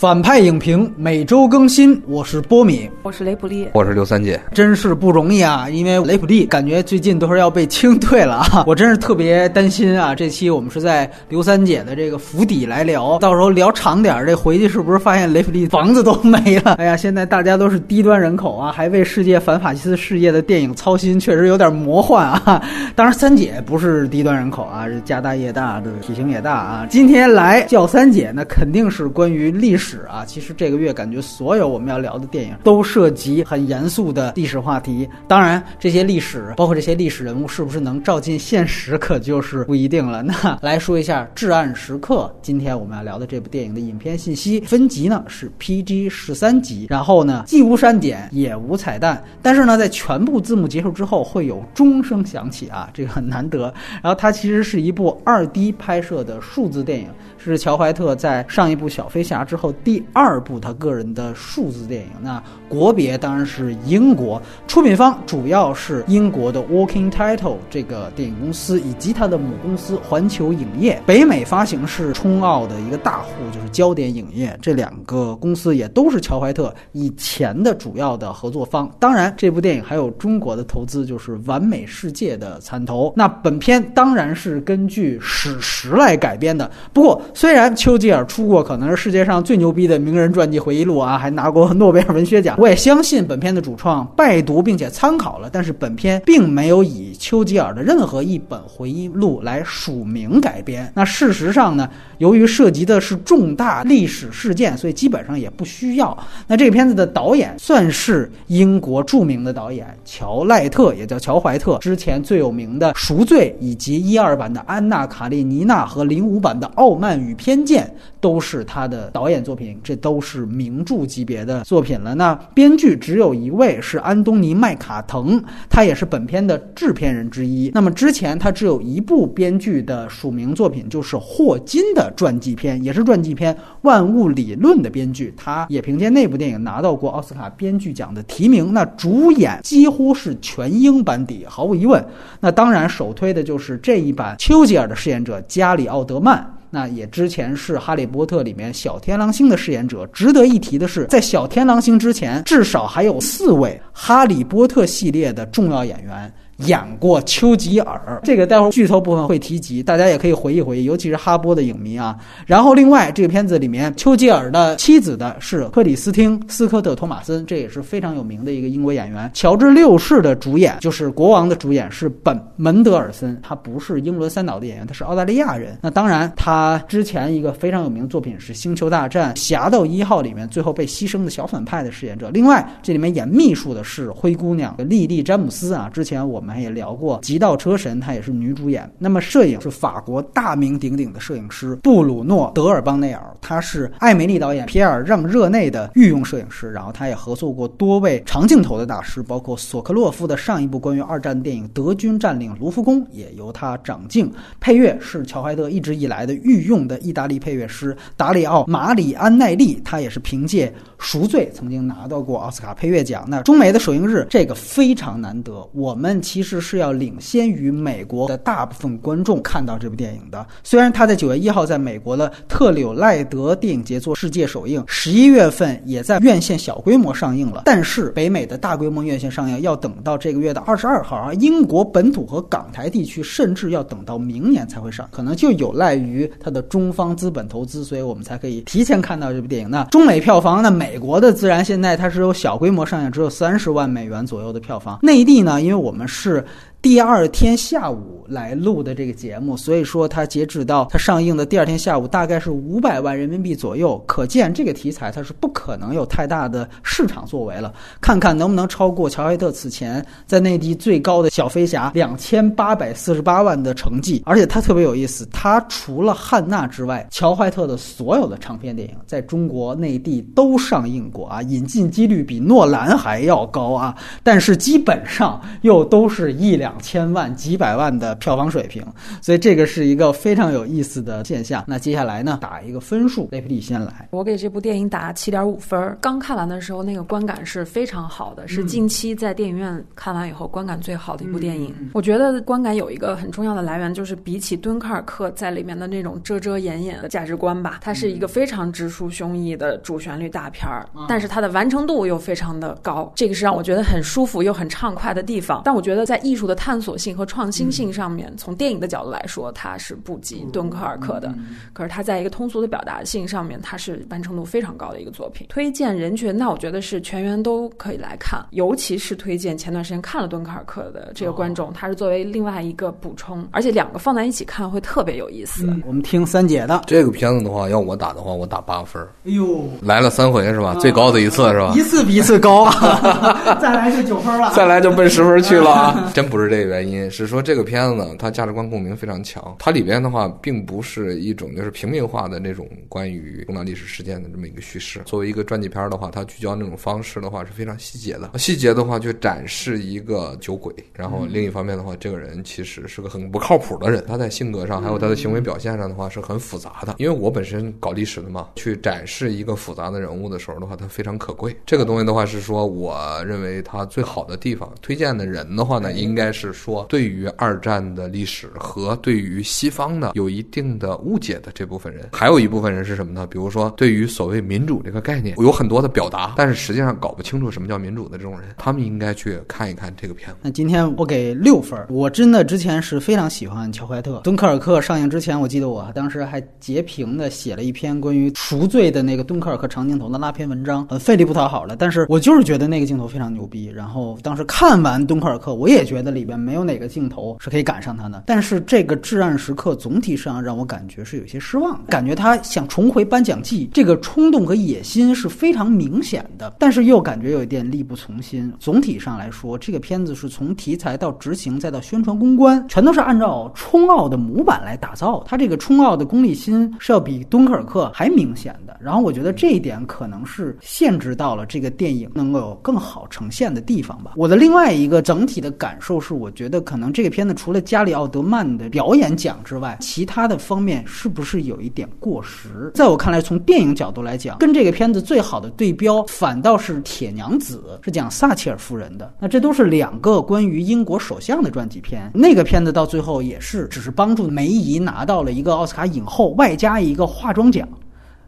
反派影评每周更新，我是波米，我是雷普利，我是刘三姐，真是不容易啊！因为雷普利感觉最近都是要被清退了啊，我真是特别担心啊！这期我们是在刘三姐的这个府邸来聊，到时候聊长点，这回去是不是发现雷普利房子都没了？哎呀，现在大家都是低端人口啊，还为世界反法西斯事业的电影操心，确实有点魔幻啊！当然，三姐不是低端人口啊，是家大业大的，体型也大啊。今天来叫三姐，那肯定是关于历史。史啊，其实这个月感觉所有我们要聊的电影都涉及很严肃的历史话题。当然，这些历史包括这些历史人物是不是能照进现实，可就是不一定了。那来说一下《至暗时刻》，今天我们要聊的这部电影的影片信息分级呢是 PG 十三级，然后呢既无删减也无彩蛋，但是呢在全部字幕结束之后会有钟声响起啊，这个很难得。然后它其实是一部二 D 拍摄的数字电影，是乔怀特在上一部《小飞侠》之后。第二部他个人的数字电影，那国别当然是英国，出品方主要是英国的 Working Title 这个电影公司以及它的母公司环球影业，北美发行是冲奥的一个大户，就是焦点影业，这两个公司也都是乔怀特以前的主要的合作方。当然，这部电影还有中国的投资，就是完美世界的参投。那本片当然是根据史实来改编的，不过虽然丘吉尔出过可能是世界上最牛。逼的名人传记回忆录啊，还拿过诺贝尔文学奖。我也相信本片的主创拜读并且参考了，但是本片并没有以丘吉尔的任何一本回忆录来署名改编。那事实上呢，由于涉及的是重大历史事件，所以基本上也不需要。那这个片子的导演算是英国著名的导演乔赖特，也叫乔怀特。之前最有名的《赎罪》以及一二版的《安娜卡列尼娜》和零五版的《傲慢与偏见》都是他的导演作品。这都是名著级别的作品了。那编剧只有一位是安东尼麦卡腾，他也是本片的制片人之一。那么之前他只有一部编剧的署名作品，就是霍金的传记片，也是传记片《万物理论》的编剧。他也凭借那部电影拿到过奥斯卡编剧奖的提名。那主演几乎是全英班底，毫无疑问。那当然首推的就是这一版丘吉尔的饰演者加里奥德曼。那也之前是《哈利波特》里面小天狼星的饰演者。值得一提的是，在小天狼星之前，至少还有四位《哈利波特》系列的重要演员。演过丘吉尔，这个待会儿剧透部分会提及，大家也可以回忆回忆，尤其是哈波的影迷啊。然后另外这个片子里面，丘吉尔的妻子的是克里斯汀斯科特托马森，这也是非常有名的一个英国演员。乔治六世的主演就是国王的主演是本门德尔森，他不是英伦三岛的演员，他是澳大利亚人。那当然，他之前一个非常有名的作品是《星球大战：侠盗一号》里面最后被牺牲的小反派的饰演者。另外，这里面演秘书的是灰姑娘莉莉詹姆斯啊，之前我们。也聊过《极道车神》，她也是女主演。那么摄影是法国大名鼎鼎的摄影师布鲁诺·德尔邦内尔，他是艾梅丽导演皮埃尔让热内的御用摄影师。然后他也合作过多位长镜头的大师，包括索克洛夫的上一部关于二战电影《德军占领卢浮宫》也由他掌镜。配乐是乔怀特一直以来的御用的意大利配乐师达里奥·马里安奈利，他也是凭借《赎罪》曾经拿到过奥斯卡配乐奖。那中美的首映日，这个非常难得。我们其其实。是要领先于美国的大部分观众看到这部电影的。虽然它在九月一号在美国的特柳赖德电影节做世界首映，十一月份也在院线小规模上映了，但是北美的大规模院线上映要等到这个月的二十二号，啊英国本土和港台地区甚至要等到明年才会上，可能就有赖于它的中方资本投资，所以我们才可以提前看到这部电影。那中美票房，那美国的自然现在它是有小规模上映，只有三十万美元左右的票房。内地呢，因为我们是。是第二天下午来录的这个节目，所以说它截止到它上映的第二天下午，大概是五百万人民币左右。可见这个题材它是不可能有太大的市场作为了。看看能不能超过乔怀特此前在内地最高的小飞侠两千八百四十八万的成绩。而且它特别有意思，它除了汉娜之外，乔怀特的所有的长片电影在中国内地都上映过啊，引进几率比诺兰还要高啊。但是基本上又都是一。两千万、几百万的票房水平，所以这个是一个非常有意思的现象。那接下来呢，打一个分数，雷普利先来。我给这部电影打七点五分。刚看完的时候，那个观感是非常好的，是近期在电影院看完以后观感最好的一部电影。我觉得观感有一个很重要的来源，就是比起敦刻尔克在里面的那种遮遮掩掩的价值观吧，它是一个非常直抒胸臆的主旋律大片儿，但是它的完成度又非常的高，这个是让我觉得很舒服又很畅快的地方。但我觉得在艺术的探索性和创新性上面，从电影的角度来说，它是不及敦刻尔克的。可是它在一个通俗的表达性上面，它是完成度非常高的一个作品。推荐人群，那我觉得是全员都可以来看，尤其是推荐前段时间看了敦刻尔克的这个观众，它是作为另外一个补充，而且两个放在一起看会特别有意思。我们听三姐的这个片子的话，要我打的话，我打八分。哎呦，来了三回是吧？最高的一次是吧？一次比一次高，再来就九分了，再来就奔十分去了啊！真不是这个原因，是说这个片子呢，它价值观共鸣非常强。它里边的话，并不是一种就是平民化的那种关于重大历史事件的这么一个叙事。作为一个传记片的话，它聚焦那种方式的话是非常细节的。细节的话，就展示一个酒鬼，然后另一方面的话，这个人其实是个很不靠谱的人。他在性格上还有他的行为表现上的话是很复杂的。因为我本身搞历史的嘛，去展示一个复杂的人物的时候的话，它非常可贵。这个东西的话是说，我认为它最好的地方。推荐的人的话呢，应该是说对于二战的历史和对于西方的有一定的误解的这部分人。还有一部分人是什么呢？比如说对于所谓民主这个概念有很多的表达，但是实际上搞不清楚什么叫民主的这种人，他们应该去看一看这个片子。那今天我给六分。我真的之前是非常喜欢乔怀特。敦刻尔克上映之前，我记得我当时还截屏的写了一篇关于赎罪的那个敦刻尔克长镜头的那篇文章，很费力不讨好的。但是我就是觉得那个镜头非常牛逼。然后当时看完敦刻尔克，我也觉得里边没有哪个镜头是可以赶上他的。但是这个至暗时刻总体上让我感觉是有些失望，感觉他想重回颁奖季，这个冲动和野心是非常明显的，但是又感觉有一点力不从心。总体上来说，这个片子是从题材到执行再到宣传公关，全都是按照冲奥的模板来打造。它这个冲奥的功利心是要比敦刻尔克还明显的。然后我觉得这一点可能是限制到了这个电影能够有更好呈现的地方吧。我的另外一个整体的感受是，我觉得可能这个片子除了加里奥德曼的表演奖之外，其他的方面是不是有一点过时？在我看来，从电影角度来讲，跟这个片子最好的对标反倒是《铁娘子》，是讲撒切尔夫人的。那这都是两个关于英国首相的传记片。那个片子到最后也是只是帮助梅姨拿到了一个奥斯卡影后，外加一个化妆奖。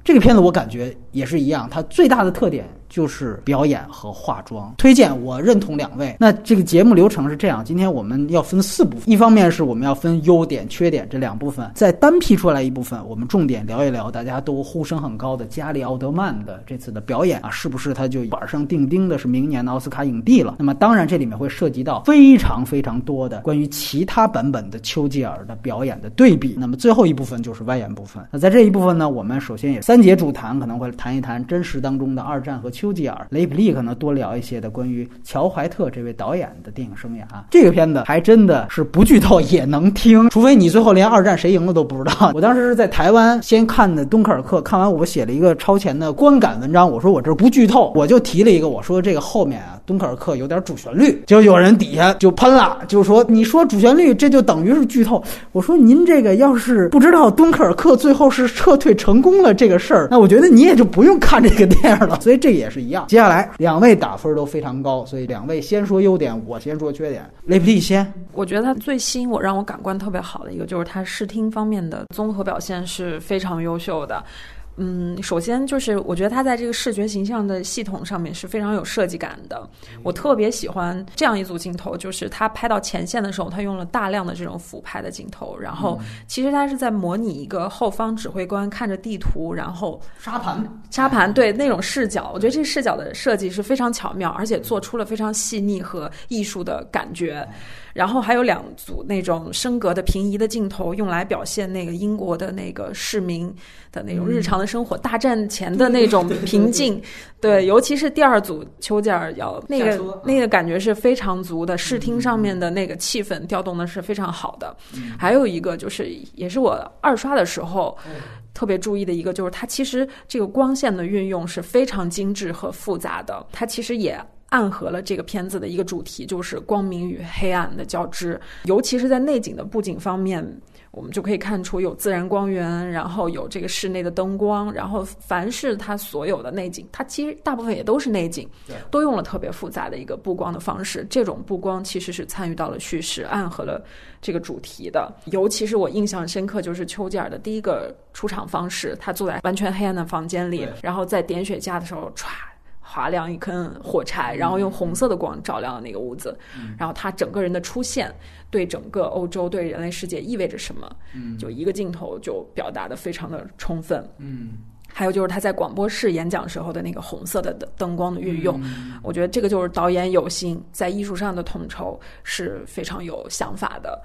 这个片子我感觉也是一样，它最大的特点。就是表演和化妆推荐，我认同两位。那这个节目流程是这样，今天我们要分四部分，一方面是我们要分优点、缺点这两部分，再单批出来一部分，我们重点聊一聊大家都呼声很高的加里奥德曼的这次的表演啊，是不是他就板上钉钉的是明年的奥斯卡影帝了？那么当然这里面会涉及到非常非常多的关于其他版本的丘吉尔的表演的对比。那么最后一部分就是外延部分。那在这一部分呢，我们首先也三节主谈，可能会谈一谈真实当中的二战和。丘吉尔、雷普利可能多聊一些的关于乔怀特这位导演的电影生涯。这个片子还真的是不剧透也能听，除非你最后连二战谁赢了都不知道。我当时是在台湾先看的敦刻尔克，看完我写了一个超前的观感文章，我说我这不剧透，我就提了一个，我说这个后面啊，敦刻尔克有点主旋律，就有人底下就喷了，就说你说主旋律这就等于是剧透。我说您这个要是不知道敦刻尔克最后是撤退成功了这个事儿，那我觉得你也就不用看这个电影了。所以这也。是一样。接下来两位打分都非常高，所以两位先说优点，我先说缺点。雷普利先，我觉得他最吸引我、让我感官特别好的一个，就是他视听方面的综合表现是非常优秀的。嗯，首先就是我觉得他在这个视觉形象的系统上面是非常有设计感的。我特别喜欢这样一组镜头，就是他拍到前线的时候，他用了大量的这种俯拍的镜头，然后其实他是在模拟一个后方指挥官看着地图，然后沙盘沙盘对那种视角。我觉得这视角的设计是非常巧妙，而且做出了非常细腻和艺术的感觉。然后还有两组那种升格的平移的镜头，用来表现那个英国的那个市民的那种日常的生活，大战前的那种平静。对，尤其是第二组丘吉尔要那个那个感觉是非常足的，视听上面的那个气氛调动的是非常好的。还有一个就是，也是我二刷的时候特别注意的一个，就是它其实这个光线的运用是非常精致和复杂的，它其实也。暗合了这个片子的一个主题，就是光明与黑暗的交织，尤其是在内景的布景方面。我们就可以看出有自然光源，然后有这个室内的灯光，然后凡是它所有的内景，它其实大部分也都是内景，都用了特别复杂的一个布光的方式。这种布光其实是参与到了叙事，暗合了这个主题的。尤其是我印象深刻，就是丘吉尔的第一个出场方式，他坐在完全黑暗的房间里，然后在点雪茄的时候歘。划亮一根火柴，然后用红色的光照亮了那个屋子，然后他整个人的出现对整个欧洲、对人类世界意味着什么？嗯，就一个镜头就表达的非常的充分。嗯，还有就是他在广播室演讲时候的那个红色的灯光的运用，我觉得这个就是导演有心在艺术上的统筹是非常有想法的。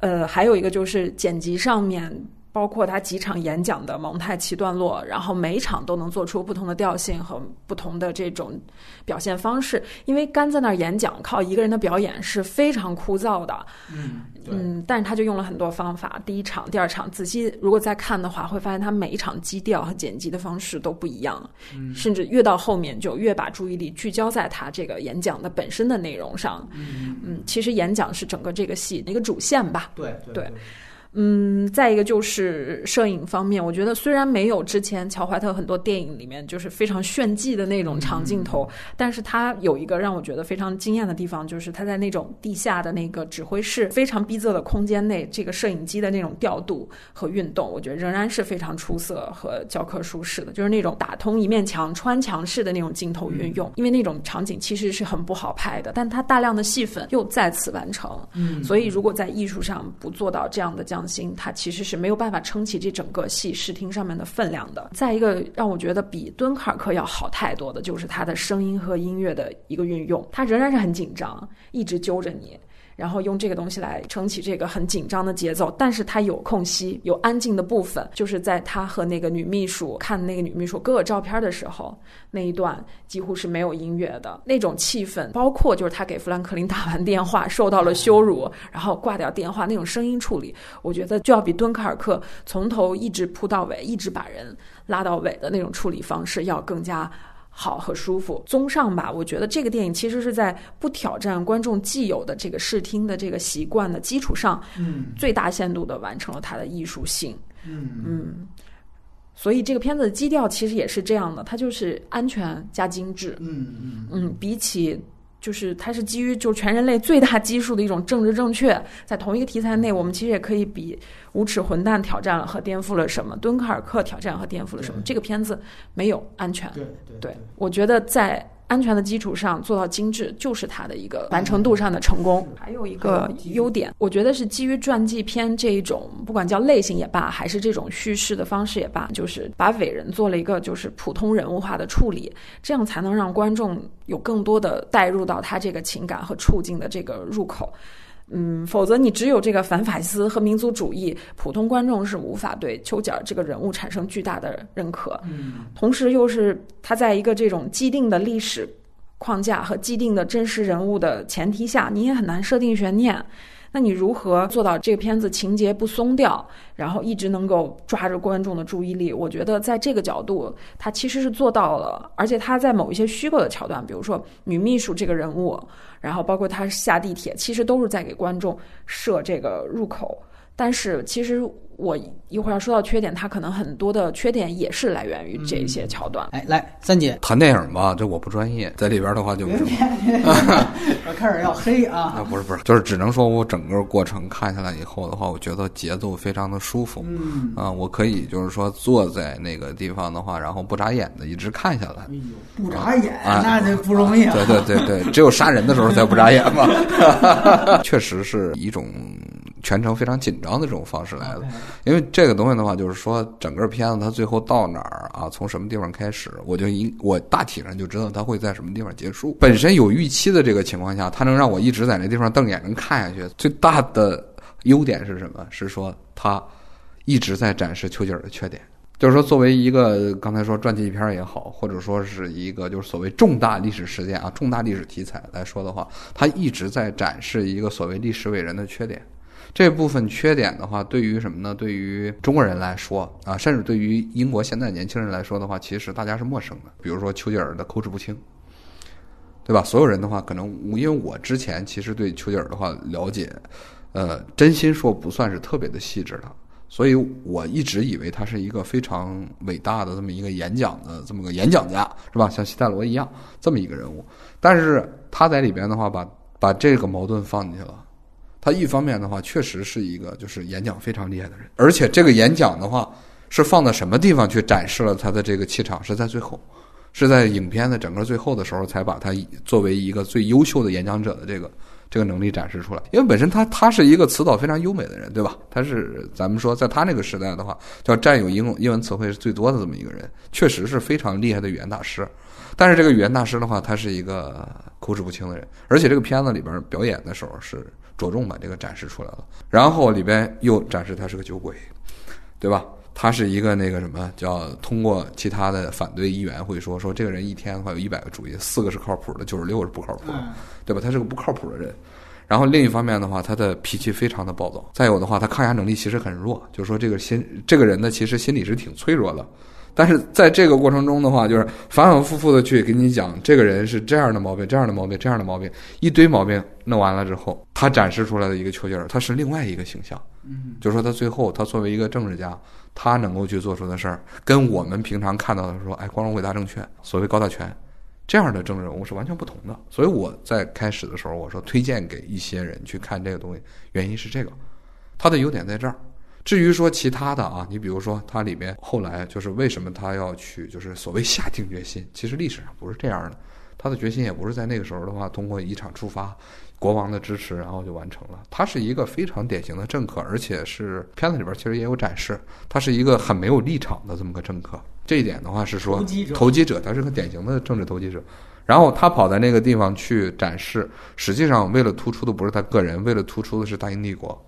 呃，还有一个就是剪辑上面。包括他几场演讲的蒙太奇段落，然后每场都能做出不同的调性和不同的这种表现方式。因为干在那儿演讲，靠一个人的表演是非常枯燥的。嗯嗯，但是他就用了很多方法。第一场、第二场，仔细如果再看的话，会发现他每一场基调和剪辑的方式都不一样。嗯，甚至越到后面就越把注意力聚焦在他这个演讲的本身的内容上。嗯嗯，其实演讲是整个这个戏的一个主线吧。对对。嗯，再一个就是摄影方面，我觉得虽然没有之前乔怀特很多电影里面就是非常炫技的那种长镜头，但是他有一个让我觉得非常惊艳的地方，就是他在那种地下的那个指挥室非常逼仄的空间内，这个摄影机的那种调度和运动，我觉得仍然是非常出色和教科书式的，就是那种打通一面墙、穿墙式的那种镜头运用，因为那种场景其实是很不好拍的，但他大量的戏份又再次完成，嗯，所以如果在艺术上不做到这样的将。心，它其实是没有办法撑起这整个戏视听上面的分量的。再一个，让我觉得比敦刻尔克要好太多的，就是他的声音和音乐的一个运用，他仍然是很紧张，一直揪着你。然后用这个东西来撑起这个很紧张的节奏，但是他有空隙，有安静的部分，就是在他和那个女秘书看那个女秘书各个照片的时候，那一段几乎是没有音乐的那种气氛，包括就是他给富兰克林打完电话受到了 羞辱，然后挂掉电话那种声音处理，我觉得就要比敦刻尔克从头一直铺到尾，一直把人拉到尾的那种处理方式要更加。好和舒服。综上吧，我觉得这个电影其实是在不挑战观众既有的这个视听的这个习惯的基础上，嗯，最大限度的完成了它的艺术性。嗯嗯，所以这个片子的基调其实也是这样的，它就是安全加精致。嗯嗯嗯，比起。就是它是基于就全人类最大基数的一种政治正确，在同一个题材内，我们其实也可以比《无耻混蛋》挑战了和颠覆了什么，《敦刻尔克》挑战和颠覆了什么。这个片子没有安全。对对对，我觉得在。安全的基础上做到精致，就是它的一个完成度上的成功。还有一个优点，我觉得是基于传记片这一种，不管叫类型也罢，还是这种叙事的方式也罢，就是把伟人做了一个就是普通人物化的处理，这样才能让观众有更多的带入到他这个情感和处境的这个入口。嗯，否则你只有这个反法西斯和民族主义，普通观众是无法对丘吉尔这个人物产生巨大的认可。嗯，同时又是他在一个这种既定的历史框架和既定的真实人物的前提下，你也很难设定悬念。那你如何做到这个片子情节不松掉，然后一直能够抓着观众的注意力？我觉得在这个角度，他其实是做到了。而且他在某一些虚构的桥段，比如说女秘书这个人物，然后包括他下地铁，其实都是在给观众设这个入口。但是其实。我一会儿要说到缺点，它可能很多的缺点也是来源于这些桥段。哎，来三姐谈电影吧，这我不专业，在里边的话就没什么。我 开始要黑啊！啊不是不是，就是只能说我整个过程看下来以后的话，我觉得节奏非常的舒服。嗯啊，我可以就是说坐在那个地方的话，然后不眨眼的一直看下来。哎呦，不眨眼那就不容易啊！对对对对，只有杀人的时候才不眨眼嘛。确实是一种全程非常紧张的这种方式来的。因为这个东西的话，就是说整个片子它最后到哪儿啊，从什么地方开始，我就一我大体上就知道它会在什么地方结束。本身有预期的这个情况下，它能让我一直在那地方瞪眼睛看下去。最大的优点是什么？是说它一直在展示丘吉尔的缺点。就是说，作为一个刚才说传记片也好，或者说是一个就是所谓重大历史事件啊、重大历史题材来说的话，它一直在展示一个所谓历史伟人的缺点。这部分缺点的话，对于什么呢？对于中国人来说啊，甚至对于英国现在年轻人来说的话，其实大家是陌生的。比如说丘吉尔的口齿不清，对吧？所有人的话，可能因为我之前其实对丘吉尔的话了解，呃，真心说不算是特别的细致的，所以我一直以为他是一个非常伟大的这么一个演讲的这么个演讲家，是吧？像西塞罗一样这么一个人物。但是他在里边的话，把把这个矛盾放进去了。他一方面的话，确实是一个就是演讲非常厉害的人，而且这个演讲的话是放在什么地方去展示了他的这个气场，是在最后。是在影片的整个最后的时候，才把他作为一个最优秀的演讲者的这个这个能力展示出来。因为本身他他是一个词藻非常优美的人，对吧？他是咱们说在他那个时代的话，叫占有英英文词汇是最多的这么一个人，确实是非常厉害的语言大师。但是这个语言大师的话，他是一个口齿不清的人，而且这个片子里边表演的时候是着重把这个展示出来了，然后里边又展示他是个酒鬼，对吧？他是一个那个什么叫通过其他的反对议员会说说这个人一天的话有一百个主意，四个是靠谱的，九十六个是不靠谱的，对吧？他是个不靠谱的人。然后另一方面的话，他的脾气非常的暴躁。再有的话，他抗压能力其实很弱，就是说这个心这个人呢，其实心里是挺脆弱的。但是在这个过程中的话，就是反反复复的去给你讲这个人是这样的毛病，这样的毛病，这样的毛病，一堆毛病弄完了之后，他展示出来的一个丘吉尔，他是另外一个形象。嗯，就是说他最后他作为一个政治家。他能够去做出的事儿，跟我们平常看到的说“哎，光荣、伟大、正确”所谓高大全这样的政治人物是完全不同的。所以我在开始的时候我说推荐给一些人去看这个东西，原因是这个，他的优点在这儿。至于说其他的啊，你比如说他里面后来就是为什么他要去就是所谓下定决心，其实历史上不是这样的，他的决心也不是在那个时候的话通过一场出发。国王的支持，然后就完成了。他是一个非常典型的政客，而且是片子里边其实也有展示，他是一个很没有立场的这么个政客。这一点的话是说，投机者，投机者，他是个典型的政治投机者。然后他跑在那个地方去展示，实际上为了突出的不是他个人，为了突出的是大英帝国，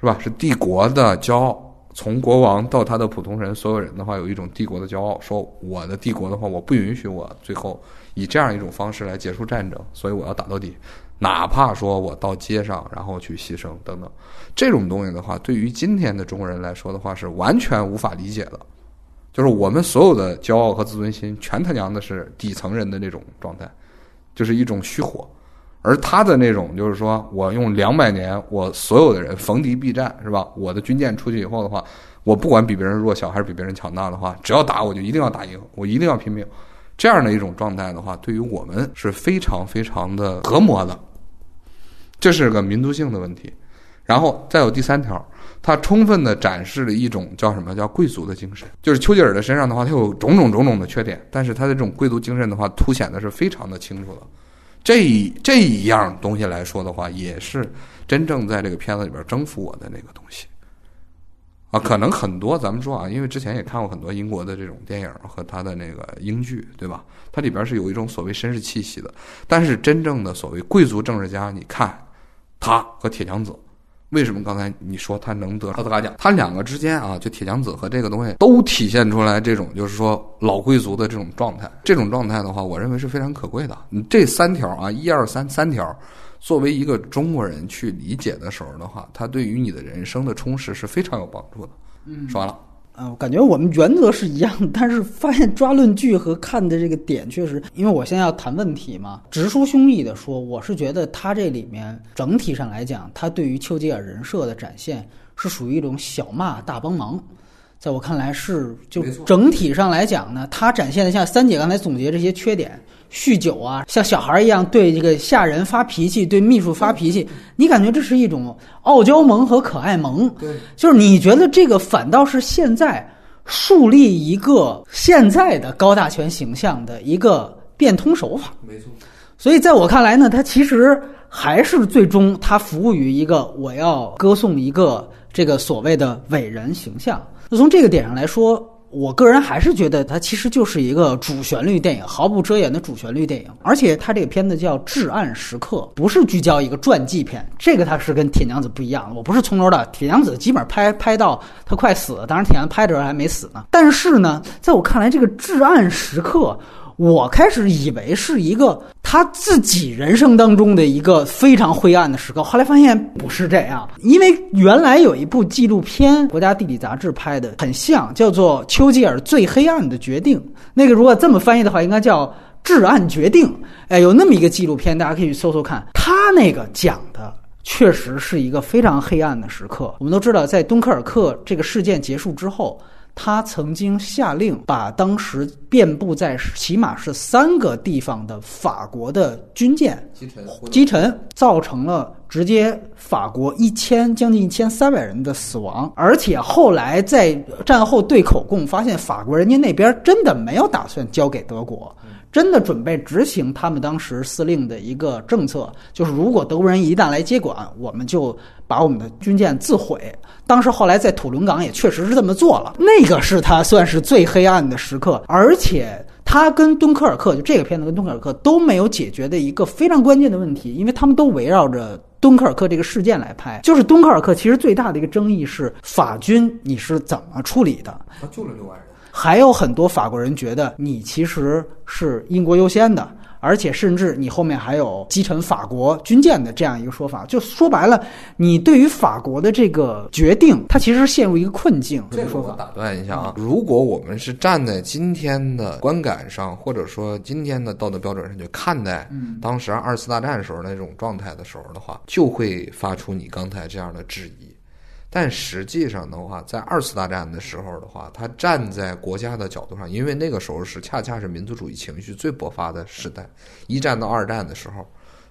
是吧？是帝国的骄傲。从国王到他的普通人，所有人的话有一种帝国的骄傲，说我的帝国的话，我不允许我最后以这样一种方式来结束战争，所以我要打到底。哪怕说我到街上，然后去牺牲等等，这种东西的话，对于今天的中国人来说的话，是完全无法理解的。就是我们所有的骄傲和自尊心，全他娘的是底层人的那种状态，就是一种虚火。而他的那种，就是说我用两百年，我所有的人逢敌必战，是吧？我的军舰出去以后的话，我不管比别人弱小还是比别人强大的话，只要打我就一定要打赢，我一定要拼命。这样的一种状态的话，对于我们是非常非常的折磨的，这是个民族性的问题。然后再有第三条，他充分的展示了一种叫什么叫贵族的精神，就是丘吉尔的身上的话，他有种种种种的缺点，但是他的这种贵族精神的话，凸显的是非常的清楚的。这这一样东西来说的话，也是真正在这个片子里边征服我的那个东西。啊，可能很多咱们说啊，因为之前也看过很多英国的这种电影和他的那个英剧，对吧？它里边是有一种所谓绅士气息的。但是真正的所谓贵族政治家，你看他和铁娘子，为什么刚才你说他能得奥斯卡奖？他两个之间啊，就铁娘子和这个东西都体现出来这种就是说老贵族的这种状态。这种状态的话，我认为是非常可贵的。你这三条啊，一二三三条。作为一个中国人去理解的时候的话，它对于你的人生的充实是非常有帮助的。嗯，说完了。啊，我感觉我们原则是一样，但是发现抓论据和看的这个点确实，因为我现在要谈问题嘛，直抒胸臆的说，我是觉得他这里面整体上来讲，他对于丘吉尔人设的展现是属于一种小骂大帮忙。在我看来是，就整体上来讲呢，他展现的像三姐刚才总结这些缺点。酗酒啊，像小孩一样对这个下人发脾气，对秘书发脾气，你感觉这是一种傲娇萌和可爱萌？对，就是你觉得这个反倒是现在树立一个现在的高大全形象的一个变通手法。没错。所以在我看来呢，他其实还是最终他服务于一个我要歌颂一个这个所谓的伟人形象。那从这个点上来说。我个人还是觉得它其实就是一个主旋律电影，毫不遮掩的主旋律电影。而且它这个片子叫《至暗时刻》，不是聚焦一个传记片，这个它是跟《铁娘子》不一样的。我不是从头的《铁娘子》基本上拍拍到他快死，当然铁娘子拍的时候还没死呢。但是呢，在我看来，这个《至暗时刻》。我开始以为是一个他自己人生当中的一个非常灰暗的时刻，后来发现不是这样。因为原来有一部纪录片，《国家地理》杂志拍的，很像，叫做《丘吉尔最黑暗的决定》。那个如果这么翻译的话，应该叫《至暗决定》，哎，有那么一个纪录片，大家可以去搜搜看。他那个讲的确实是一个非常黑暗的时刻。我们都知道，在敦刻尔克这个事件结束之后。他曾经下令把当时遍布在起码是三个地方的法国的军舰击沉，击沉，造成了直接法国一千将近一千三百人的死亡。而且后来在战后对口供发现，法国人家那边真的没有打算交给德国。真的准备执行他们当时司令的一个政策，就是如果德国人一旦来接管，我们就把我们的军舰自毁。当时后来在土伦港也确实是这么做了，那个是他算是最黑暗的时刻，而且他跟敦刻尔克就这个片子跟敦刻尔克都没有解决的一个非常关键的问题，因为他们都围绕着敦刻尔克这个事件来拍。就是敦刻尔克其实最大的一个争议是法军你是怎么处理的？他救了六万人。还有很多法国人觉得你其实是英国优先的，而且甚至你后面还有击沉法国军舰的这样一个说法。就说白了，你对于法国的这个决定，它其实陷入一个困境。这个我打断一下啊，如果我们是站在今天的观感上，或者说今天的道德标准上去看待，当时二次大战时候那种状态的时候的话，就会发出你刚才这样的质疑。但实际上的话，在二次大战的时候的话，他站在国家的角度上，因为那个时候是恰恰是民族主义情绪最勃发的时代，一战到二战的时候。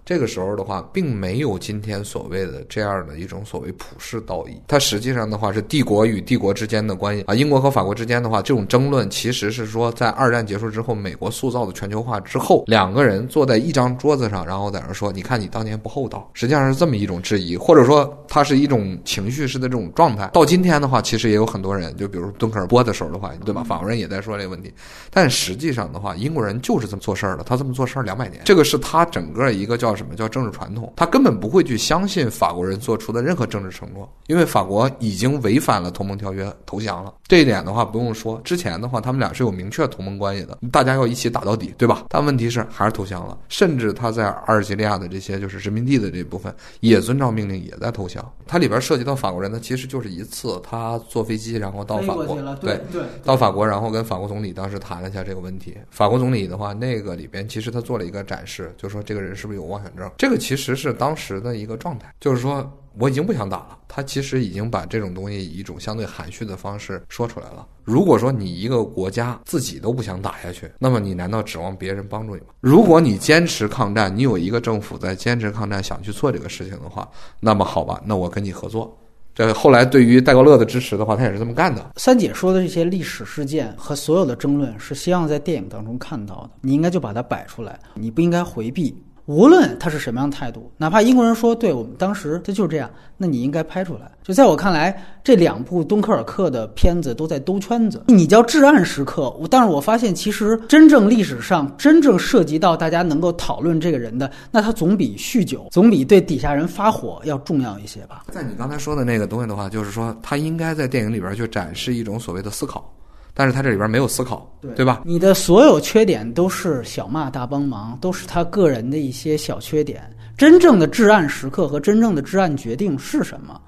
这个时候的话，并没有今天所谓的这样的一种所谓普世道义。它实际上的话是帝国与帝国之间的关系啊，英国和法国之间的话，这种争论其实是说，在二战结束之后，美国塑造的全球化之后，两个人坐在一张桌子上，然后在那说：“你看你当年不厚道。”实际上是这么一种质疑，或者说它是一种情绪式的这种状态。到今天的话，其实也有很多人，就比如敦刻尔波的时候的话，对吧？法国人也在说这个问题。但实际上的话，英国人就是这么做事儿的，他这么做事儿两百年，这个是他整个一个叫什么叫政治传统。他根本不会去相信法国人做出的任何政治承诺，因为法国已经违反了同盟条约投降了。这一点的话不用说，之前的话他们俩是有明确同盟关系的，大家要一起打到底，对吧？但问题是还是投降了，甚至他在阿尔及利亚的这些就是殖民地的这部分也遵照命令也在投降。它里边涉及到法国人呢，其实就是一次他坐飞机然后到法国，对对，到法国然后跟法国总理当时谈了一下这个问题。法国总理的话，那个里边其实他做了一个展示，就说这个人是不是有妄想症？这个其。实是当时的一个状态，就是说我已经不想打了。他其实已经把这种东西以一种相对含蓄的方式说出来了。如果说你一个国家自己都不想打下去，那么你难道指望别人帮助你吗？如果你坚持抗战，你有一个政府在坚持抗战，想去做这个事情的话，那么好吧，那我跟你合作。这后来对于戴高乐的支持的话，他也是这么干的。三姐说的这些历史事件和所有的争论，是希望在电影当中看到的。你应该就把它摆出来，你不应该回避。无论他是什么样的态度，哪怕英国人说对我们当时他就是这样，那你应该拍出来。就在我看来，这两部敦刻尔克的片子都在兜圈子。你叫至暗时刻，但是我发现其实真正历史上真正涉及到大家能够讨论这个人的，那他总比酗酒、总比对底下人发火要重要一些吧。在你刚才说的那个东西的话，就是说他应该在电影里边去展示一种所谓的思考。但是他这里边没有思考，对对吧？你的所有缺点都是小骂大帮忙，都是他个人的一些小缺点。真正的至暗时刻和真正的至暗决定是什么？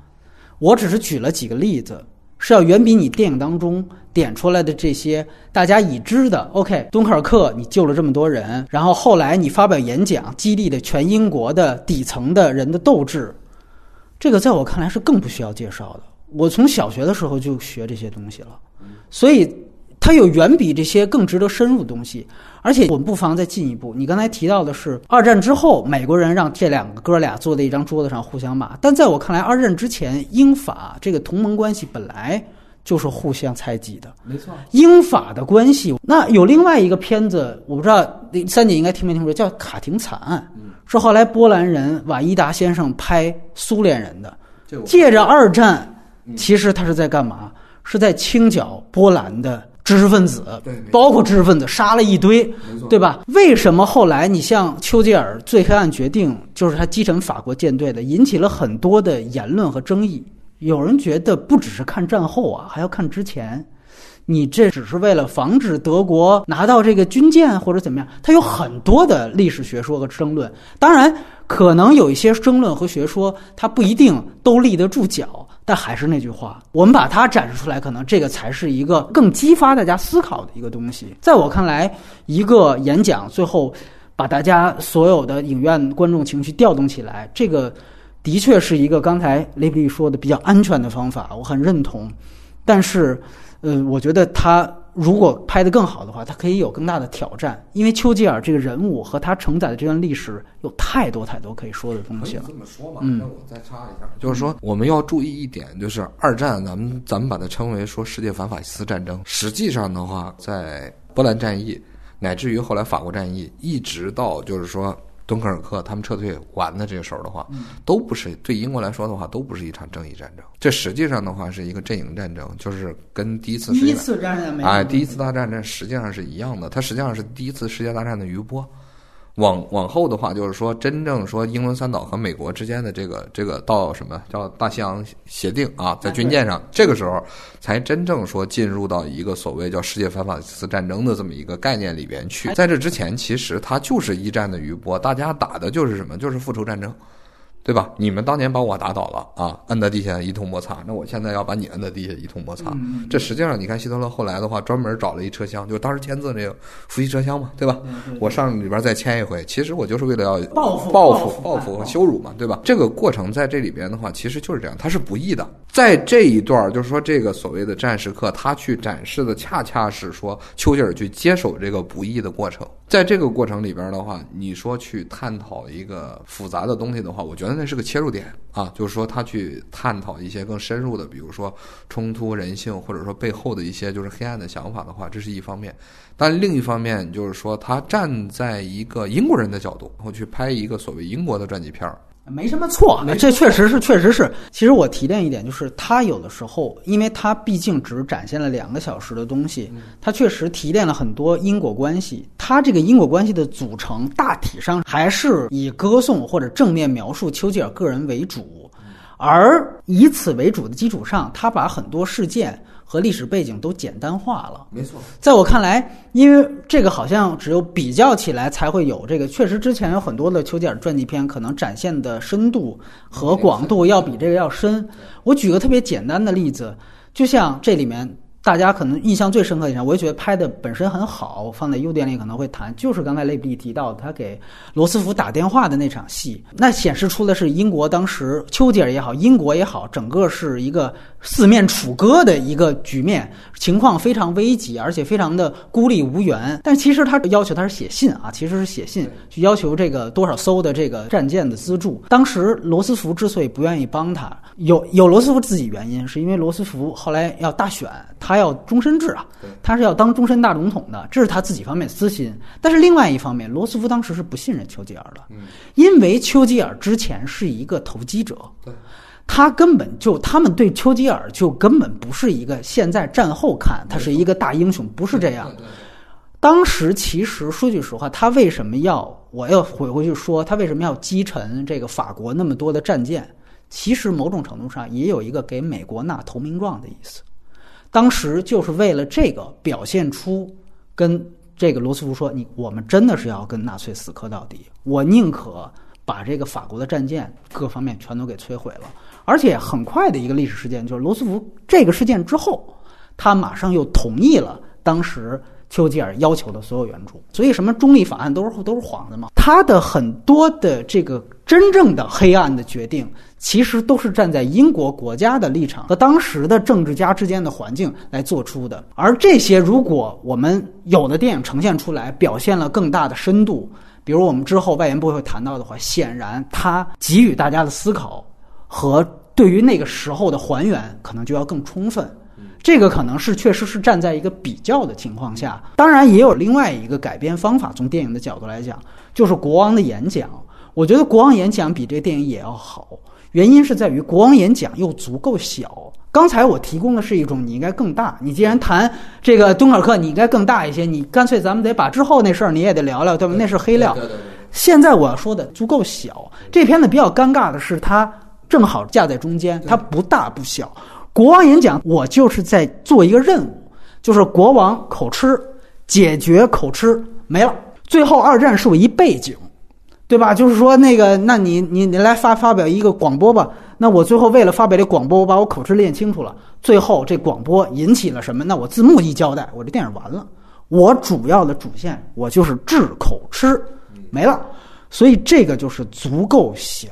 我只是举了几个例子，是要远比你电影当中点出来的这些大家已知的。OK，敦刻尔克你救了这么多人，然后后来你发表演讲，激励的全英国的底层的人的斗志，这个在我看来是更不需要介绍的。我从小学的时候就学这些东西了。所以，它有远比这些更值得深入的东西。而且，我们不妨再进一步。你刚才提到的是二战之后，美国人让这两个哥俩坐在一张桌子上互相骂。但在我看来，二战之前，英法这个同盟关系本来就是互相猜忌的。没错，英法的关系。那有另外一个片子，我不知道三姐应该听没听说，叫《卡廷惨案》，是后来波兰人瓦伊达先生拍苏联人的，借着二战，其实他是在干嘛？是在清剿波兰的知识分子，对，包括知识分子杀了一堆，对吧？为什么后来你像丘吉尔最黑暗决定，就是他击沉法国舰队的，引起了很多的言论和争议？有人觉得不只是看战后啊，还要看之前，你这只是为了防止德国拿到这个军舰或者怎么样？他有很多的历史学说和争论。当然，可能有一些争论和学说，它不一定都立得住脚。但还是那句话，我们把它展示出来，可能这个才是一个更激发大家思考的一个东西。在我看来，一个演讲最后把大家所有的影院观众情绪调动起来，这个的确是一个刚才雷布利说的比较安全的方法，我很认同。但是，呃，我觉得他如果拍得更好的话，它可以有更大的挑战，因为丘吉尔这个人物和他承载的这段历史有太多太多可以说的东西了。这么说嘛，嗯那我再插一下，就是说我们要注意一点，就是二战，咱们咱们把它称为说世界反法西斯战争，实际上的话，在波兰战役，乃至于后来法国战役，一直到就是说敦刻尔克他们撤退完的这个时候的话，都不是对英国来说的话，都不是一场正义战争，这实际上的话是一个阵营战争，就是跟第一次世界第一次战争没有哎，第一次大战实际上是一样的，它实际上是第一次世界大战的余波。往往后的话，就是说，真正说英伦三岛和美国之间的这个这个到什么叫大西洋协定啊，在军舰上，这个时候才真正说进入到一个所谓叫世界反法西斯战争的这么一个概念里边去。在这之前，其实它就是一战的余波，大家打的就是什么？就是复仇战争。对吧？你们当年把我打倒了啊，摁在地下一通摩擦，那我现在要把你摁在地下一通摩擦。这实际上，你看希特勒后来的话，专门找了一车厢，就当时签字那个伏羲车厢嘛，对吧？我上里边再签一回，其实我就是为了要报复报报复报复和羞辱嘛，对吧？这个过程在这里边的话，其实就是这样，它是不易的。在这一段，就是说这个所谓的战时刻，他去展示的恰恰是说丘吉尔去接手这个不易的过程。在这个过程里边的话，你说去探讨一个复杂的东西的话，我觉得那是个切入点啊，就是说他去探讨一些更深入的，比如说冲突人性，或者说背后的一些就是黑暗的想法的话，这是一方面。但另一方面就是说，他站在一个英国人的角度，然后去拍一个所谓英国的传记片儿。没什么错，这确实是，确实是。其实我提炼一点，就是他有的时候，因为他毕竟只展现了两个小时的东西，他确实提炼了很多因果关系。他这个因果关系的组成，大体上还是以歌颂或者正面描述丘吉尔个人为主，而以此为主的基础上，他把很多事件和历史背景都简单化了。没错，在我看来，因为这个好像只有比较起来才会有这个。确实，之前有很多的丘吉尔传记片，可能展现的深度和广度要比这个要深。我举个特别简单的例子，就像这里面大家可能印象最深刻的一场，我也觉得拍的本身很好，放在优点里可能会谈，就是刚才雷比利提到的，他给罗斯福打电话的那场戏，那显示出的是英国当时丘吉尔也好，英国也好，整个是一个四面楚歌的一个局面，情况非常危急，而且非常的孤立无援。但其实他要求他是写信啊，其实是写信去要求这个多少艘的这个战舰的资助。当时罗斯福之所以不愿意帮他，有有罗斯福自己原因，是因为罗斯福后来要大选，他要终身制啊，他是要当终身大总统的，这是他自己方面私心。但是另外一方面，罗斯福当时是不信任丘吉尔的，因为丘吉尔之前是一个投机者。对他根本就，他们对丘吉尔就根本不是一个现在战后看他是一个大英雄，不是这样。当时其实说句实话，他为什么要我要回回去说他为什么要击沉这个法国那么多的战舰？其实某种程度上也有一个给美国纳投名状的意思。当时就是为了这个表现出跟这个罗斯福说：“你我们真的是要跟纳粹死磕到底，我宁可把这个法国的战舰各方面全都给摧毁了。”而且很快的一个历史事件就是罗斯福这个事件之后，他马上又同意了当时丘吉尔要求的所有援助。所以什么中立法案都是都是幌子嘛。他的很多的这个真正的黑暗的决定，其实都是站在英国国家的立场和当时的政治家之间的环境来做出的。而这些，如果我们有的电影呈现出来，表现了更大的深度，比如我们之后外延部会谈到的话，显然它给予大家的思考和对于那个时候的还原，可能就要更充分。这个可能是确实是站在一个比较的情况下，当然也有另外一个改编方法。从电影的角度来讲，就是国王的演讲。我觉得国王演讲比这个电影也要好，原因是在于国王演讲又足够小。刚才我提供的是一种你应该更大，你既然谈这个敦刻尔克，你应该更大一些，你干脆咱们得把之后那事儿你也得聊聊，对吧？那是黑料。现在我要说的足够小，这片子比较尴尬的是它正好架在中间，它不大不小。国王演讲，我就是在做一个任务，就是国王口吃，解决口吃没了。最后二战是我一背景，对吧？就是说那个，那你你你来发发表一个广播吧。那我最后为了发表这广播，我把我口吃练清楚了，最后这广播引起了什么？那我字幕一交代，我这电影完了。我主要的主线我就是治口吃，没了。所以这个就是足够小。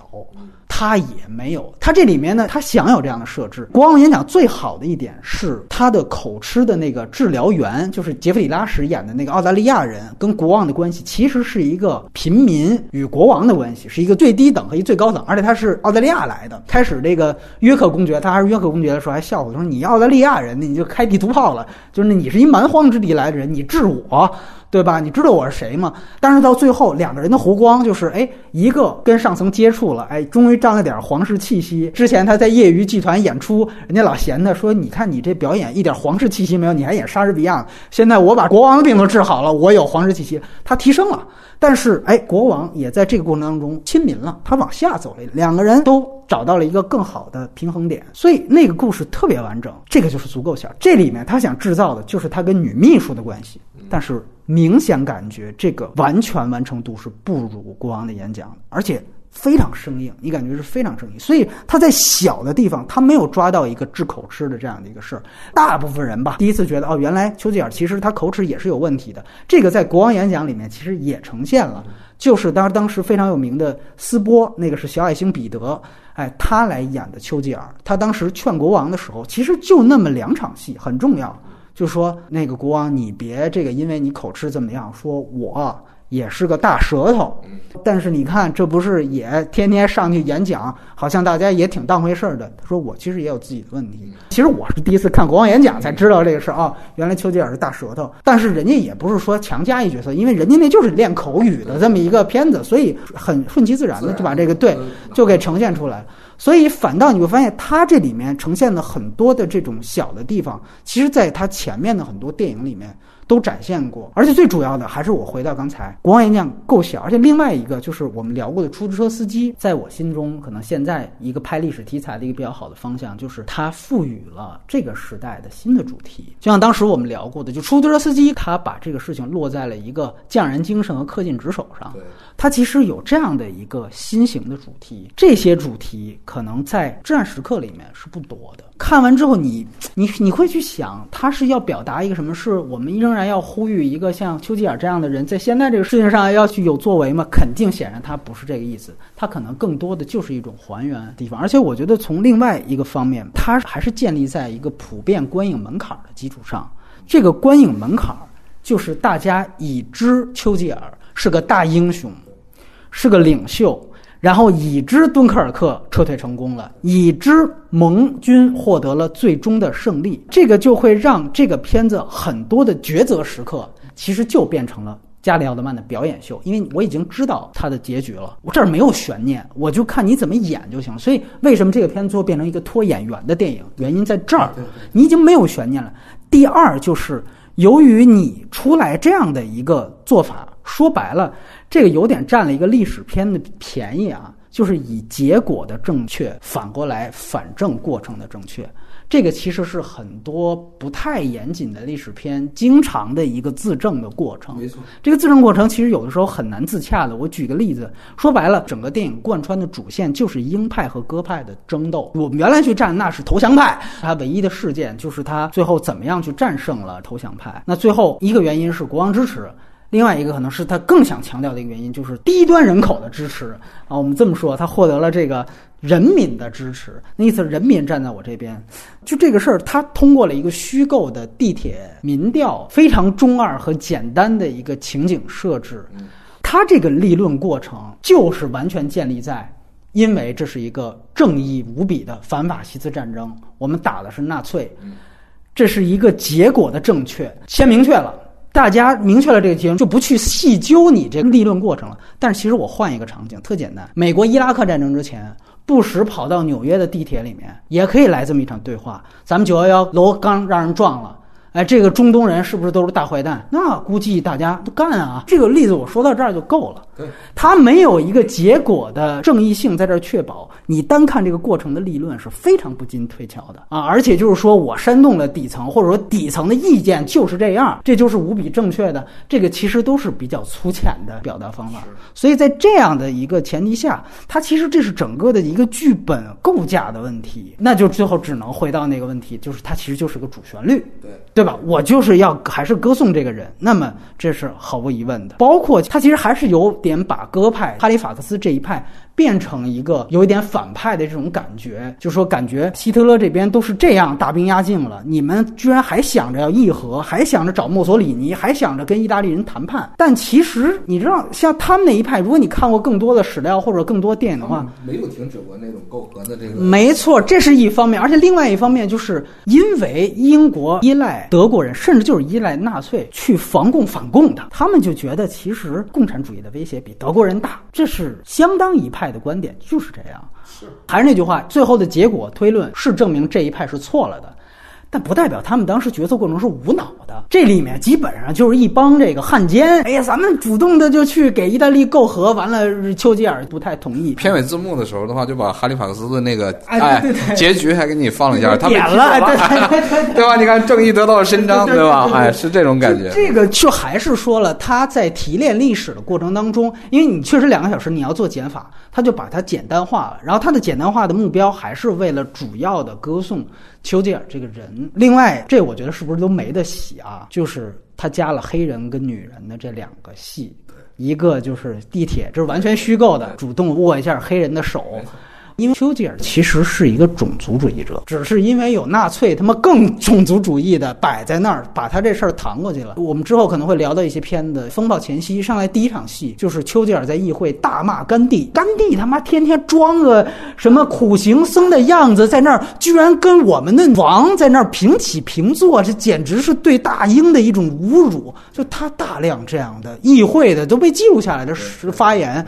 他也没有，他这里面呢，他想有这样的设置。国王演讲最好的一点是他的口吃的那个治疗员，就是杰弗里拉什演的那个澳大利亚人，跟国王的关系其实是一个平民与国王的关系，是一个最低等和一最高等，而且他是澳大利亚来的。开始这个约克公爵，他还是约克公爵的时候还笑话说：“你澳大利亚人，你就开地图炮了，就是你是一蛮荒之地来的人，你治我。”对吧？你知道我是谁吗？但是到最后，两个人的弧光就是，哎，一个跟上层接触了，哎，终于沾了点皇室气息。之前他在业余剧团演出，人家老嫌他说：“你看你这表演一点皇室气息没有，你还演莎士比亚。”现在我把国王的病都治好了，我有皇室气息，他提升了。但是，哎，国王也在这个过程当中亲民了，他往下走了，两个人都找到了一个更好的平衡点。所以那个故事特别完整，这个就是足够小。这里面他想制造的就是他跟女秘书的关系，但是。明显感觉这个完全完成度是不如国王的演讲，而且非常生硬，你感觉是非常生硬。所以他在小的地方，他没有抓到一个治口吃的这样的一个事儿。大部分人吧，第一次觉得哦，原来丘吉尔其实他口齿也是有问题的。这个在国王演讲里面其实也呈现了，就是当当时非常有名的斯波，那个是小矮星彼得，哎，他来演的丘吉尔。他当时劝国王的时候，其实就那么两场戏，很重要。就说那个国王，你别这个，因为你口吃怎么样？说我也是个大舌头，但是你看，这不是也天天上去演讲，好像大家也挺当回事儿的。他说我其实也有自己的问题。其实我是第一次看国王演讲才知道这个事儿啊，原来丘吉尔是大舌头。但是人家也不是说强加一角色，因为人家那就是练口语的这么一个片子，所以很顺其自然的就把这个对就给呈现出来了。所以反倒你会发现，它这里面呈现的很多的这种小的地方，其实在它前面的很多电影里面都展现过。而且最主要的还是我回到刚才，国王演讲够小，而且另外一个就是我们聊过的出租车司机，在我心中可能现在一个拍历史题材的一个比较好的方向，就是它赋予了这个时代的新的主题。就像当时我们聊过的，就出租车司机，他把这个事情落在了一个匠人精神和恪尽职守上。他其实有这样的一个新型的主题，这些主题可能在《至暗时刻》里面是不多的。看完之后，你你你会去想，他是要表达一个什么？是我们仍然要呼吁一个像丘吉尔这样的人，在现在这个事情上要去有作为吗？肯定，显然他不是这个意思。他可能更多的就是一种还原地方。而且，我觉得从另外一个方面，他还是建立在一个普遍观影门槛的基础上。这个观影门槛就是大家已知丘吉尔是个大英雄。是个领袖，然后已知敦刻尔克撤退成功了，已知盟军获得了最终的胜利，这个就会让这个片子很多的抉择时刻，其实就变成了加里奥德曼的表演秀，因为我已经知道他的结局了，我这儿没有悬念，我就看你怎么演就行。所以为什么这个片子最后变成一个拖演员的电影？原因在这儿，你已经没有悬念了。第二就是由于你出来这样的一个做法，说白了。这个有点占了一个历史片的便宜啊，就是以结果的正确反过来反证过程的正确。这个其实是很多不太严谨的历史片经常的一个自证的过程。没错，这个自证过程其实有的时候很难自洽的。我举个例子，说白了，整个电影贯穿的主线就是鹰派和鸽派的争斗。我们原来去战那是投降派，他唯一的事件就是他最后怎么样去战胜了投降派。那最后一个原因是国王支持。另外一个可能是他更想强调的一个原因，就是低端人口的支持啊。我们这么说，他获得了这个人民的支持，那意思人民站在我这边。就这个事儿，他通过了一个虚构的地铁民调，非常中二和简单的一个情景设置。他这个立论过程就是完全建立在，因为这是一个正义无比的反法西斯战争，我们打的是纳粹，这是一个结果的正确，先明确了。大家明确了这个结论，就不去细究你这个立论过程了。但是其实我换一个场景，特简单。美国伊拉克战争之前，布什跑到纽约的地铁里面，也可以来这么一场对话。咱们九幺幺楼刚让人撞了，哎，这个中东人是不是都是大坏蛋？那估计大家都干啊。这个例子我说到这儿就够了。对，他没有一个结果的正义性在这儿确保，你单看这个过程的立论是非常不经推敲的啊。而且就是说我煽动了底层，或者说底层的意见就是这样，这就是无比正确的。这个其实都是比较粗浅的表达方法。所以在这样的一个前提下，它其实这是整个的一个剧本构架的问题，那就最后只能回到那个问题，就是它其实就是个主旋律。对。对吧？我就是要还是歌颂这个人，那么这是毫无疑问的。包括他其实还是有点把歌派哈利法克斯这一派。变成一个有一点反派的这种感觉，就说感觉希特勒这边都是这样大兵压境了，你们居然还想着要议和，还想着找墨索里尼，还想着跟意大利人谈判。但其实你知道，像他们那一派，如果你看过更多的史料或者更多电影的话，没有停止过那种媾和的这个。没错，这是一方面，而且另外一方面就是因为英国依赖德国人，甚至就是依赖纳粹去防共反共的，他们就觉得其实共产主义的威胁比德国人大，这是相当一派。的观点就是这样，是还是那句话，最后的结果推论是证明这一派是错了的。但不代表他们当时决策过程是无脑的，这里面基本上就是一帮这个汉奸。哎呀，咱们主动的就去给意大利媾和，完了丘吉尔不太同意。片尾字幕的时候的话，就把哈利法克斯的那个哎结局还给你放了一下，他点了，对 对吧？你看正义得到了伸张，对吧？哎，是这种感觉。这个就还是说了，他在提炼历史的过程当中，因为你确实两个小时你要做减法，他就把它简单化了。然后他的简单化的目标还是为了主要的歌颂。丘吉尔这个人，另外这我觉得是不是都没得洗啊？就是他加了黑人跟女人的这两个戏，一个就是地铁，这是完全虚构的，主动握一下黑人的手。因为丘吉尔其实是一个种族主义者，只是因为有纳粹他妈更种族主义的摆在那儿，把他这事儿搪过去了。我们之后可能会聊到一些片子，《风暴前夕》上来第一场戏就是丘吉尔在议会大骂甘地，甘地他妈天天装个什么苦行僧的样子在那儿，居然跟我们的王在那儿平起平坐，这简直是对大英的一种侮辱。就他大量这样的议会的都被记录下来的发言。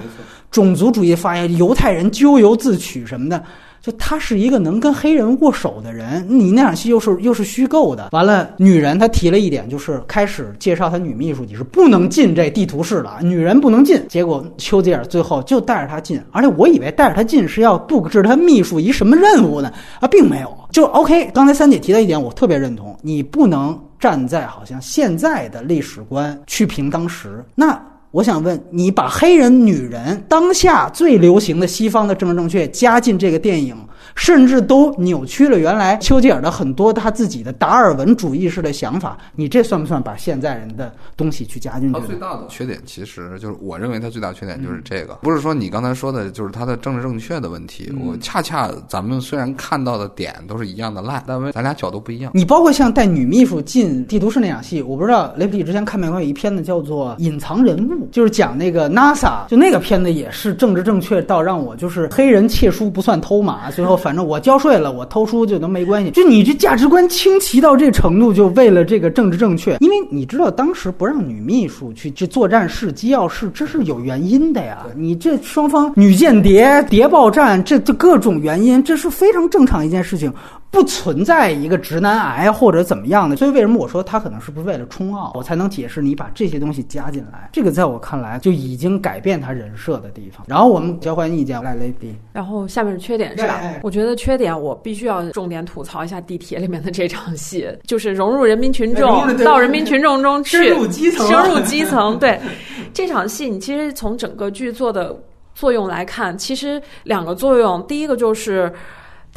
种族主义发言，犹太人咎由自取什么的，就他是一个能跟黑人握手的人。你那场戏又是又是虚构的。完了，女人她提了一点，就是开始介绍她女秘书，你是不能进这地图室的，女人不能进。结果丘吉尔最后就带着她进，而且我以为带着她进是要布置她秘书一什么任务呢？啊，并没有。就 OK。刚才三姐提到一点，我特别认同，你不能站在好像现在的历史观去评当时那。我想问你，把黑人女人当下最流行的西方的政治正确加进这个电影。甚至都扭曲了原来丘吉尔的很多他自己的达尔文主义式的想法，你这算不算把现在人的东西去加进去？他最大的缺点其实就是，我认为他最大缺点就是这个，不是说你刚才说的就是他的政治正确的问题。我恰恰咱们虽然看到的点都是一样的烂，但为咱俩角度不一样。你包括像带女秘书进地图室那场戏，我不知道雷普利之前看没看过一片子叫做《隐藏人物》，就是讲那个 NASA，就那个片子也是政治正确到让我就是黑人窃书不算偷马，最后。反正我交税了，我偷书就能没关系。就你这价值观清奇到这程度，就为了这个政治正确。因为你知道，当时不让女秘书去去作战室、机要室，这是有原因的呀。你这双方女间谍谍报战，这这各种原因，这是非常正常一件事情。不存在一个直男癌或者怎么样的，所以为什么我说他可能是不是为了冲奥，我才能解释你把这些东西加进来？这个在我看来就已经改变他人设的地方。然后我们交换意见，来雷迪。然后下面是缺点是吧？我觉得缺点我必须要重点吐槽一下地铁里面的这场戏，就是融入人民群众，到人民群众中去，深入基层，深入基层。对 这场戏，你其实从整个剧作的作用来看，其实两个作用，第一个就是。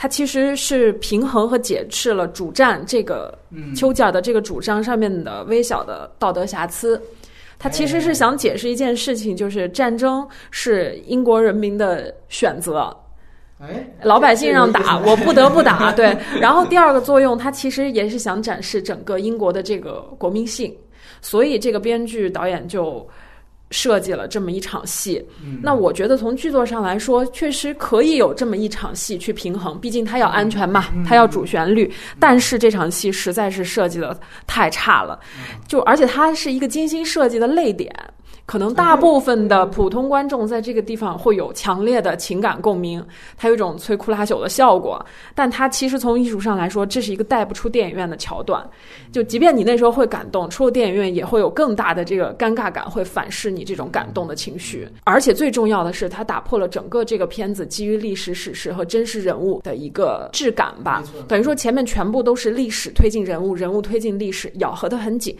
它其实是平衡和解释了主战这个丘吉尔的这个主张上面的微小的道德瑕疵。他其实是想解释一件事情，就是战争是英国人民的选择。哎，老百姓让打，我不得不打。对。然后第二个作用，他其实也是想展示整个英国的这个国民性。所以这个编剧导演就。设计了这么一场戏，那我觉得从剧作上来说，确实可以有这么一场戏去平衡。毕竟它要安全嘛，它要主旋律。但是这场戏实在是设计的太差了，就而且它是一个精心设计的泪点。可能大部分的普通观众在这个地方会有强烈的情感共鸣，它有一种摧枯拉朽的效果。但它其实从艺术上来说，这是一个带不出电影院的桥段。就即便你那时候会感动，出了电影院也会有更大的这个尴尬感，会反噬你这种感动的情绪。而且最重要的是，它打破了整个这个片子基于历史史实和真实人物的一个质感吧。等于说前面全部都是历史推进人物，人物推进历史，咬合的很紧。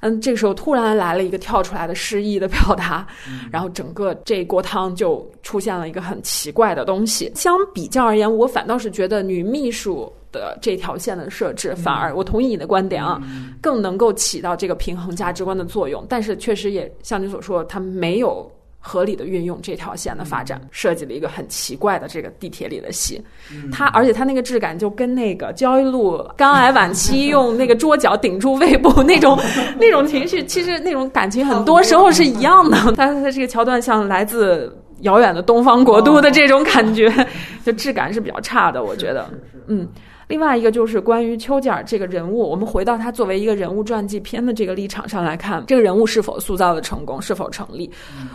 嗯，这个时候突然来了一个跳出来的诗意的表达，然后整个这锅汤就出现了一个很奇怪的东西。相比较而言，我反倒是觉得女秘书的这条线的设置，反而我同意你的观点啊，更能够起到这个平衡价值观的作用。但是确实也像你所说，它没有。合理的运用这条线的发展，设计了一个很奇怪的这个地铁里的戏，它而且它那个质感就跟那个焦裕禄肝癌晚期用那个桌角顶住胃部那种那种情绪，其实那种感情很多时候是一样的。它它这个桥段像来自遥远的东方国度的这种感觉，就质感是比较差的，我觉得，嗯。另外一个就是关于丘吉尔这个人物，我们回到他作为一个人物传记片的这个立场上来看，这个人物是否塑造的成功，是否成立？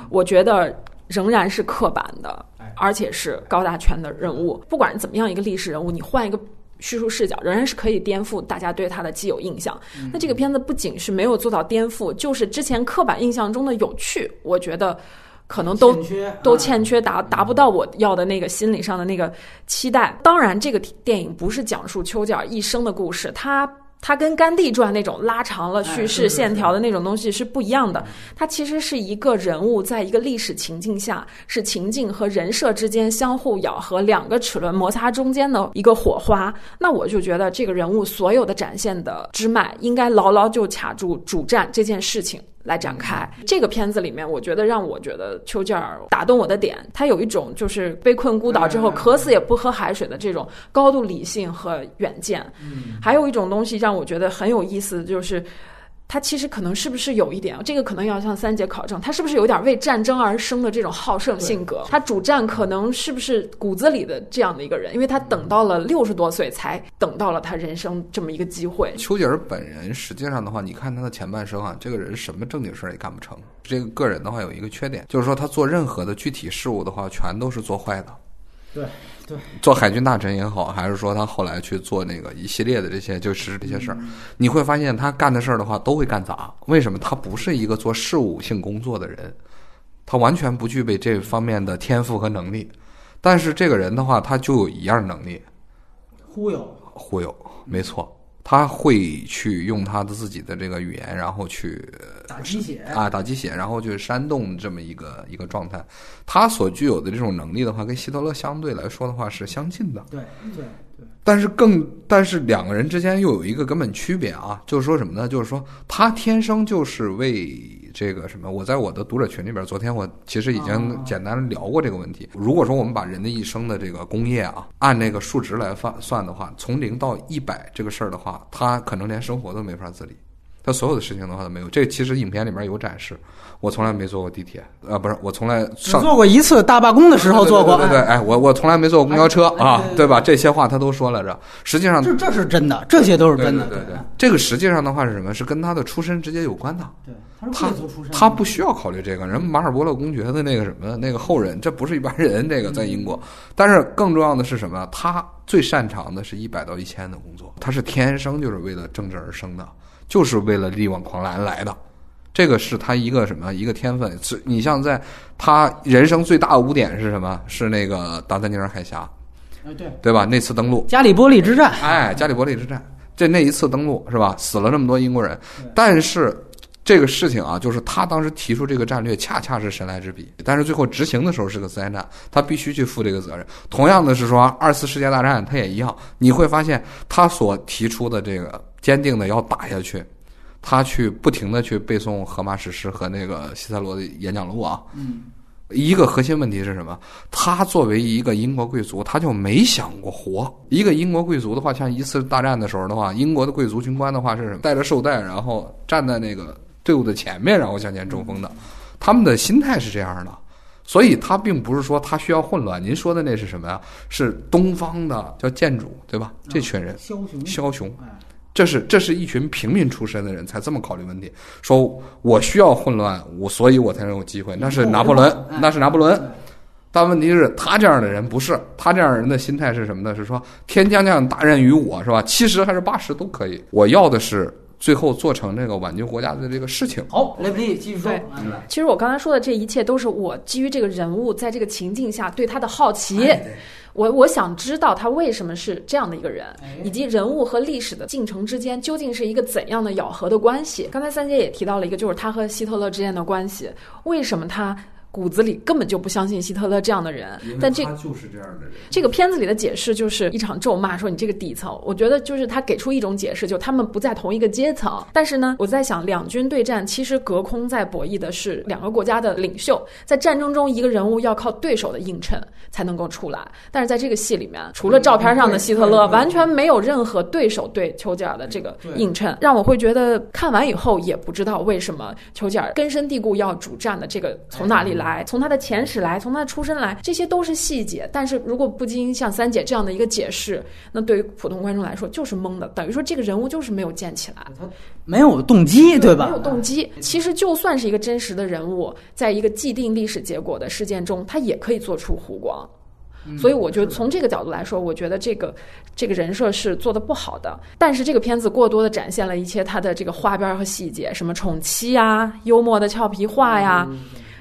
我觉得仍然是刻板的，而且是高大全的人物。不管怎么样一个历史人物，你换一个叙述视角，仍然是可以颠覆大家对他的既有印象。那这个片子不仅是没有做到颠覆，就是之前刻板印象中的有趣，我觉得。可能都都欠缺达达不到我要的那个心理上的那个期待。当然，这个电影不是讲述丘吉尔一生的故事，他它跟《甘地传》那种拉长了叙事线条的那种东西是不一样的。它其实是一个人物在一个历史情境下，是情境和人设之间相互咬合，两个齿轮摩擦中间的一个火花。那我就觉得这个人物所有的展现的支脉，应该牢牢就卡住主战这件事情。来展开这个片子里面，我觉得让我觉得丘吉尔打动我的点，他有一种就是被困孤岛之后渴死也不喝海水的这种高度理性和远见。嗯，还有一种东西让我觉得很有意思，就是。他其实可能是不是有一点，这个可能要向三姐考证，他是不是有点为战争而生的这种好胜性格？他主战可能是不是骨子里的这样的一个人？因为他等到了六十多岁才等到了他人生这么一个机会。丘吉尔本人实际上的话，你看他的前半生啊，这个人什么正经事儿也干不成。这个个人的话有一个缺点，就是说他做任何的具体事务的话，全都是做坏的。对。对，做海军大臣也好，还是说他后来去做那个一系列的这些，就实施这些事儿，你会发现他干的事儿的话都会干砸。为什么？他不是一个做事务性工作的人，他完全不具备这方面的天赋和能力。但是这个人的话，他就有一样能力，忽悠，忽悠，没错。他会去用他的自己的这个语言，然后去打鸡血啊，打鸡血，然后去煽动这么一个一个状态。他所具有的这种能力的话，跟希特勒相对来说的话是相近的。对对对。但是更，但是两个人之间又有一个根本区别啊，就是说什么呢？就是说他天生就是为。这个什么？我在我的读者群里边，昨天我其实已经简单聊过这个问题。如果说我们把人的一生的这个工业啊，按那个数值来算算的话，从零到一百这个事儿的话，他可能连生活都没法自理。他所有的事情的话都没有，这其实影片里面有展示。我从来没坐过地铁，呃，不是，我从来上坐过一次大罢工的时候坐过。对对，哎，我我从来没坐过公交车啊，对吧？这些话他都说了着。实际上，这这是真的，这些都是真的。对对，这个实际上的话是什么？是跟他的出身直接有关的。对，他他不需要考虑这个。人马尔伯勒公爵的那个什么那个后人，这不是一般人。这个在英国，但是更重要的是什么？他最擅长的是一百到一千的工作，他是天生就是为了政治而生的。就是为了力挽狂澜来的，这个是他一个什么一个天分？是你像在他人生最大的污点是什么？是那个达达尼尔海峡，哎对对吧？那次登陆加里波利之战，哎，加里波利之战，这那一次登陆是吧？死了那么多英国人，但是这个事情啊，就是他当时提出这个战略，恰恰是神来之笔，但是最后执行的时候是个灾难，他必须去负这个责任。同样的是说，二次世界大战他也一样，你会发现他所提出的这个。坚定的要打下去，他去不停的去背诵荷马史诗和那个希塞罗的演讲录啊。嗯，一个核心问题是什么？他作为一个英国贵族，他就没想过活。一个英国贵族的话，像一次大战的时候的话，英国的贵族军官的话是什么？带着绶带，然后站在那个队伍的前面，然后向前冲锋的。他们的心态是这样的，所以他并不是说他需要混乱。您说的那是什么呀？是东方的叫建主，对吧？这群人，枭雄，枭雄。这是这是一群平民出身的人才这么考虑问题，说我需要混乱，我所以我才能有机会。那是拿破仑，那是拿破仑。但问题是，他这样的人不是他这样人的心态是什么呢？是说天将降大任于我，是吧？七十还是八十都可以，我要的是最后做成这个挽救国家的这个事情。好，雷普利继续说。其实我刚才说的这一切都是我基于这个人物在这个情境下对他的好奇。我我想知道他为什么是这样的一个人，以及人物和历史的进程之间究竟是一个怎样的咬合的关系。刚才三姐也提到了一个，就是他和希特勒之间的关系，为什么他？骨子里根本就不相信希特勒这样的人，但这就是这样的人。这个片子里的解释就是一场咒骂，说你这个底层。我觉得就是他给出一种解释，就他们不在同一个阶层。但是呢，我在想，两军对战其实隔空在博弈的是两个国家的领袖，在战争中，一个人物要靠对手的映衬才能够出来。但是在这个戏里面，除了照片上的希特勒，完全没有任何对手对丘吉尔的这个映衬，让我会觉得看完以后也不知道为什么丘吉尔根深蒂固要主战的这个从哪里来。来，从他的前史来，从他的出身来，这些都是细节。但是如果不经像三姐这样的一个解释，那对于普通观众来说就是懵的，等于说这个人物就是没有建起来，没有动机，对吧？没有动机。其实就算是一个真实的人物，在一个既定历史结果的事件中，他也可以做出弧光。所以我觉得从这个角度来说，我觉得这个这个人设是做的不好的。但是这个片子过多的展现了一些他的这个花边和细节，什么宠妻啊，幽默的俏皮话呀。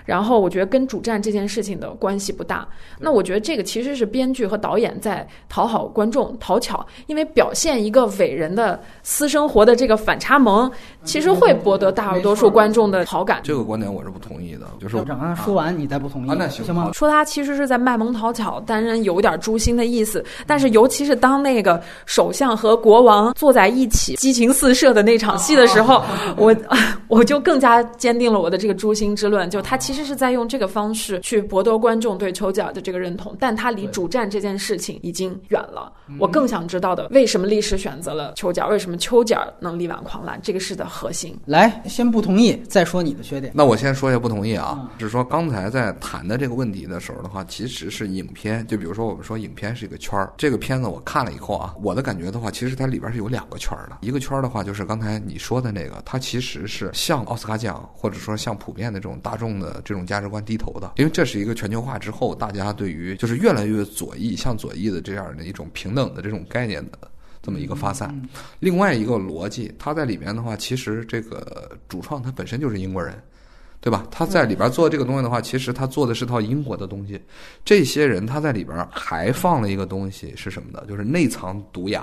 然后我觉得跟主战这件事情的关系不大。那我觉得这个其实是编剧和导演在讨好观众、讨巧，因为表现一个伟人的私生活的这个反差萌，其实会博得大多数观众的好感。这个观点我是不同意的，就是让他说完你再不同意，那行吗？说他其实是在卖萌讨巧，当然有点诛心的意思。但是尤其是当那个首相和国王坐在一起激情四射的那场戏的时候，我 我就更加坚定了我的这个诛心之论，就他其实。其实是在用这个方式去博得观众对丘吉尔的这个认同，但他离主战这件事情已经远了。我更想知道的，为什么历史选择了丘吉尔？为什么丘吉尔能力挽狂澜？这个是的核心。来，先不同意，再说你的缺点。那我先说一下不同意啊，就是说刚才在谈的这个问题的时候的话，其实是影片，就比如说我们说影片是一个圈儿，这个片子我看了以后啊，我的感觉的话，其实它里边是有两个圈儿的，一个圈儿的话就是刚才你说的那个，它其实是向奥斯卡奖或者说向普遍的这种大众的。这种价值观低头的，因为这是一个全球化之后，大家对于就是越来越左翼、向左翼的这样的一种平等的这种概念的这么一个发散。另外一个逻辑，他在里面的话，其实这个主创他本身就是英国人，对吧？他在里边做这个东西的话，其实他做的是套英国的东西。这些人他在里边还放了一个东西是什么呢？就是内藏毒牙，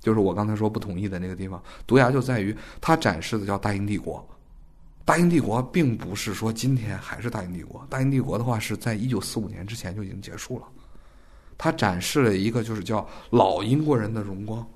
就是我刚才说不同意的那个地方。毒牙就在于他展示的叫大英帝国。大英帝国并不是说今天还是大英帝国，大英帝国的话是在一九四五年之前就已经结束了。他展示了一个就是叫老英国人的荣光，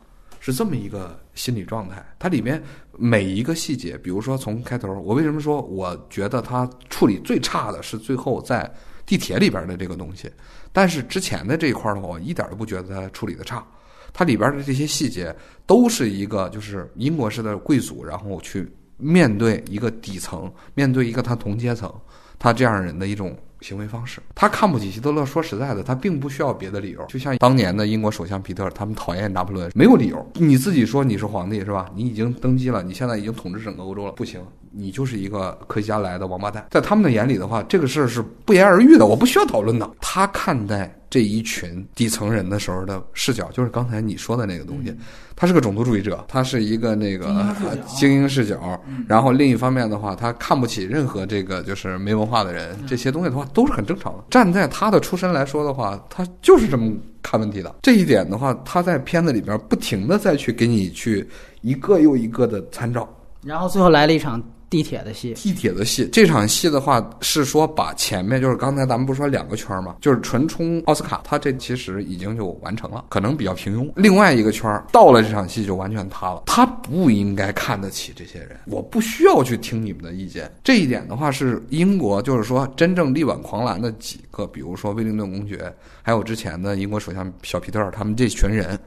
是这么一个心理状态。它里面每一个细节，比如说从开头，我为什么说我觉得他处理最差的是最后在地铁里边的这个东西，但是之前的这一块的话，我一点都不觉得他处理的差。它里边的这些细节都是一个就是英国式的贵族，然后去。面对一个底层，面对一个他同阶层，他这样人的一种行为方式，他看不起希特勒。说实在的，他并不需要别的理由。就像当年的英国首相皮特，他们讨厌拿破仑，没有理由。你自己说你是皇帝是吧？你已经登基了，你现在已经统治整个欧洲了，不行，你就是一个科学家来的王八蛋。在他们的眼里的话，这个事儿是不言而喻的，我不需要讨论的。他看待。这一群底层人的时候的视角，就是刚才你说的那个东西。他是个种族主义者，他是一个那个精英视角。然后另一方面的话，他看不起任何这个就是没文化的人。这些东西的话都是很正常的。站在他的出身来说的话，他就是这么看问题的。这一点的话，他在片子里边不停的再去给你去一个又一个的参照。然后最后来了一场。地铁的戏，地铁的戏，这场戏的话是说把前面就是刚才咱们不是说两个圈儿吗？就是纯冲奥斯卡，他这其实已经就完成了，可能比较平庸。另外一个圈儿到了这场戏就完全塌了，他不应该看得起这些人，我不需要去听你们的意见。这一点的话是英国，就是说真正力挽狂澜的几个，比如说威灵顿公爵，还有之前的英国首相小皮特，他们这群人。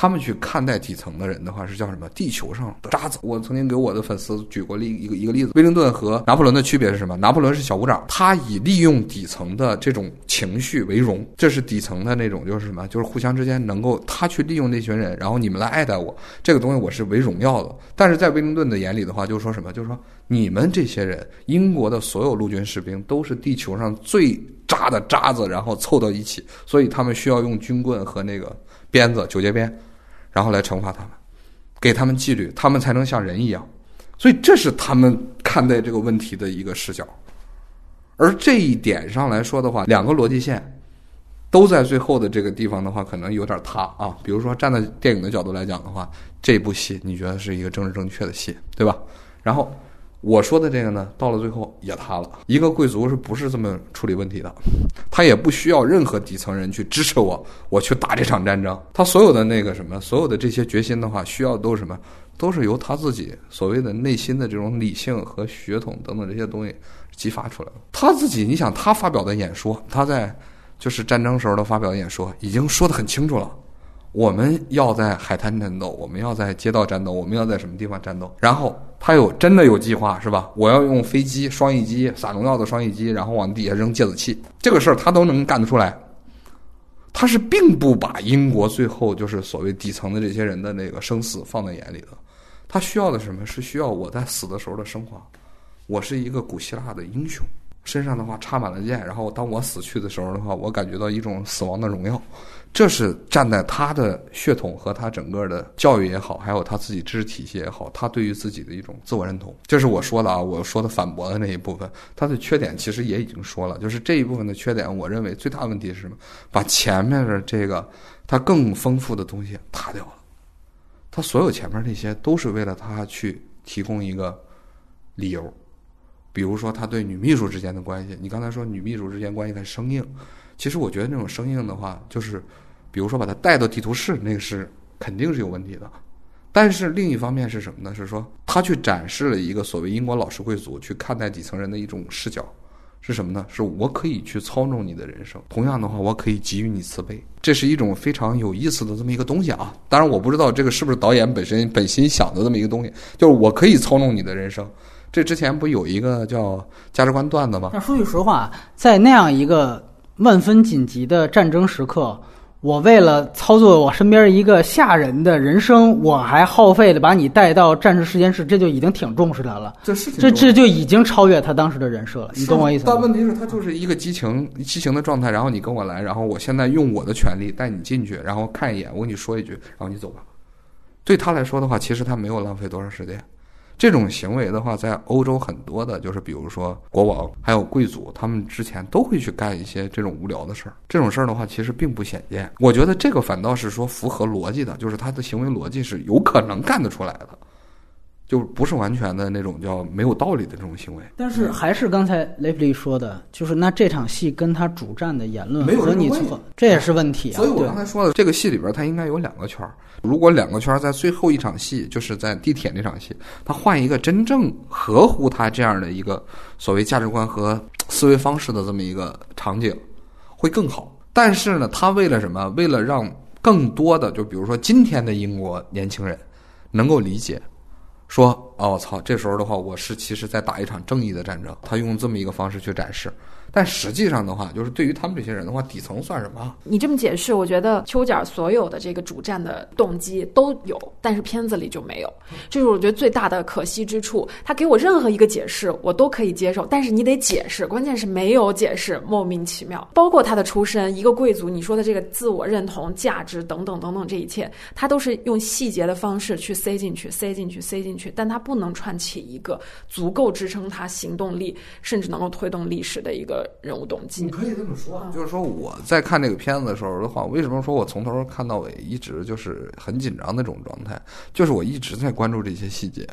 他们去看待底层的人的话是叫什么？地球上的渣子。我曾经给我的粉丝举过例一个一个例子，威灵顿和拿破仑的区别是什么？拿破仑是小鼓掌，他以利用底层的这种情绪为荣，这是底层的那种就是什么？就是互相之间能够他去利用那群人，然后你们来爱戴我，这个东西我是为荣耀的。但是在威灵顿的眼里的话，就是说什么？就是说你们这些人，英国的所有陆军士兵都是地球上最渣的渣子，然后凑到一起，所以他们需要用军棍和那个鞭子九节鞭。然后来惩罚他们，给他们纪律，他们才能像人一样。所以这是他们看待这个问题的一个视角。而这一点上来说的话，两个逻辑线都在最后的这个地方的话，可能有点塌啊。比如说，站在电影的角度来讲的话，这部戏你觉得是一个政治正确的戏，对吧？然后。我说的这个呢，到了最后也塌了。一个贵族是不是这么处理问题的？他也不需要任何底层人去支持我，我去打这场战争。他所有的那个什么，所有的这些决心的话，需要都是什么？都是由他自己所谓的内心的这种理性和血统等等这些东西激发出来的。他自己，你想他发表的演说，他在就是战争时候的发表演说，已经说得很清楚了。我们要在海滩战斗，我们要在街道战斗，我们要在什么地方战斗？然后他有真的有计划是吧？我要用飞机双翼机撒农药的双翼机，然后往底下扔芥子气，这个事儿他都能干得出来。他是并不把英国最后就是所谓底层的这些人的那个生死放在眼里的。他需要的什么是需要我在死的时候的升华？我是一个古希腊的英雄，身上的话插满了剑，然后当我死去的时候的话，我感觉到一种死亡的荣耀。这是站在他的血统和他整个的教育也好，还有他自己知识体系也好，他对于自己的一种自我认同，这是我说的啊，我说的反驳的那一部分。他的缺点其实也已经说了，就是这一部分的缺点，我认为最大问题是什么？把前面的这个他更丰富的东西塌掉了。他所有前面那些都是为了他去提供一个理由，比如说他对女秘书之间的关系，你刚才说女秘书之间关系很生硬。其实我觉得那种生硬的话，就是，比如说把它带到地图室，那个是肯定是有问题的。但是另一方面是什么呢？是说他去展示了一个所谓英国老式贵族去看待底层人的一种视角，是什么呢？是我可以去操纵你的人生，同样的话，我可以给予你慈悲，这是一种非常有意思的这么一个东西啊。当然，我不知道这个是不是导演本身本心想的这么一个东西，就是我可以操纵你的人生。这之前不有一个叫价值观段子吗？那说句实话，在那样一个。万分紧急的战争时刻，我为了操作我身边一个下人的人生，我还耗费的把你带到战士实验室，这就已经挺重视他了。这是这这就已经超越他当时的人设了。你懂我意思吗？但问题是，他就是一个激情激情的状态，然后你跟我来，然后我现在用我的权利带你进去，然后看一眼，我跟你说一句，然后你走吧。对他来说的话，其实他没有浪费多长时间。这种行为的话，在欧洲很多的，就是比如说国王还有贵族，他们之前都会去干一些这种无聊的事儿。这种事儿的话，其实并不显见。我觉得这个反倒是说符合逻辑的，就是他的行为逻辑是有可能干得出来的。就不是完全的那种叫没有道理的这种行为，但是还是刚才雷弗利说的，就是那这场戏跟他主战的言论和你错，这也是问题啊。所以我刚才说的这个戏里边，他应该有两个圈儿。如果两个圈儿在最后一场戏，就是在地铁那场戏，他换一个真正合乎他这样的一个所谓价值观和思维方式的这么一个场景，会更好。但是呢，他为了什么？为了让更多的，就比如说今天的英国年轻人能够理解。说哦，我操！这时候的话，我是其实在打一场正义的战争。他用这么一个方式去展示。但实际上的话，就是对于他们这些人的话，底层算什么？你这么解释，我觉得丘吉尔所有的这个主战的动机都有，但是片子里就没有，这是我觉得最大的可惜之处。他给我任何一个解释，我都可以接受，但是你得解释，关键是没有解释，莫名其妙。包括他的出身，一个贵族，你说的这个自我认同、价值等等等等，这一切，他都是用细节的方式去塞进去、塞进去、塞进去，但他不能串起一个足够支撑他行动力，甚至能够推动历史的一个。人物动机，你可以这么说，就是说我在看这个片子的时候的话，为什么说我从头看到尾一直就是很紧张的这种状态？就是我一直在关注这些细节。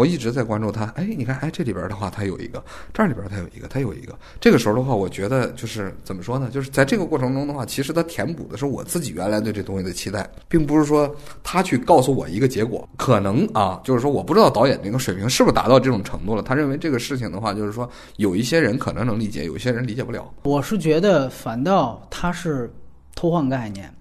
我一直在关注他，哎，你看，哎，这里边的话，它有一个，这里边它有一个，它有一个。这个时候的话，我觉得就是怎么说呢？就是在这个过程中的话，其实它填补的是我自己原来对这东西的期待，并不是说他去告诉我一个结果。可能啊，就是说我不知道导演这个水平是不是达到这种程度了。他认为这个事情的话，就是说有一些人可能能理解，有一些人理解不了。我是觉得反倒他是偷换概念。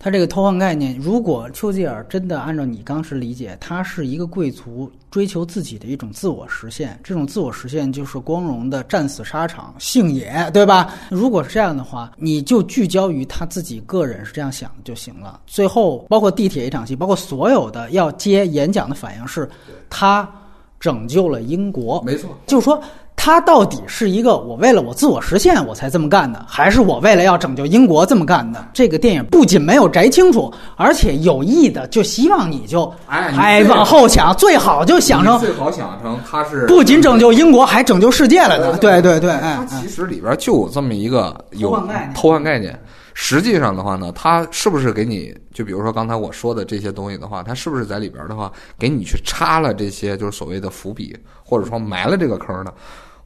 他这个偷换概念，如果丘吉尔真的按照你当时理解，他是一个贵族追求自己的一种自我实现，这种自我实现就是光荣的战死沙场、姓野，对吧？如果是这样的话，你就聚焦于他自己个人是这样想就行了。最后，包括地铁一场戏，包括所有的要接演讲的反应是，他拯救了英国，没错，就是说。他到底是一个我为了我自我实现我才这么干的，还是我为了要拯救英国这么干的？这个电影不仅没有摘清楚，而且有意的就希望你就哎哎往后想，最好就想成最好想成他是不仅拯救英国，还拯救世界了呢。对对对，哎它，其实里边就有这么一个有偷换概念偷换概念。实际上的话呢，它是不是给你就比如说刚才我说的这些东西的话，它是不是在里边的话给你去插了这些就是所谓的伏笔，或者说埋了这个坑呢？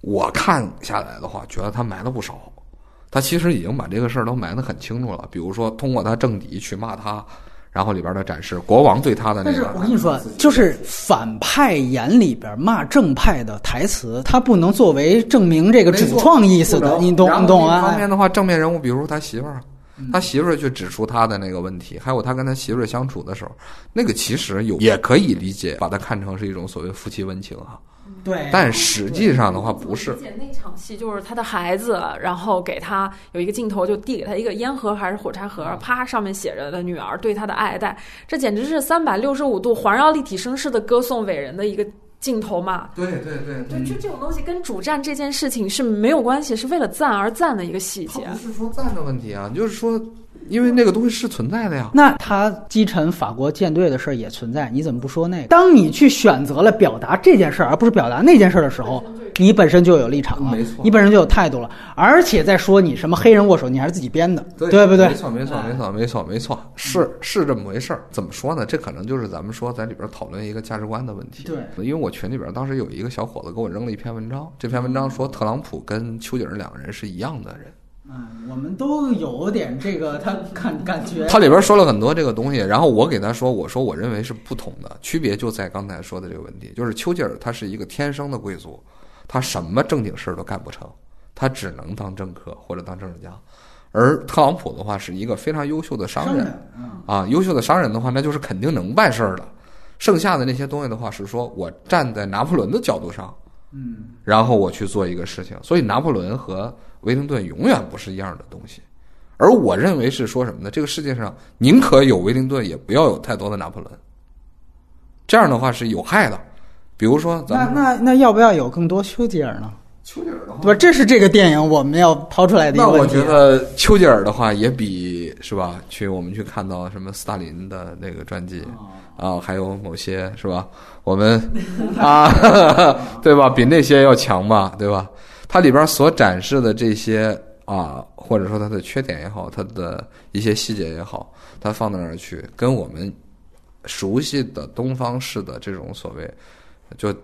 我看下来的话，觉得他埋了不少。他其实已经把这个事儿都埋得很清楚了。比如说，通过他政敌去骂他，然后里边的展示国王对他的那但是个。我跟你说，就是反派眼里边骂正派的台词，他不能作为证明这个主创意思的，你懂你懂啊一方啊？面的话，正面人物，比如他媳妇儿，他媳妇儿去指出他的那个问题，还有他跟他媳妇儿相处的时候，那个其实有也可以理解，把它看成是一种所谓夫妻温情哈。对，但实际上的话不是。理，解那场戏就是他的孩子，然后给他有一个镜头，就递给他一个烟盒还是火柴盒，啪，上面写着的女儿对他的爱戴，这简直是三百六十五度环绕立体声式的歌颂伟人的一个镜头嘛。对对对对，就这种东西跟主战这件事情是没有关系，是为了赞而赞的一个细节。不是说赞的问题啊，就是说，因为那个东西是存在的呀。那他击沉法国舰队的事儿也存在，你怎么不说那个？当你去选择了表达这件事儿，而不是表达那件事儿的时候，你本身就有立场了，没错你本身就有态度了，而且在说你什么黑人握手，你还是自己编的，对不对？没错，没错，没错，没错，没错，是是这么回事儿。怎么说呢？这可能就是咱们说在里边讨论一个价值观的问题。对，因为我群里边当时有一个小伙子给我扔了一篇文章，这篇文章说特朗普跟丘吉尔两个人是一样的人。嗯，我们都有点这个，他感感觉他里边说了很多这个东西，然后我给他说，我说我认为是不同的，区别就在刚才说的这个问题，就是丘吉尔他是一个天生的贵族，他什么正经事儿都干不成，他只能当政客或者当政治家，而特朗普的话是一个非常优秀的商人啊，优秀的商人的话，那就是肯定能办事儿的。剩下的那些东西的话，是说我站在拿破仑的角度上，嗯，然后我去做一个事情。所以拿破仑和威灵顿永远不是一样的东西。而我认为是说什么呢？这个世界上宁可有威灵顿，也不要有太多的拿破仑。这样的话是有害的。比如说，那咱们那那要不要有更多丘吉尔呢？丘吉尔的话，对吧？这是这个电影我们要抛出来的一那我个问题。觉得丘吉尔的话也比是吧？去我们去看到什么斯大林的那个传记啊，还有某些是吧？我们啊，对吧？比那些要强吧，对吧？它里边所展示的这些啊，或者说它的缺点也好，它的一些细节也好，它放到那儿去，跟我们熟悉的东方式的这种所谓就。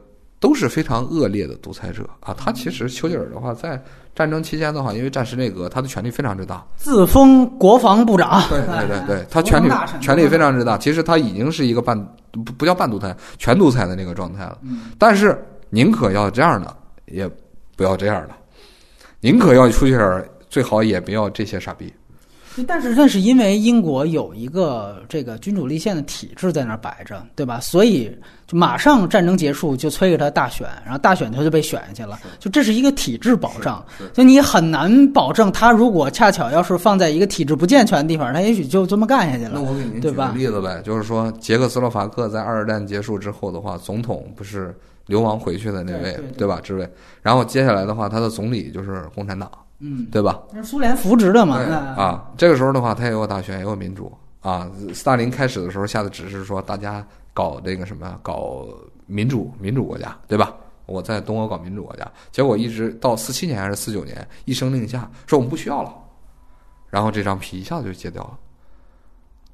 都是非常恶劣的独裁者啊！他其实丘吉尔的话，在战争期间的话，因为战时内阁，他的权力非常之大。自封国防部长，对对对对，他权力权力非常之大。其实他已经是一个半不不叫半独裁，全独裁的那个状态了。嗯但是宁可要这样的，也不要这样了；宁可要出去点，最好也不要这些傻逼。但是那是因为英国有一个这个君主立宪的体制在那儿摆着，对吧？所以就马上战争结束就催着他大选，然后大选他就被选下去了。就这是一个体制保障，所以你很难保证他如果恰巧要是放在一个体制不健全的地方，他也许就这么干下去了。那我给您举个例子呗，就是说捷克斯洛伐克在二战结束之后的话，总统不是流亡回去的那位对吧？之位，然后接下来的话，他的总理就是共产党，嗯，对吧？那是苏联扶植的嘛？对啊，这个时候的话，他也有大选，也有民主啊。斯大林开始的时候下的指示说，大家搞这个什么，搞民主民主国家，对吧？我在东欧搞民主国家，结果一直到四七年还是四九年，一声令下，说我们不需要了，然后这张皮一下子就揭掉了。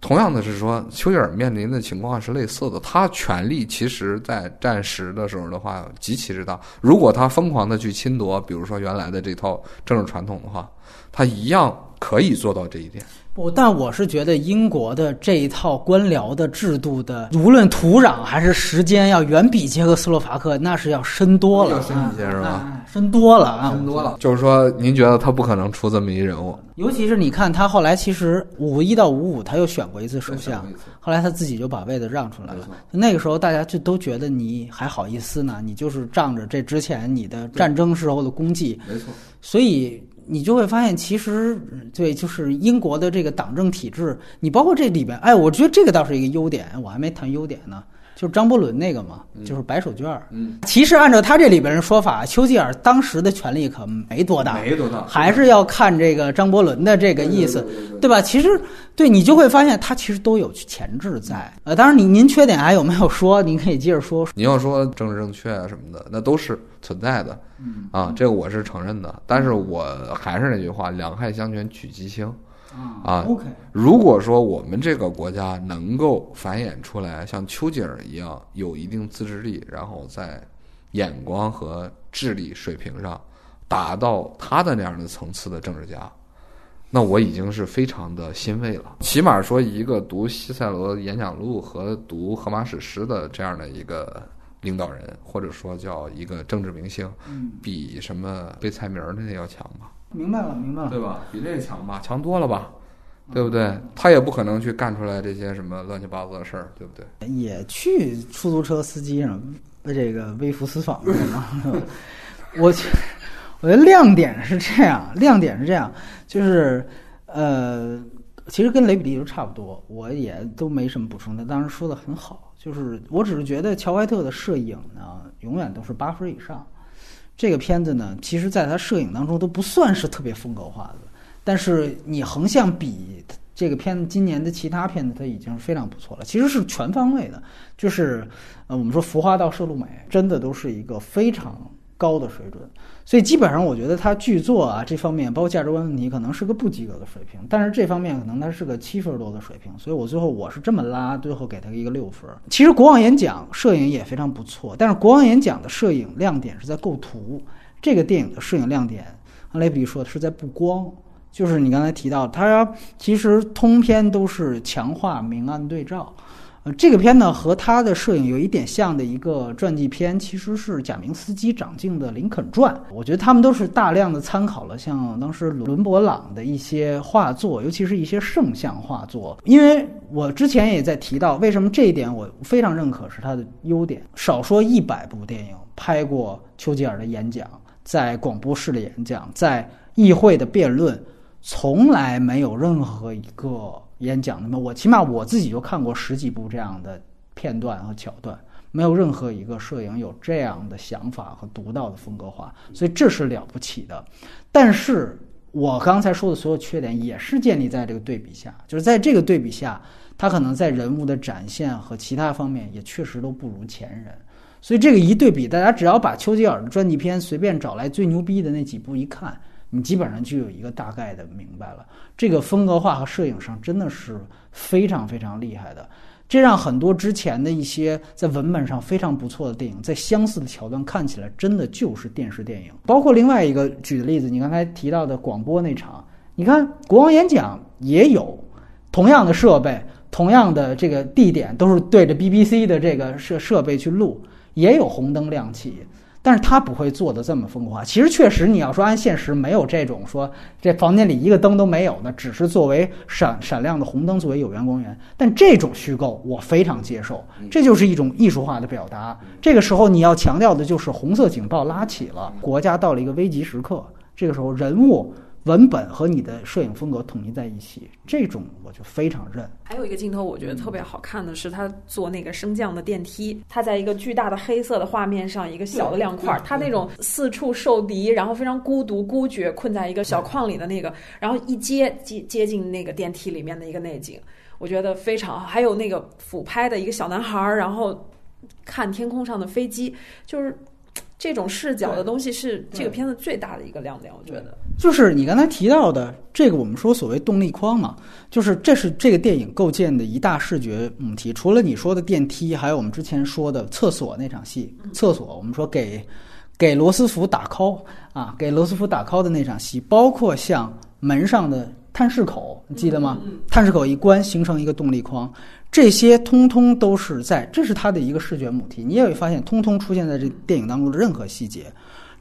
同样的是说，丘吉尔面临的情况是类似的，他权力其实在战时的时候的话极其之大。如果他疯狂的去侵夺，比如说原来的这套政治传统的话，他一样可以做到这一点。不，但我是觉得英国的这一套官僚的制度的，无论土壤还是时间，要远比捷克斯洛伐克那是要深多了，要深一些是吧啊？深多了啊，多了。就是说，您觉得他不可能出这么一人物？尤其是你看他后来其实五一到五五他又选过一次首相，后来他自己就把位子让出来了。那个时候大家就都觉得你还好意思呢，你就是仗着这之前你的战争时候的功绩，没错。所以。你就会发现，其实对，就是英国的这个党政体制，你包括这里边，哎，我觉得这个倒是一个优点，我还没谈优点呢。就是张伯伦那个嘛，就是白手绢儿。嗯，其实按照他这里边人说法，丘吉尔当时的权力可没多大，没多大，还是要看这个张伯伦的这个意思，对吧？其实对你就会发现，他其实都有潜质在。呃，当然，您您缺点还有没有说？您可以接着说。你要说政治正确啊什么的，那都是存在的。嗯啊，这个我是承认的。但是我还是那句话，两害相权取其轻。啊，OK。如果说我们这个国家能够繁衍出来像丘吉尔一样有一定自制力，然后在眼光和智力水平上达到他的那样的层次的政治家，那我已经是非常的欣慰了。起码说，一个读西塞罗演讲录和读荷马史诗的这样的一个领导人，或者说叫一个政治明星，比什么背菜名的那要强吧。明白了，明白了，对吧？比这个强吧，强多了吧，对不对？他也不可能去干出来这些什么乱七八糟的事儿，对不对？也去出租车司机上这个微服私访了吗？我我觉得亮点是这样，亮点是这样，就是呃，其实跟雷比利都差不多，我也都没什么补充。他当时说的很好，就是我只是觉得乔怀特的摄影呢，永远都是八分以上。这个片子呢，其实在他摄影当中都不算是特别风格化的，但是你横向比这个片子今年的其他片子，它已经非常不错了。其实是全方位的，就是呃，我们说浮华到摄录美，真的都是一个非常。高的水准，所以基本上我觉得他剧作啊这方面，包括价值观问题，可能是个不及格的水平。但是这方面可能他是个七分多的水平，所以我最后我是这么拉，最后给他一个六分。其实国王演讲摄影也非常不错，但是国王演讲的摄影亮点是在构图，这个电影的摄影亮点，雷比说的是在布光，就是你刚才提到，他其实通篇都是强化明暗对照。呃，这个片呢和他的摄影有一点像的一个传记片，其实是贾明斯基长镜的《林肯传》。我觉得他们都是大量的参考了像当时伦勃朗的一些画作，尤其是一些圣像画作。因为我之前也在提到，为什么这一点我非常认可是他的优点。少说一百部电影拍过丘吉尔的演讲，在广播室的演讲，在议会的辩论，从来没有任何一个。演讲那么我起码我自己就看过十几部这样的片段和桥段，没有任何一个摄影有这样的想法和独到的风格化，所以这是了不起的。但是我刚才说的所有缺点也是建立在这个对比下，就是在这个对比下，他可能在人物的展现和其他方面也确实都不如前人。所以这个一对比，大家只要把丘吉尔的传记片随便找来最牛逼的那几部一看。你基本上就有一个大概的明白了，这个风格化和摄影上真的是非常非常厉害的，这让很多之前的一些在文本上非常不错的电影，在相似的桥段看起来真的就是电视电影。包括另外一个举的例子，你刚才提到的广播那场，你看国王演讲也有同样的设备，同样的这个地点，都是对着 BBC 的这个设设备去录，也有红灯亮起。但是他不会做的这么疯狂。其实确实，你要说按现实，没有这种说这房间里一个灯都没有的，只是作为闪闪亮的红灯作为有源光源。但这种虚构我非常接受，这就是一种艺术化的表达。这个时候你要强调的就是红色警报拉起了，国家到了一个危急时刻。这个时候人物。文本和你的摄影风格统一在一起，这种我就非常认。还有一个镜头，我觉得特别好看的是他坐那个升降的电梯，他在一个巨大的黑色的画面上，一个小的亮块，他那种四处受敌，然后非常孤独孤绝，困在一个小框里的那个，然后一接接接近那个电梯里面的一个内景，我觉得非常好。还有那个俯拍的一个小男孩，然后看天空上的飞机，就是。这种视角的东西是这个片子最大的一个亮点，我觉得。就是你刚才提到的这个，我们说所谓动力框嘛，就是这是这个电影构建的一大视觉母题。除了你说的电梯，还有我们之前说的厕所那场戏，厕所我们说给给罗斯福打 call 啊，给罗斯福打 call 的那场戏，包括像门上的探视口，你记得吗？探视口一关，形成一个动力框，这些通通都是在，这是他的一个视觉母题。你也会发现，通通出现在这电影当中的任何细节，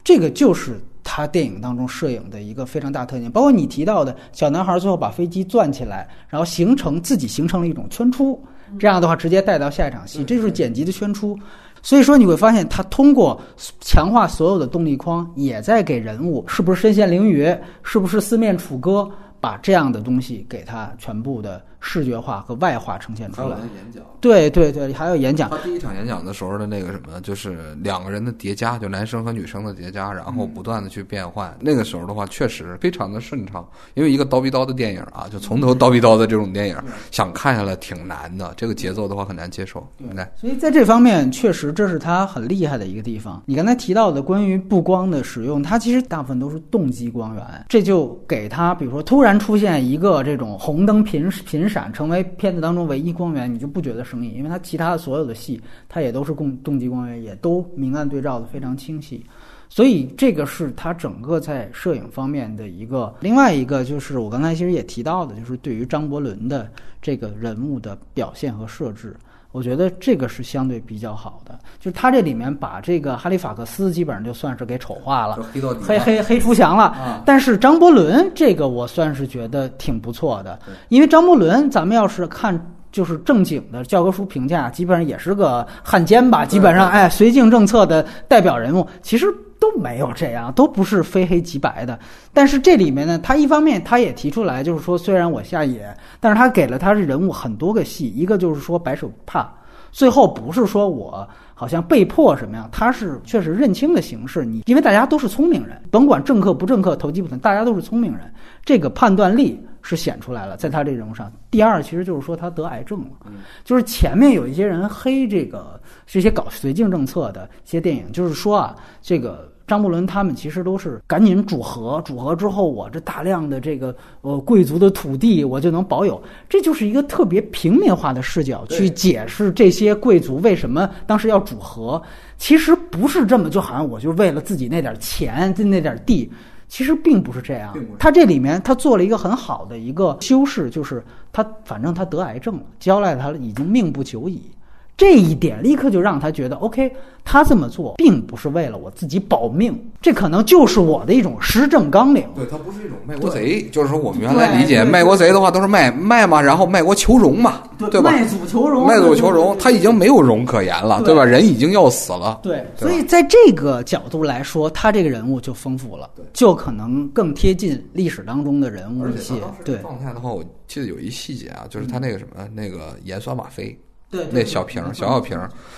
这个就是他电影当中摄影的一个非常大特点。包括你提到的小男孩最后把飞机攥起来，然后形成自己形成了一种圈出，这样的话直接带到下一场戏，这就是剪辑的圈出。所以说你会发现，他通过强化所有的动力框，也在给人物是不是身陷囹圄，是不是四面楚歌，把这样的东西给他全部的。视觉化和外化呈现出来。演讲，对对对，还有演讲。他第一场演讲的时候的那个什么，就是两个人的叠加，就男生和女生的叠加，然后不断的去变换。那个时候的话，确实非常的顺畅。因为一个刀逼刀的电影啊，就从头刀逼刀的这种电影，想看下来挺难的。这个节奏的话很难接受。对，所以在这方面，确实这是他很厉害的一个地方。你刚才提到的关于布光的使用，它其实大部分都是动机光源，这就给他，比如说突然出现一个这种红灯频频。闪成为片子当中唯一光源，你就不觉得生硬，因为它其他的所有的戏，它也都是共动机光源，也都明暗对照的非常清晰，所以这个是它整个在摄影方面的一个。另外一个就是我刚才其实也提到的，就是对于张伯伦的这个人物的表现和设置。我觉得这个是相对比较好的，就是他这里面把这个哈利法克斯基本上就算是给丑化了，黑黑黑出墙了。但是张伯伦这个我算是觉得挺不错的，因为张伯伦咱们要是看就是正经的教科书评价，基本上也是个汉奸吧，基本上哎绥靖政策的代表人物，其实。都没有这样，都不是非黑即白的。但是这里面呢，他一方面他也提出来，就是说，虽然我下野，但是他给了他是人物很多个戏，一个就是说白手帕，最后不是说我好像被迫什么样，他是确实认清的形式。你因为大家都是聪明人，甭管政客不政客，投机不投，大家都是聪明人，这个判断力是显出来了，在他这人物上。第二，其实就是说他得癌症了，就是前面有一些人黑这个这些搞绥靖政策的一些电影，就是说啊，这个。张伯伦他们其实都是赶紧主和，主和之后，我这大量的这个呃贵族的土地我就能保有，这就是一个特别平民化的视角去解释这些贵族为什么当时要主和。其实不是这么，就好像我就为了自己那点钱、那点地，其实并不是这样。他这里面他做了一个很好的一个修饰，就是他反正他得癌症了，交代他已经命不久矣。这一点立刻就让他觉得，OK，他这么做并不是为了我自己保命，这可能就是我的一种施政纲领。对他不是一种卖国贼，就是说我们原来理解卖国贼的话都是卖卖嘛，然后卖国求荣嘛，对吧？卖祖求荣，卖祖求荣，他已经没有荣可言了，对吧？人已经要死了。对，所以在这个角度来说，他这个人物就丰富了，就可能更贴近历史当中的人物一些。对，状态的话，我记得有一细节啊，就是他那个什么，那个盐酸吗啡。对，那小瓶小小瓶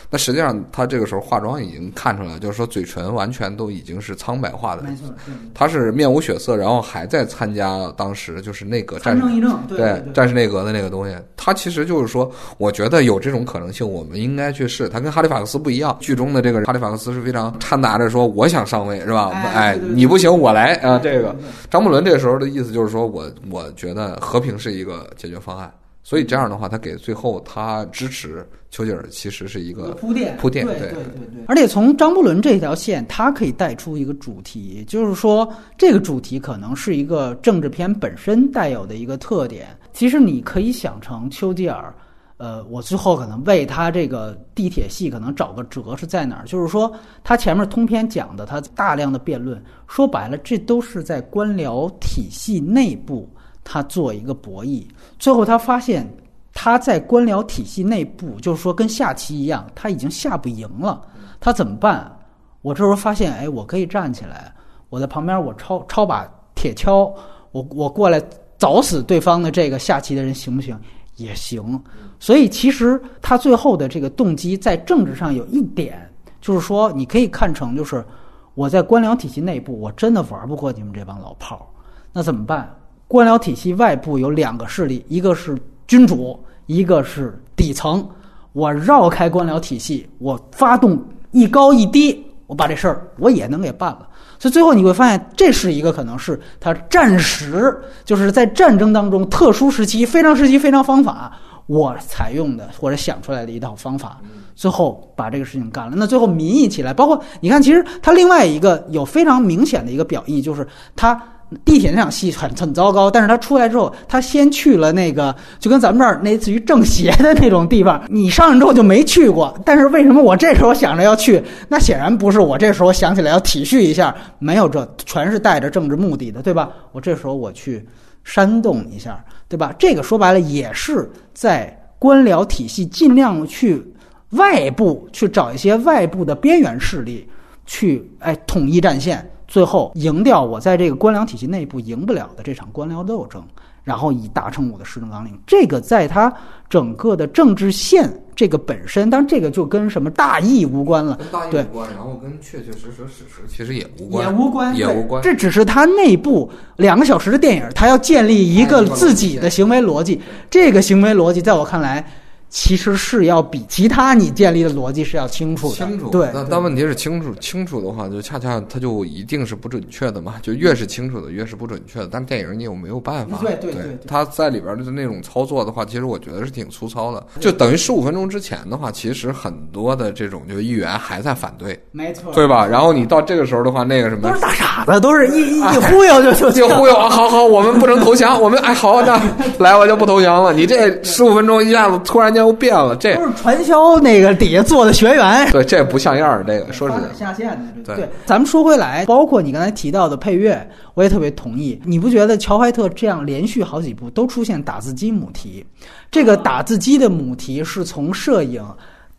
那实际上他这个时候化妆已经看出来，就是说嘴唇完全都已经是苍白化的，没错，他是面无血色，然后还在参加当时就是内阁战争，对战士内阁的那个东西。他其实就是说，我觉得有这种可能性，我们应该去试。他跟哈利法克斯不一样，剧中的这个哈利法克斯是非常掺杂着说我想上位，是吧？哎，你不行，我来啊！这个张伯伦这个时候的意思就是说我我觉得和平是一个解决方案。所以这样的话，他给最后他支持丘吉尔，其实是一个铺垫铺垫，对对对对。而且从张伯伦这条线，他可以带出一个主题，就是说这个主题可能是一个政治片本身带有的一个特点。其实你可以想成丘吉尔，呃，我最后可能为他这个地铁戏可能找个辙是在哪儿？就是说他前面通篇讲的他大量的辩论，说白了，这都是在官僚体系内部。他做一个博弈，最后他发现他在官僚体系内部，就是说跟下棋一样，他已经下不赢了。他怎么办？我这时候发现，哎，我可以站起来，我在旁边，我抄抄把铁锹，我我过来凿死对方的这个下棋的人，行不行？也行。所以其实他最后的这个动机在政治上有一点，就是说你可以看成，就是我在官僚体系内部，我真的玩不过你们这帮老炮儿，那怎么办？官僚体系外部有两个势力，一个是君主，一个是底层。我绕开官僚体系，我发动一高一低，我把这事儿我也能给办了。所以最后你会发现，这是一个可能是他战时，就是在战争当中特殊时期、非常时期、非常方法，我采用的或者想出来的一套方法。最后把这个事情干了。那最后民意起来，包括你看，其实他另外一个有非常明显的一个表意，就是他。地铁那场戏很很糟糕，但是他出来之后，他先去了那个就跟咱们这儿类似于政协的那种地方，你上去之后就没去过。但是为什么我这时候想着要去？那显然不是我这时候想起来要体恤一下，没有这全是带着政治目的的，对吧？我这时候我去煽动一下，对吧？这个说白了也是在官僚体系尽量去外部去找一些外部的边缘势力去哎统一战线。最后赢掉我在这个官僚体系内部赢不了的这场官僚斗争，然后以达成我的施政纲领。这个在他整个的政治线这个本身，当然这个就跟什么大义无关了，对，无关。然后跟确确实实史实其实也无关，也无关，也无关。这只是他内部两个小时的电影，他要建立一个自己的行为逻辑。这个行为逻辑在我看来。其实是要比其他你建立的逻辑是要清楚的，清楚。对，但但问题是清楚清楚的话，就恰恰它就一定是不准确的嘛。就越是清楚的，越是不准确的。但电影你又没有办法。对对对。他在里边的那种操作的话，其实我觉得是挺粗糙的。就等于十五分钟之前的话，其实很多的这种就议员还在反对，没错，对吧？然后你到这个时候的话，那个什么都是大傻子，都是一一忽悠就就 忽悠啊！好好，我们不能投降，我们哎好那来我就不投降了。你这十五分钟一下子突然间又变了，这。都是传销那个底下做的学员，对，这不像样儿。这个说是下线的，对。咱们说回来，包括你刚才提到的配乐，我也特别同意。你不觉得乔怀特这样连续好几部都出现打字机母题？这个打字机的母题是从摄影。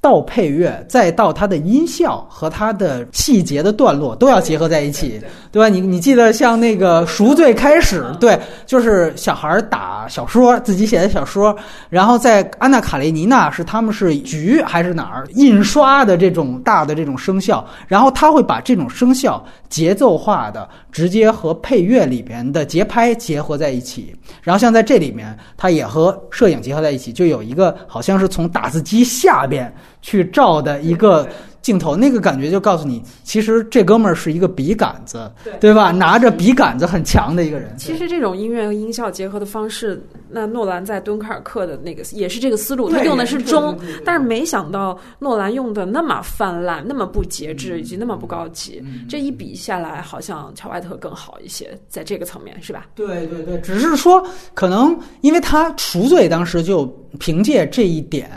到配乐，再到它的音效和它的细节的段落，都要结合在一起，对吧？你你记得像那个《赎罪》开始，对，就是小孩打小说，自己写的小说，然后在《安娜卡列尼娜》是他们是局还是哪儿印刷的这种大的这种声效，然后他会把这种声效节奏化的直接和配乐里边的节拍结合在一起，然后像在这里面，它也和摄影结合在一起，就有一个好像是从打字机下边。去照的一个镜头，那个感觉就告诉你，其实这哥们儿是一个笔杆子，对吧？拿着笔杆子很强的一个人。其实这种音乐和音效结合的方式，那诺兰在敦刻尔克的那个也是这个思路，他用的是中，但是没想到诺兰用的那么泛滥，那么不节制，以及那么不高级。这一比下来，好像乔怀特更好一些，在这个层面是吧？对对对，只是说可能因为他赎罪当时就凭借这一点。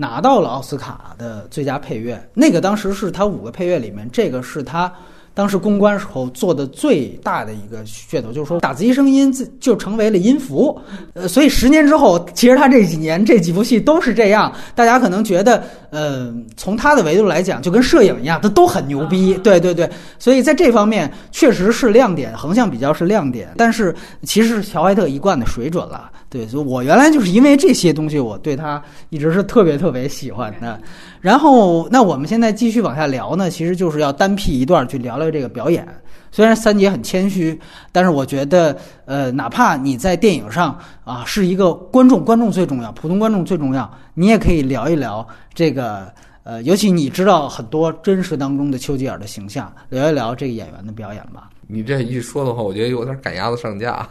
拿到了奥斯卡的最佳配乐，那个当时是他五个配乐里面，这个是他当时公关时候做的最大的一个噱头，就是说打字机声音就成为了音符。呃，所以十年之后，其实他这几年这几部戏都是这样。大家可能觉得，呃，从他的维度来讲，就跟摄影一样，他都很牛逼。对对对，所以在这方面确实是亮点，横向比较是亮点。但是其实是乔怀特一贯的水准了。对，所以我原来就是因为这些东西，我对他一直是特别特别喜欢的。然后，那我们现在继续往下聊呢，其实就是要单辟一段去聊聊这个表演。虽然三姐很谦虚，但是我觉得，呃，哪怕你在电影上啊是一个观众，观众最重要，普通观众最重要，你也可以聊一聊这个，呃，尤其你知道很多真实当中的丘吉尔的形象，聊一聊这个演员的表演吧。你这一说的话，我觉得有点赶鸭子上架。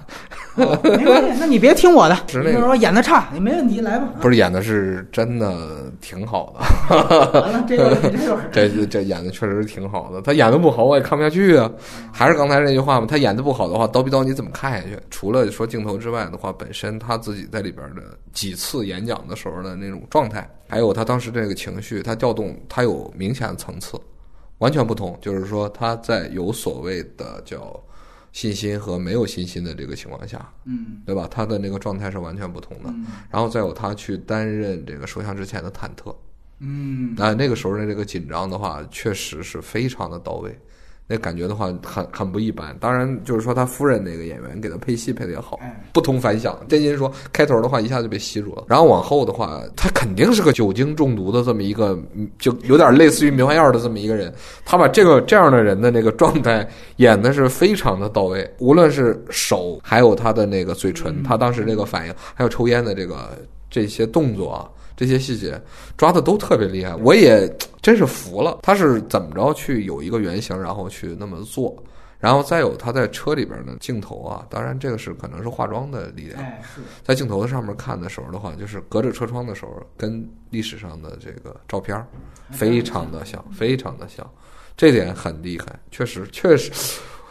没关系，那你别听我的。就是说演的差，你没问题，来吧。不是演的是真的挺好的。完了，这 这这这演的确实是挺好的。他演的不好，我也看不下去啊。还是刚才那句话嘛，他演的不好的话，叨逼叨你怎么看下去？除了说镜头之外的话，本身他自己在里边的几次演讲的时候的那种状态，还有他当时这个情绪，他调动，他有明显的层次。完全不同，就是说他在有所谓的叫信心和没有信心的这个情况下，嗯，对吧？他的那个状态是完全不同的。然后再有他去担任这个首相之前的忐忑，嗯，那，那个时候的这个紧张的话，确实是非常的到位。那感觉的话很很不一般，当然就是说他夫人那个演员给他配戏配的也好，不同凡响。真心说，开头的话一下就被吸住了，然后往后的话，他肯定是个酒精中毒的这么一个，就有点类似于迷幻药的这么一个人。他把这个这样的人的那个状态演的是非常的到位，无论是手，还有他的那个嘴唇，他当时这个反应，还有抽烟的这个这些动作啊。这些细节抓的都特别厉害，我也 真是服了。他是怎么着去有一个原型，然后去那么做，然后再有他在车里边的镜头啊，当然这个是可能是化妆的力量。在镜头的上面看的时候的话，就是隔着车窗的时候，跟历史上的这个照片非常的像，非常的像，这点很厉害，确实确实。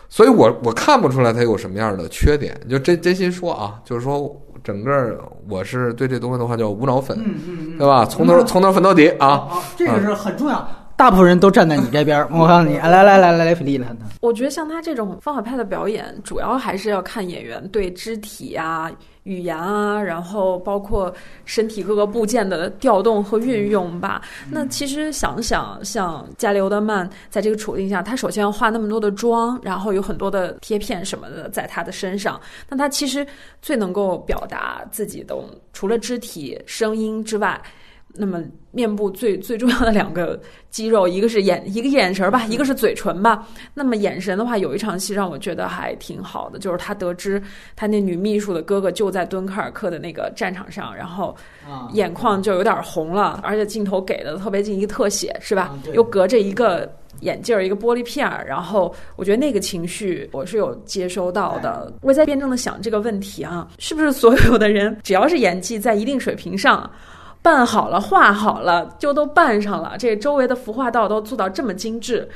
所以我我看不出来他有什么样的缺点。就真真心说啊，就是说整个我是对这东西的话叫无脑粉，嗯嗯嗯，对吧？从头从头粉到底啊。啊，这个是很重要。大部分人都站在你这边儿，我告诉你，来来来来来，菲利了，我觉得像他这种方法派的表演，主要还是要看演员对肢体啊、语言啊，然后包括身体各个部件的调动和运用吧。那其实想想，像加里欧德曼在这个处境下，他首先要化那么多的妆，然后有很多的贴片什么的在他的身上，那他其实最能够表达自己的，除了肢体、声音之外。那么面部最最重要的两个肌肉，一个是眼，一个眼神吧，一个是嘴唇吧。那么眼神的话，有一场戏让我觉得还挺好的，就是他得知他那女秘书的哥哥就在敦刻尔克的那个战场上，然后眼眶就有点红了，而且镜头给的特别近，一个特写是吧？又隔着一个眼镜儿，一个玻璃片儿，然后我觉得那个情绪我是有接收到的。我在辩证的想这个问题啊，是不是所有的人只要是演技在一定水平上？办好了，画好了，就都办上了。这周围的服化道都做到这么精致，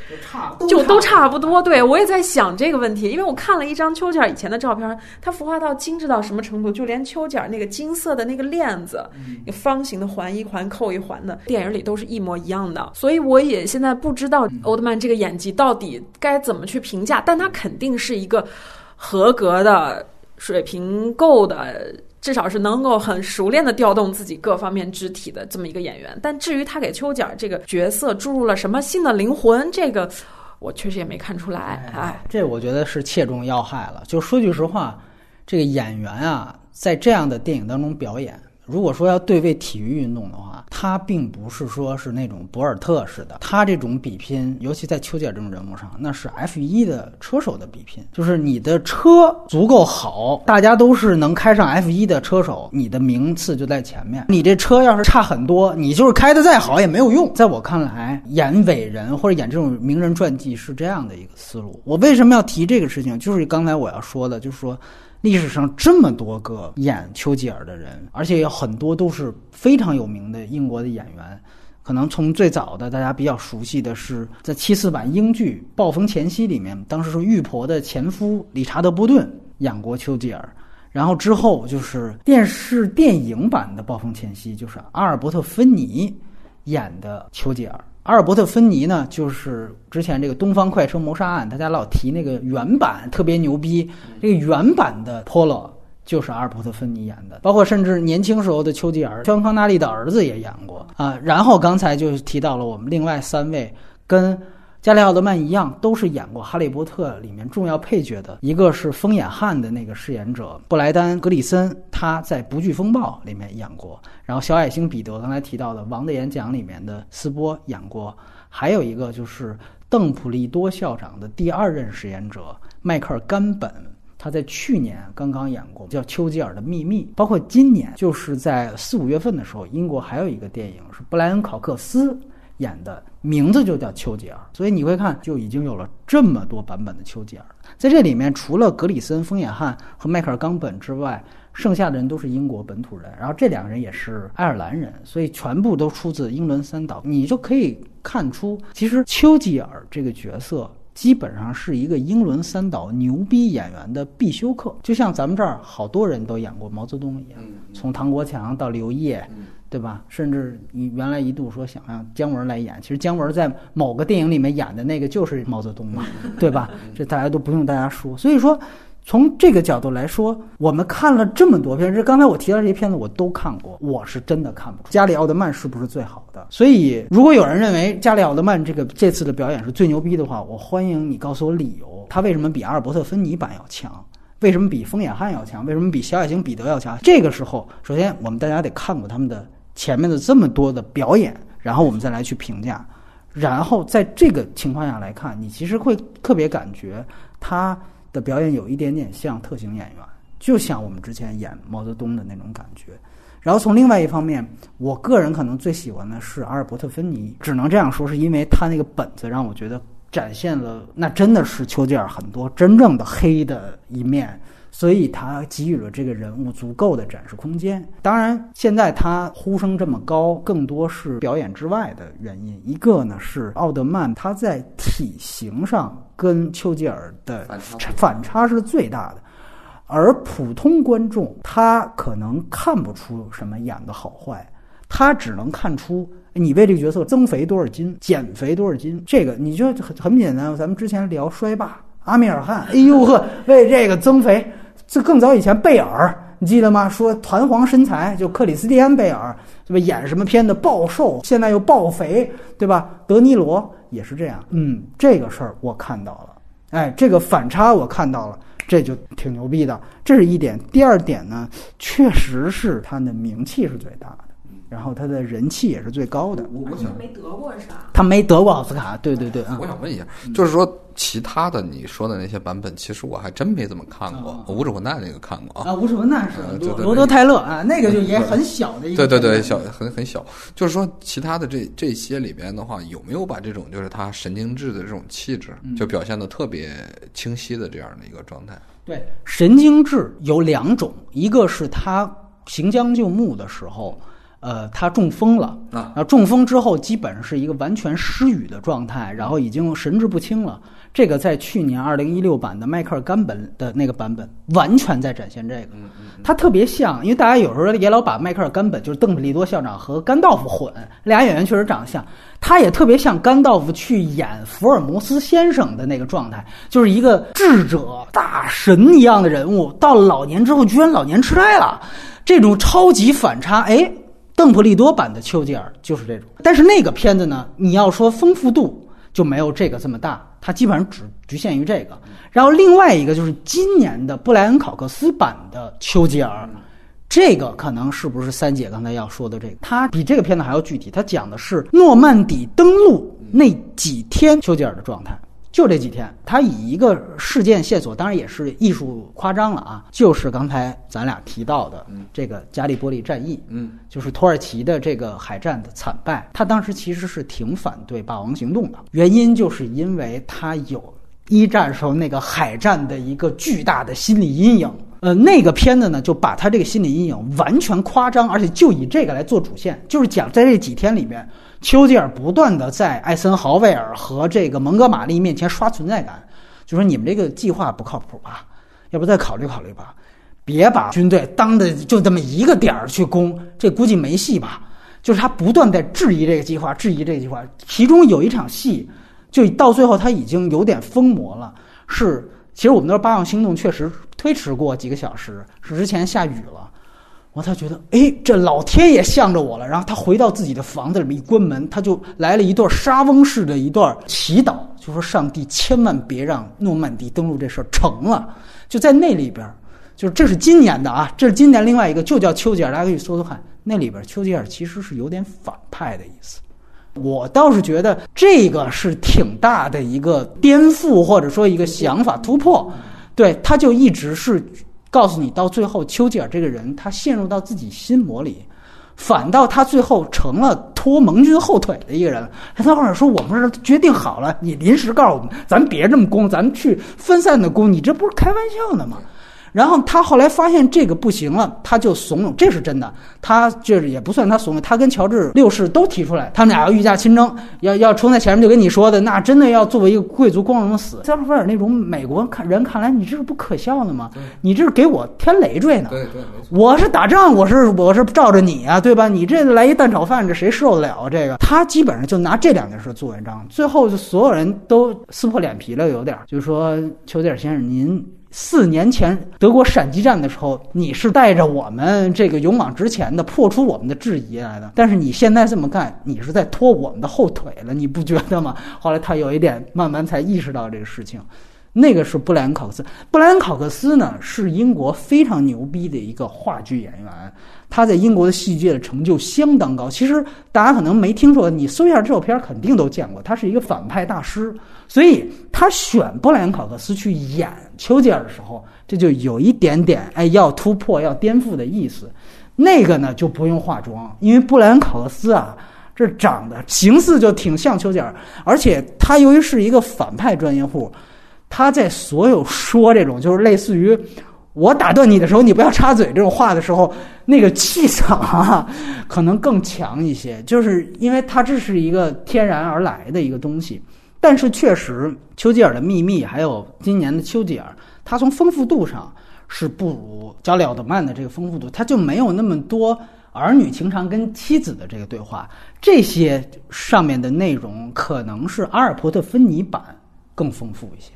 就都差不多。对我也在想这个问题，因为我看了一张秋瑾以前的照片，它服化道精致到什么程度？就连秋瑾那个金色的那个链子，方形的环一环扣一环的，电影里都是一模一样的。所以我也现在不知道欧德曼这个演技到底该怎么去评价，但他肯定是一个合格的水平够的。至少是能够很熟练的调动自己各方面肢体的这么一个演员，但至于他给秋瑾这个角色注入了什么新的灵魂，这个我确实也没看出来。哎，这我觉得是切中要害了。就说句实话，这个演员啊，在这样的电影当中表演。如果说要对位体育运动的话，他并不是说是那种博尔特式的，他这种比拼，尤其在丘吉尔这种人物上，那是 F 一的车手的比拼，就是你的车足够好，大家都是能开上 F 一的车手，你的名次就在前面。你这车要是差很多，你就是开的再好也没有用。在我看来，演伟人或者演这种名人传记是这样的一个思路。我为什么要提这个事情？就是刚才我要说的，就是说。历史上这么多个演丘吉尔的人，而且有很多都是非常有名的英国的演员。可能从最早的大家比较熟悉的是，在七四版英剧《暴风前夕》里面，当时是玉婆的前夫理查德·波顿演过丘吉尔。然后之后就是电视电影版的《暴风前夕》，就是阿尔伯特·芬尼演的丘吉尔。阿尔伯特·芬尼呢，就是之前这个《东方快车谋杀案》，大家老提那个原版特别牛逼。这个原版的 Polo 就是阿尔伯特·芬尼演的，包括甚至年轻时候的丘吉尔，肖恩·康纳利的儿子也演过啊。然后刚才就提到了我们另外三位跟。加里奥德曼一样，都是演过《哈利波特》里面重要配角的。一个是疯眼汉的那个饰演者布莱丹·格里森，他在《不惧风暴》里面演过。然后小矮星彼得刚才提到的《王的演讲》里面的斯波演过。还有一个就是邓普利多校长的第二任饰演者迈克尔·甘本，他在去年刚刚演过叫《丘吉尔的秘密》。包括今年就是在四五月份的时候，英国还有一个电影是布莱恩·考克斯。演的名字就叫丘吉尔，所以你会看就已经有了这么多版本的丘吉尔。在这里面，除了格里森、风眼汉和迈克尔·冈本之外，剩下的人都是英国本土人。然后这两个人也是爱尔兰人，所以全部都出自英伦三岛。你就可以看出，其实丘吉尔这个角色基本上是一个英伦三岛牛逼演员的必修课。就像咱们这儿好多人都演过毛泽东一样，从唐国强到刘烨。对吧？甚至你原来一度说想让姜文来演，其实姜文在某个电影里面演的那个就是毛泽东嘛，对吧？这大家都不用大家说。所以说，从这个角度来说，我们看了这么多片，这刚才我提到这些片子我都看过，我是真的看不出加里奥德曼是不是最好的。所以，如果有人认为加里奥德曼这个这次的表演是最牛逼的话，我欢迎你告诉我理由，他为什么比阿尔伯特·芬尼版要强？为什么比风眼汉要强？为什么比小矮星彼得要强？这个时候，首先我们大家得看过他们的。前面的这么多的表演，然后我们再来去评价，然后在这个情况下来看，你其实会特别感觉他的表演有一点点像特型演员，就像我们之前演毛泽东的那种感觉。然后从另外一方面，我个人可能最喜欢的是阿尔伯特·芬尼，只能这样说，是因为他那个本子让我觉得展现了那真的是丘吉尔很多真正的黑的一面。所以他给予了这个人物足够的展示空间。当然，现在他呼声这么高，更多是表演之外的原因。一个呢是奥德曼他在体型上跟丘吉尔的反差是最大的，而普通观众他可能看不出什么演的好坏，他只能看出你为这个角色增肥多少斤、减肥多少斤。这个你就很很简单，咱们之前聊衰霸，阿米尔汗，哎呦呵，为这个增肥。这更早以前，贝尔你记得吗？说弹簧身材，就克里斯蒂安贝尔，对吧？演什么片子暴瘦，现在又暴肥，对吧？德尼罗也是这样。嗯，这个事儿我看到了，哎，这个反差我看到了，这就挺牛逼的。这是一点。第二点呢，确实是他的名气是最大的。然后他的人气也是最高的。我想没得过是吧？他没得过奥斯卡。对对对。我想问一下，就是说其他的你说的那些版本，其实我还真没怎么看过。无耻混蛋那个看过啊。啊，无耻混蛋是罗罗德泰勒啊，那个就也很小的一个。对对对，小很很小。就是说其他的这这些里边的话，有没有把这种就是他神经质的这种气质，就表现的特别清晰的这样的一个状态？对，神经质有两种，一个是他行将就木的时候。呃，他中风了啊，然后中风之后基本上是一个完全失语的状态，然后已经神志不清了。这个在去年二零一六版的迈克尔·甘本的那个版本完全在展现这个，他特别像，因为大家有时候也老把迈克尔·甘本就是邓布利多校长和甘道夫混，俩演员确实长得像，他也特别像甘道夫去演福尔摩斯先生的那个状态，就是一个智者大神一样的人物，到了老年之后居然老年痴呆了，这种超级反差，哎。邓普利多版的丘吉尔就是这种，但是那个片子呢，你要说丰富度就没有这个这么大，它基本上只局限于这个。然后另外一个就是今年的布莱恩考克斯版的丘吉尔，这个可能是不是三姐刚才要说的这个？它比这个片子还要具体，它讲的是诺曼底登陆那几天丘吉尔的状态。就这几天，他以一个事件线索，当然也是艺术夸张了啊，就是刚才咱俩提到的这个加利波利战役，嗯，就是土耳其的这个海战的惨败。他当时其实是挺反对霸王行动的，原因就是因为他有一战时候那个海战的一个巨大的心理阴影。呃，那个片子呢，就把他这个心理阴影完全夸张，而且就以这个来做主线，就是讲在这几天里面。丘吉尔不断的在艾森豪威尔和这个蒙哥马利面前刷存在感，就说你们这个计划不靠谱吧？要不再考虑考虑吧？别把军队当的就这么一个点儿去攻，这估计没戏吧？就是他不断在质疑这个计划，质疑这个计划。其中有一场戏，就到最后他已经有点疯魔了。是，其实我们都说八号行动确实推迟过几个小时，是之前下雨了。我他觉得，哎，这老天爷向着我了。然后他回到自己的房子里面，一关门，他就来了一段沙翁式的一段祈祷，就说：“上帝，千万别让诺曼底登陆这事儿成了。”就在那里边，就是这是今年的啊，这是今年另外一个，就叫丘吉尔，大家可以搜搜看。那里边丘吉尔其实是有点反派的意思。我倒是觉得这个是挺大的一个颠覆，或者说一个想法突破。对，他就一直是。告诉你，到最后，丘吉尔这个人，他陷入到自己心魔里，反倒他最后成了拖盟军后腿的一个人。他后面说：“我们是决定好了，你临时告诉我们，咱别这么攻，咱去分散的攻，你这不是开玩笑呢吗？”然后他后来发现这个不行了，他就怂恿，这是真的。他这也不算他怂恿，他跟乔治六世都提出来，他们俩要御驾亲征，要要冲在前面，就跟你说的，那真的要作为一个贵族光荣的死。加菲尔那种美国看人看来，你这是不可笑的吗？你这是给我添累赘呢？对对，我是打仗，我是我是罩着你啊，对吧？你这来一蛋炒饭，这谁受得了这个？他基本上就拿这两件事做文章，最后就所有人都撕破脸皮了，有点就是说，丘吉尔先生您。四年前德国闪击战的时候，你是带着我们这个勇往直前的，破除我们的质疑来的。但是你现在这么干，你是在拖我们的后腿了，你不觉得吗？后来他有一点慢慢才意识到这个事情。那个是布莱恩考克斯，布莱恩考克斯呢是英国非常牛逼的一个话剧演员，他在英国的戏剧界的成就相当高。其实大家可能没听说，你搜一下这首片肯定都见过。他是一个反派大师，所以他选布莱恩考克斯去演丘吉尔的时候，这就有一点点哎要突破、要颠覆的意思。那个呢就不用化妆，因为布莱恩考克斯啊，这长得形似就挺像丘吉尔，而且他由于是一个反派专业户。他在所有说这种就是类似于我打断你的时候，你不要插嘴。这种话的时候，那个气场啊，可能更强一些，就是因为他这是一个天然而来的一个东西。但是确实，丘吉尔的秘密还有今年的丘吉尔，他从丰富度上是不如加里奥德曼的这个丰富度，他就没有那么多儿女情长跟妻子的这个对话，这些上面的内容可能是阿尔伯特芬尼版更丰富一些。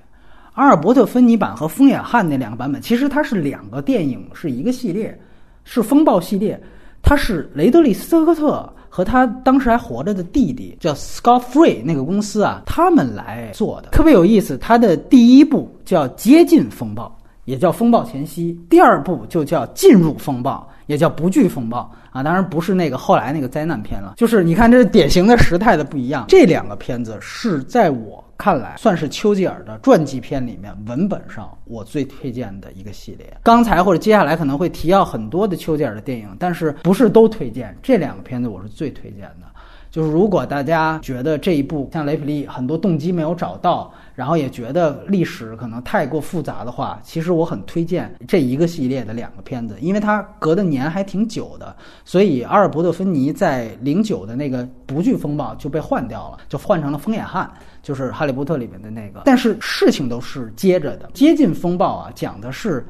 阿尔伯特芬尼版和风雅汉那两个版本，其实它是两个电影，是一个系列，是风暴系列。它是雷德利·斯科特和他当时还活着的弟弟叫 Scott Free 那个公司啊，他们来做的，特别有意思。他的第一部叫《接近风暴》，也叫《风暴前夕》；第二部就叫《进入风暴》，也叫《不惧风暴》啊。当然不是那个后来那个灾难片了，就是你看这是典型的时态的不一样。这两个片子是在我。看来算是丘吉尔的传记片里面文本上我最推荐的一个系列。刚才或者接下来可能会提到很多的丘吉尔的电影，但是不是都推荐？这两个片子我是最推荐的。就是如果大家觉得这一部像雷普利很多动机没有找到，然后也觉得历史可能太过复杂的话，其实我很推荐这一个系列的两个片子，因为它隔的年还挺久的。所以阿尔伯特芬尼在零九的那个不惧风暴就被换掉了，就换成了风眼汉。就是《哈利波特》里面的那个，但是事情都是接着的。接近风暴啊，讲的是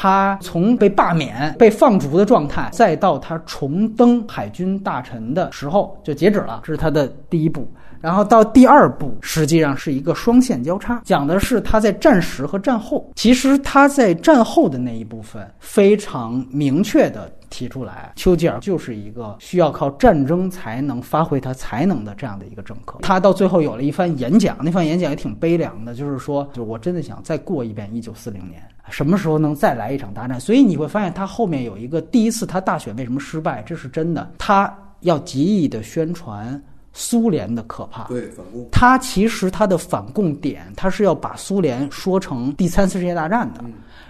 他从被罢免、被放逐的状态，再到他重登海军大臣的时候就截止了。这是他的第一步。然后到第二部，实际上是一个双线交叉，讲的是他在战时和战后。其实他在战后的那一部分非常明确的提出来，丘吉尔就是一个需要靠战争才能发挥他才能的这样的一个政客。他到最后有了一番演讲，那番演讲也挺悲凉的，就是说，就我真的想再过一遍一九四零年，什么时候能再来一场大战？所以你会发现他后面有一个第一次他大选为什么失败，这是真的，他要极力的宣传。苏联的可怕，对反共，他其实他的反共点，他是要把苏联说成第三次世界大战的，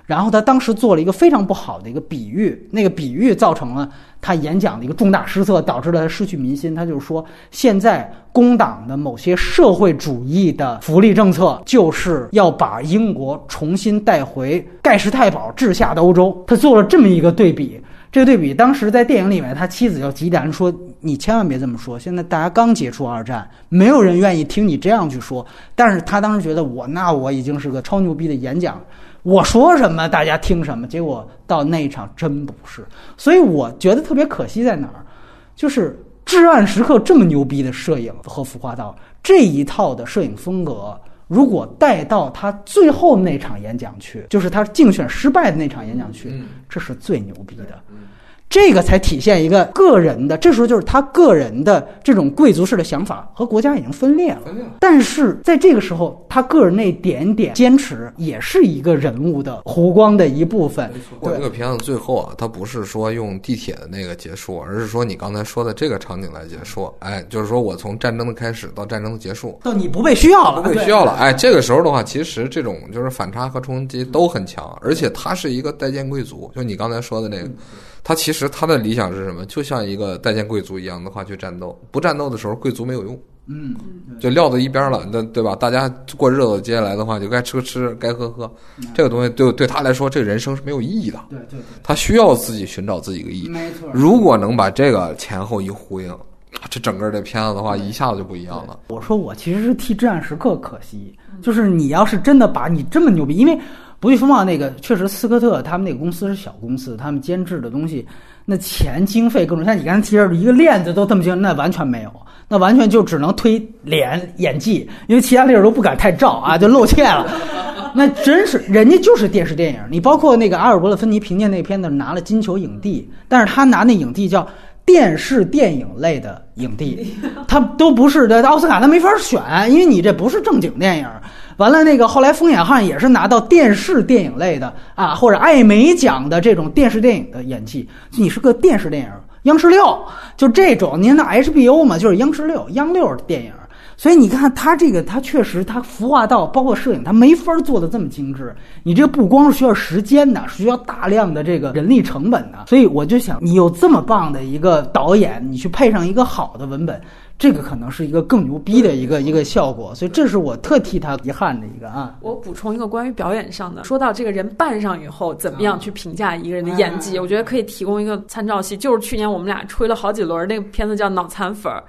然后他当时做了一个非常不好的一个比喻，那个比喻造成了他演讲的一个重大失策，导致了他失去民心。他就是说，现在工党的某些社会主义的福利政策，就是要把英国重新带回盖世太保治下的欧洲。他做了这么一个对比。这个对比，当时在电影里面，他妻子就极力说：“你千万别这么说。现在大家刚结束二战，没有人愿意听你这样去说。”但是他当时觉得我那我已经是个超牛逼的演讲，我说什么大家听什么。结果到那一场真不是，所以我觉得特别可惜在哪儿，就是《至暗时刻》这么牛逼的摄影和服化道这一套的摄影风格。如果带到他最后那场演讲去，就是他竞选失败的那场演讲去，这是最牛逼的。这个才体现一个个人的，这时候就是他个人的这种贵族式的想法和国家已经分裂了。但是在这个时候，他个人那点点坚持也是一个人物的弧光的一部分。我这个片子最后啊，他不是说用地铁的那个结束，而是说你刚才说的这个场景来结束。哎，就是说我从战争的开始到战争的结束，到你不被需要了，不被需要了。哎，这个时候的话，其实这种就是反差和冲击都很强，而且他是一个代见贵族，就你刚才说的那个。他其实他的理想是什么？就像一个代见贵族一样的话去战斗，不战斗的时候贵族没有用，嗯，就撂到一边了，那对吧？大家过日子，接下来的话就该吃吃，该喝喝，这个东西对对他来说，这个人生是没有意义的。对对对，他需要自己寻找自己一个意义。没错，如果能把这个前后一呼应，这整个这片子的话一下子就不一样了。我说我其实是替《至暗时刻》可惜，就是你要是真的把你这么牛逼，因为。不惧风暴那个确实，斯科特他们那个公司是小公司，他们监制的东西，那钱经费各种，像你刚才提着一个链子都这么精，那完全没有，那完全就只能推脸演技，因为其他地儿都不敢太照啊，就露怯了。那真是人家就是电视电影，你包括那个阿尔伯特芬尼凭借那片子拿了金球影帝，但是他拿那影帝叫电视电影类的影帝，他都不是的奥斯卡他没法选，因为你这不是正经电影。完了，那个后来《风眼汉》也是拿到电视电影类的啊，或者艾美奖的这种电视电影的演技。你是个电视电影，央视六就这种，您的 HBO 嘛，就是央视六、央六电影。所以你看他这个，他确实他服化道，包括摄影，他没法做的这么精致。你这不光是需要时间的，是需要大量的这个人力成本的。所以我就想，你有这么棒的一个导演，你去配上一个好的文本。这个可能是一个更牛逼的一个一个效果，所以这是我特替他遗憾的一个啊。我补充一个关于表演上的，说到这个人扮上以后怎么样去评价一个人的演技，我觉得可以提供一个参照系，就是去年我们俩吹了好几轮那个片子叫《脑残粉儿》，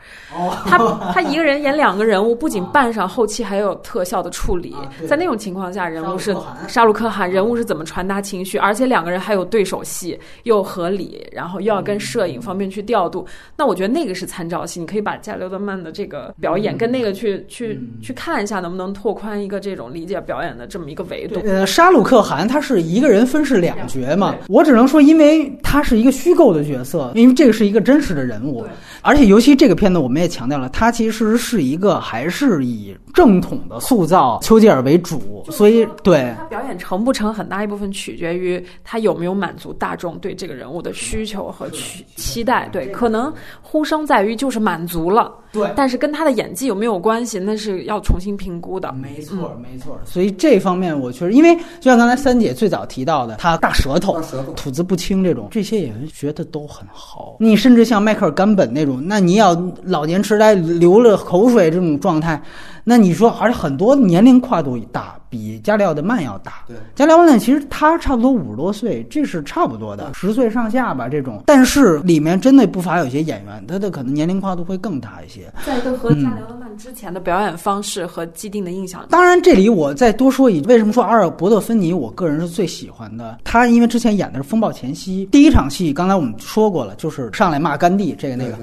他他一个人演两个人物，不仅扮上，后期还有特效的处理，在那种情况下，人物是沙鲁克汗，人物是怎么传达情绪，而且两个人还有对手戏，又合理，然后又要跟摄影方面去调度，那我觉得那个是参照系，你可以把加。刘德曼的这个表演跟那个去去去看一下，能不能拓宽一个这种理解表演的这么一个维度？呃，沙鲁克汗他是一个人分饰两角嘛，我只能说，因为他是一个虚构的角色，因为这个是一个真实的人物，而且尤其这个片子，我们也强调了，他其实是一个还是以正统的塑造丘吉尔为主，所以对他表演成不成，很大一部分取决于他有没有满足大众对这个人物的需求和期期待。对，可能呼声在于就是满足了。what 对，但是跟他的演技有没有关系，那是要重新评估的。没错，没错。所以这方面，我确实，因为就像刚才三姐最早提到的，他大舌头、吐字不清这种，这些演员学的都很好。你甚至像迈克尔·甘本那种，那你要老年痴呆流了口水这种状态。那你说，而且很多年龄跨度大，比加里奥德曼要大。对，加里奥德曼其实他差不多五十多岁，这是差不多的，十岁上下吧。这种，但是里面真的不乏有些演员，他的可能年龄跨度会更大一些。在一个和加里奥德曼之前的表演方式和既定的印象。当然，这里我再多说一，为什么说阿尔伯特芬尼，我个人是最喜欢的。他因为之前演的是《风暴前夕》第一场戏，刚才我们说过了，就是上来骂甘地这个那个。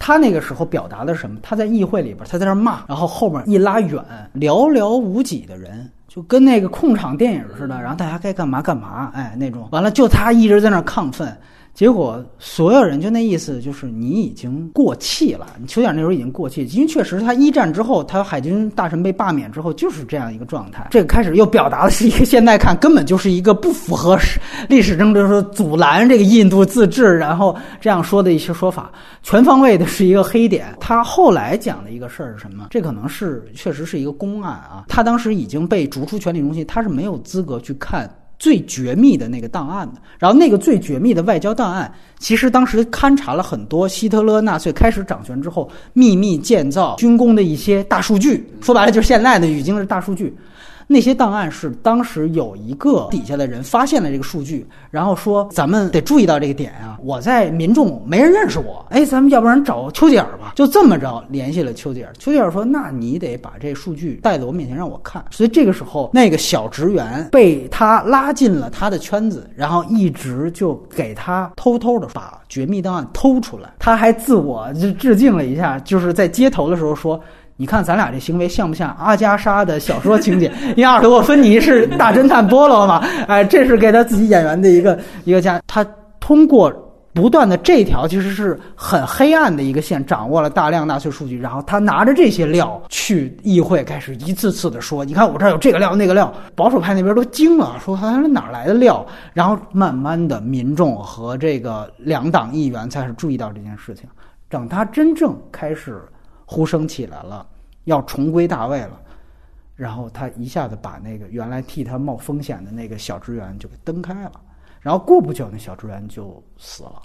他那个时候表达的是什么？他在议会里边，他在那骂，然后后面一拉远，寥寥无几的人，就跟那个控场电影似的，然后大家该干嘛干嘛，哎，那种，完了就他一直在那亢奋。结果所有人就那意思，就是你已经过气了。你丘吉尔那时候已经过气，因为确实他一战之后，他海军大臣被罢免之后就是这样一个状态。这个开始又表达的是一个现在看根本就是一个不符合历史政治说阻拦这个印度自治，然后这样说的一些说法，全方位的是一个黑点。他后来讲的一个事儿是什么？这可能是确实是一个公案啊。他当时已经被逐出权力中心，他是没有资格去看。最绝密的那个档案的，然后那个最绝密的外交档案，其实当时勘察了很多希特勒纳粹开始掌权之后秘密建造军工的一些大数据，说白了就是现在的已经是大数据。那些档案是当时有一个底下的人发现了这个数据，然后说咱们得注意到这个点啊！我在民众没人认识我，哎，咱们要不然找丘吉尔吧？就这么着联系了丘吉尔。丘吉尔说：“那你得把这数据带到我面前让我看。”所以这个时候，那个小职员被他拉进了他的圈子，然后一直就给他偷偷的把绝密档案偷出来。他还自我就致敬了一下，就是在街头的时候说。你看咱俩这行为像不像阿加莎的小说情节？因为阿尔多芬尼是大侦探波罗嘛，哎，这是给他自己演员的一个一个加。他通过不断的这条其实是很黑暗的一个线，掌握了大量纳粹数据，然后他拿着这些料去议会开始一次次的说：“你看我这儿有这个料那个料。”保守派那边都惊了，说他哪来的料？然后慢慢的，民众和这个两党议员才是注意到这件事情。等他真正开始。呼声起来了，要重归大位了，然后他一下子把那个原来替他冒风险的那个小职员就给蹬开了，然后过不久那小职员就死了。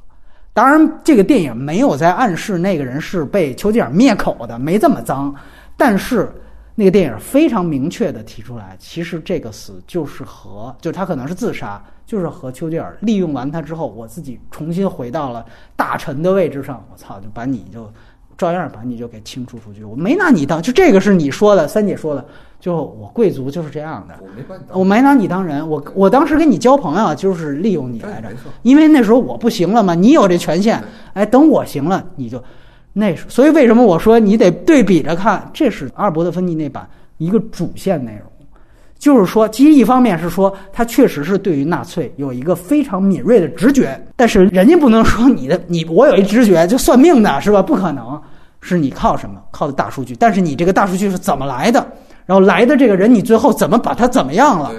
当然，这个电影没有在暗示那个人是被丘吉尔灭口的，没这么脏。但是那个电影非常明确的提出来，其实这个死就是和，就他可能是自杀，就是和丘吉尔利用完他之后，我自己重新回到了大臣的位置上，我操，就把你就。照样把你就给清除出去，我没拿你当，就这个是你说的，三姐说的，就我贵族就是这样的，我没把你，我没拿你当人，我我当时跟你交朋友就是利用你来着，因为那时候我不行了嘛，你有这权限，哎，等我行了你就，那时所以为什么我说你得对比着看，这是阿尔伯特芬尼那版一个主线内容。就是说，其实一方面是说他确实是对于纳粹有一个非常敏锐的直觉，但是人家不能说你的你我有一直觉就算命的是吧？不可能，是你靠什么？靠的大数据。但是你这个大数据是怎么来的？然后来的这个人，你最后怎么把他怎么样了？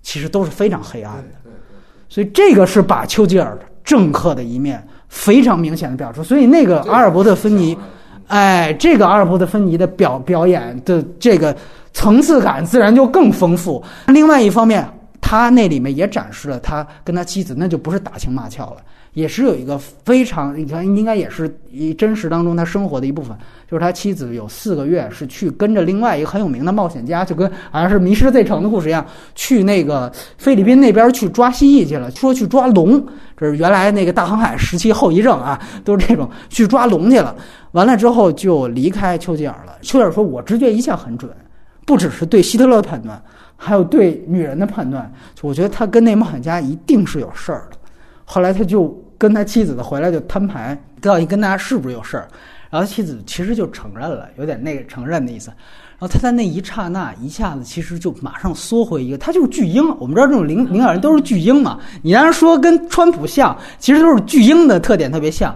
其实都是非常黑暗的。所以这个是把丘吉尔政客的一面非常明显的表出。所以那个阿尔伯特芬尼，哎，这个阿尔伯特芬尼的表表演的这个。层次感自然就更丰富。另外一方面，他那里面也展示了他跟他妻子，那就不是打情骂俏了，也是有一个非常，你看应该也是一真实当中他生活的一部分，就是他妻子有四个月是去跟着另外一个很有名的冒险家，就跟好像是《迷失在城》的故事一样，去那个菲律宾那边去抓蜥蜴去了，说去抓龙，这是原来那个大航海时期后遗症啊，都是这种去抓龙去了。完了之后就离开丘吉尔了。丘吉尔说：“我直觉一向很准，不只是对希特勒的判断。”还有对女人的判断，我觉得他跟那冒险家一定是有事儿的。后来他就跟他妻子的回来就摊牌，到底跟大家是不是有事儿？然后妻子其实就承认了，有点那个承认的意思。然后他在那一刹那一下子其实就马上缩回一个，他就是巨婴。我们知道这种领领导人都是巨婴嘛，你让人说跟川普像，其实都是巨婴的特点特别像。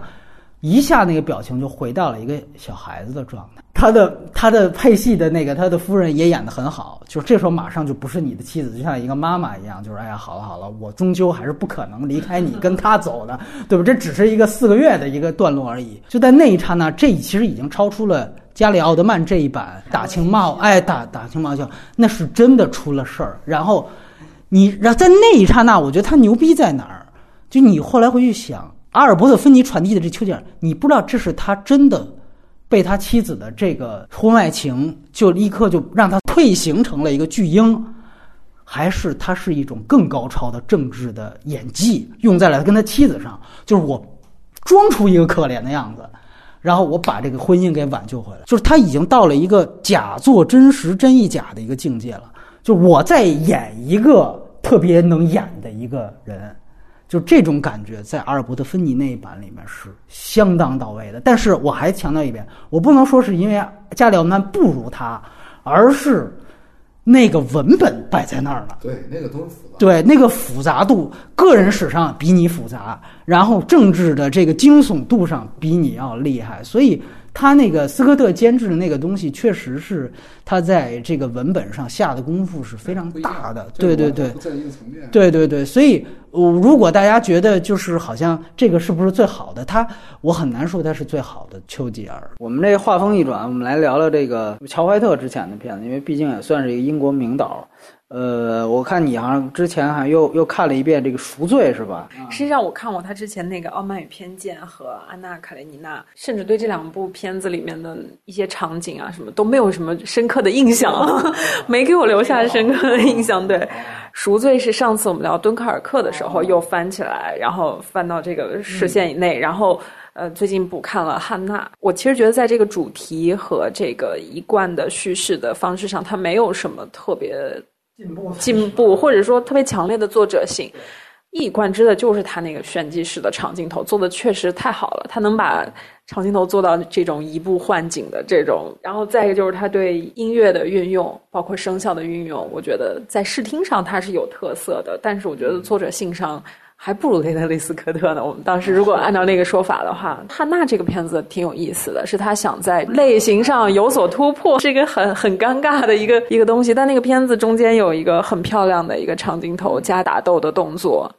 一下那个表情就回到了一个小孩子的状态，他的他的配戏的那个他的夫人也演得很好，就是这时候马上就不是你的妻子，就像一个妈妈一样，就是哎呀好了好了，我终究还是不可能离开你跟他走的，对吧？这只是一个四个月的一个段落而已。就在那一刹那，这其实已经超出了加里奥德曼这一版打情骂 哎打打情骂俏，那是真的出了事儿。然后你然后在那一刹那，我觉得他牛逼在哪儿？就你后来回去想。阿尔伯特·芬尼传递的这丘吉尔，你不知道这是他真的被他妻子的这个婚外情就立刻就让他退行成了一个巨婴，还是他是一种更高超的政治的演技用在了跟他妻子上？就是我装出一个可怜的样子，然后我把这个婚姻给挽救回来。就是他已经到了一个假作真实、真亦假的一个境界了。就我在演一个特别能演的一个人。就这种感觉，在阿尔伯特·芬尼那一版里面是相当到位的。但是我还强调一遍，我不能说是因为加里奥曼不如他，而是那个文本摆在那儿了。对，那个都是复杂。对，那个复杂度，个人史上比你复杂，然后政治的这个惊悚度上比你要厉害，所以。他那个斯科特监制的那个东西，确实是他在这个文本上下的功夫是非常大的。对对对，对对对。所以，如果大家觉得就是好像这个是不是最好的，他我很难说他是最好的丘吉尔。我们这话锋一转，我们来聊聊这个乔怀特之前的片子，因为毕竟也算是一个英国名导。呃，我看你好像之前还又又看了一遍这个《赎罪》，是吧？实际上，我看过他之前那个《傲慢与偏见》和《安娜·卡列尼娜》，甚至对这两部片子里面的一些场景啊什么都没有什么深刻的印象，没给我留下深刻的印象。对，《赎罪》是上次我们聊敦刻尔克的时候又翻起来，然后翻到这个视线以内，然后呃，最近补看了《汉娜》。我其实觉得在这个主题和这个一贯的叙事的方式上，它没有什么特别。进步，或者说特别强烈的作者性，一以贯之的就是他那个炫技式的长镜头做的确实太好了，他能把长镜头做到这种移步换景的这种，然后再一个就是他对音乐的运用，包括声效的运用，我觉得在视听上他是有特色的，但是我觉得作者性上。还不如雷德利·斯科特呢。我们当时如果按照那个说法的话，汉娜这个片子挺有意思的，是他想在类型上有所突破，是一个很很尴尬的一个一个东西。但那个片子中间有一个很漂亮的一个长镜头加打斗的动作。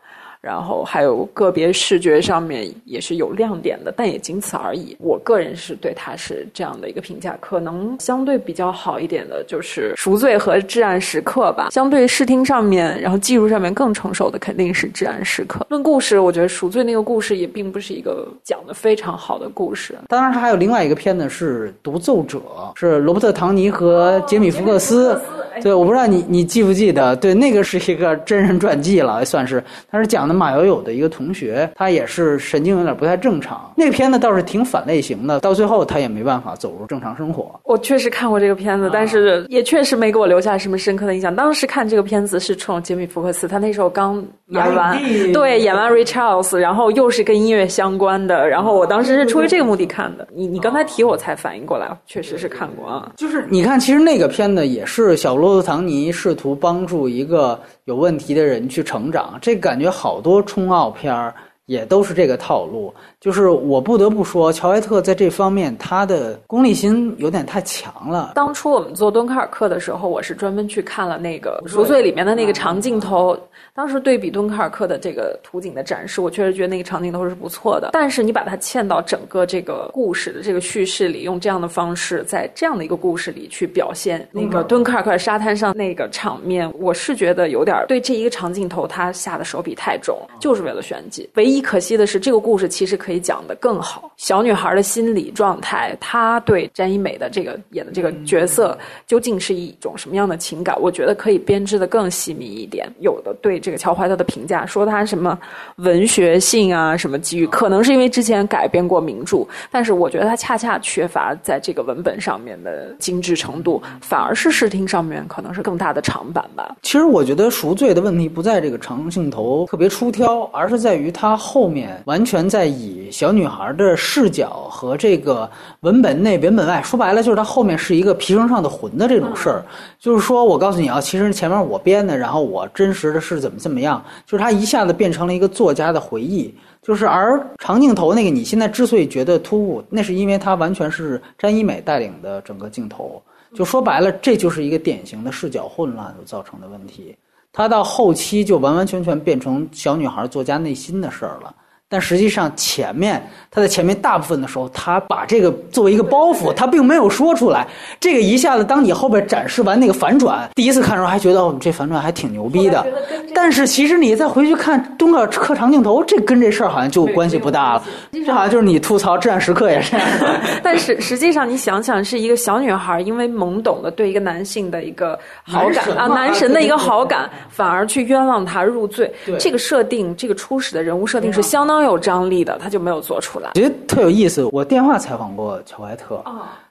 然后还有个别视觉上面也是有亮点的，但也仅此而已。我个人是对它是这样的一个评价，可能相对比较好一点的就是《赎罪》和《至暗时刻》吧。相对视听上面，然后技术上面更成熟的肯定是《至暗时刻》。论故事，我觉得《赎罪》那个故事也并不是一个讲的非常好的故事。当然，还有另外一个片子是《独奏者》，是罗伯特·唐尼和杰米·福克斯。对，我不知道你你记不记得？对，那个是一个真人传记了，算是。他是讲的马友友的一个同学，他也是神经有点不太正常。那个片子倒是挺反类型的，到最后他也没办法走入正常生活。我确实看过这个片子，但是也确实没给我留下什么深刻的印象。当时看这个片子是冲杰米·福克斯，他那时候刚演完，对，演完《Richards》，然后又是跟音乐相关的，然后我当时是出于这个目的看的。你你刚才提我才反应过来，确实是看过啊。就是你看，其实那个片子也是小。罗伯特·唐尼试图帮助一个有问题的人去成长，这感觉好多冲奥片儿也都是这个套路。就是我不得不说，乔埃特在这方面他的功利心有点太强了。当初我们做敦刻尔克的时候，我是专门去看了那个《赎罪》里面的那个长镜头。当时对比敦刻尔克的这个图景的展示，我确实觉得那个场景都是不错的。但是你把它嵌到整个这个故事的这个叙事里，用这样的方式，在这样的一个故事里去表现那个敦刻尔克沙滩上那个场面，我是觉得有点对这一个长镜头他下的手笔太重，就是为了炫技。唯一可惜的是，这个故事其实可以讲得更好。小女孩的心理状态，她对詹一美的这个演的这个角色究竟是一种什么样的情感？我觉得可以编织的更细密一点。有的对这个乔怀特的评价说他什么文学性啊，什么机遇，可能是因为之前改编过名著，但是我觉得他恰恰缺乏在这个文本上面的精致程度，反而是视听上面可能是更大的长板吧。其实我觉得赎罪的问题不在这个长镜头特别出挑，而是在于他后面完全在以小女孩的视角和这个文本内文本外，说白了就是他后面是一个皮绳上的魂的这种事儿。就是说我告诉你啊，其实前面我编的，然后我真实的是怎么怎么样，就是它一下子变成了一个作家的回忆。就是而长镜头那个，你现在之所以觉得突兀，那是因为它完全是詹一美带领的整个镜头。就说白了，这就是一个典型的视角混乱所造成的问题。它到后期就完完全全变成小女孩作家内心的事儿了。但实际上，前面他在前面大部分的时候，他把这个作为一个包袱，他并没有说出来。这个一下子，当你后边展示完那个反转，第一次看的时候还觉得哦，这反转还挺牛逼的。但是其实你再回去看东刻刻长镜头，这跟这事儿好像就关系不大了。这好像就是你吐槽《至暗时刻》也是。但是实际上，你想想，是一个小女孩因为懵懂的对一个男性的一个好感啊，男神的一个好感，反而去冤枉他入罪。这个设定，这个初始的人物设定是相当。当有张力的，他就没有做出来。觉得特有意思。我电话采访过乔怀特，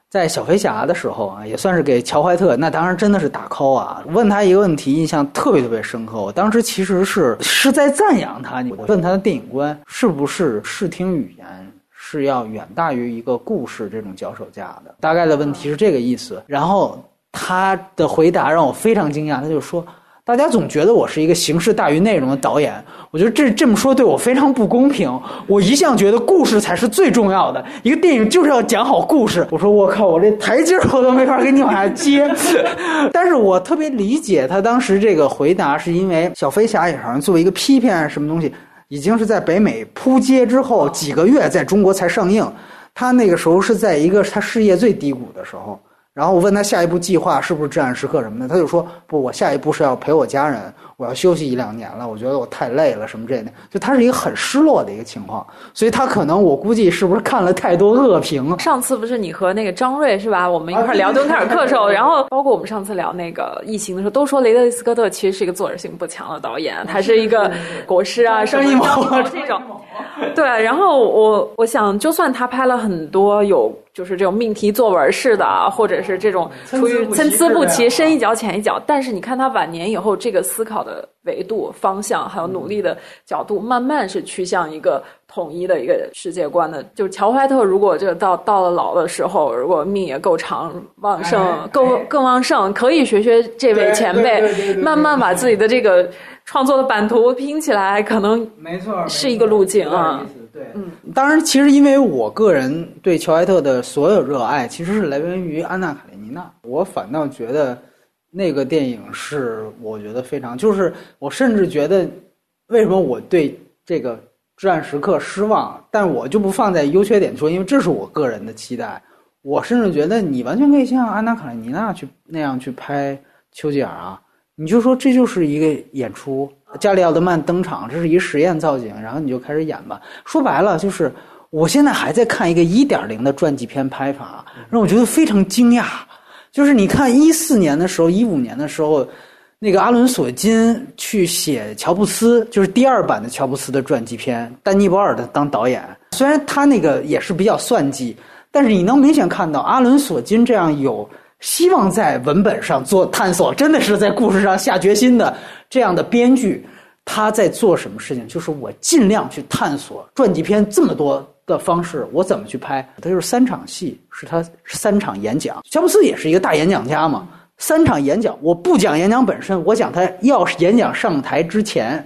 在小飞侠的时候啊，也算是给乔怀特，那当然真的是打 call 啊。问他一个问题，印象特别特别深刻。我当时其实是是在赞扬他，我问他的电影观是不是视听语言是要远大于一个故事这种脚手架的？大概的问题是这个意思。然后他的回答让我非常惊讶，他就说。大家总觉得我是一个形式大于内容的导演，我觉得这这么说对我非常不公平。我一向觉得故事才是最重要的，一个电影就是要讲好故事。我说我靠，我这台阶我都没法给你往下接。但是我特别理解他当时这个回答，是因为《小飞侠》也好像作为一个批片什么东西，已经是在北美扑街之后几个月在中国才上映。他那个时候是在一个他事业最低谷的时候。然后我问他下一步计划是不是至暗时刻什么的，他就说不，我下一步是要陪我家人，我要休息一两年了，我觉得我太累了什么这的，就他是一个很失落的一个情况，所以他可能我估计是不是看了太多恶评。上次不是你和那个张瑞是吧？我们一块聊敦刻尔克的时候，然后包括我们上次聊那个疫情的时候，都说雷德利·斯科特其实是一个作者性不强的导演，他是一个国师啊，生意毛这种。对，然后我我想，就算他拍了很多有。就是这种命题作文式的，或者是这种出于参差不齐、深一脚浅一脚。但是你看他晚年以后，这个思考的维度、方向，还有努力的角度，慢慢是趋向一个统一的一个世界观的。就是乔怀特，如果这个到到了老的时候，如果命也够长、旺盛、够更旺盛，可以学学这位前辈，慢慢把自己的这个创作的版图拼起来，可能没错，是一个路径啊。对，嗯，当然，其实因为我个人对乔埃特的所有热爱，其实是来源于《安娜·卡列尼娜》。我反倒觉得那个电影是我觉得非常，就是我甚至觉得，为什么我对这个《至暗时刻》失望？但我就不放在优缺点说，因为这是我个人的期待。我甚至觉得你完全可以像安娜·卡列尼娜去那样去拍丘吉尔啊，你就说这就是一个演出。加里奥德曼登场，这是一实验造景，然后你就开始演吧。说白了，就是我现在还在看一个一点零的传记片拍法，让我觉得非常惊讶。就是你看一四年的时候，一五年的时候，那个阿伦索金去写乔布斯，就是第二版的乔布斯的传记片，丹尼博尔的当导演。虽然他那个也是比较算计，但是你能明显看到阿伦索金这样有。希望在文本上做探索，真的是在故事上下决心的这样的编剧，他在做什么事情？就是我尽量去探索传记片这么多的方式，我怎么去拍？他就是三场戏，是他三场演讲。乔布斯也是一个大演讲家嘛，三场演讲，我不讲演讲本身，我讲他要演讲上台之前，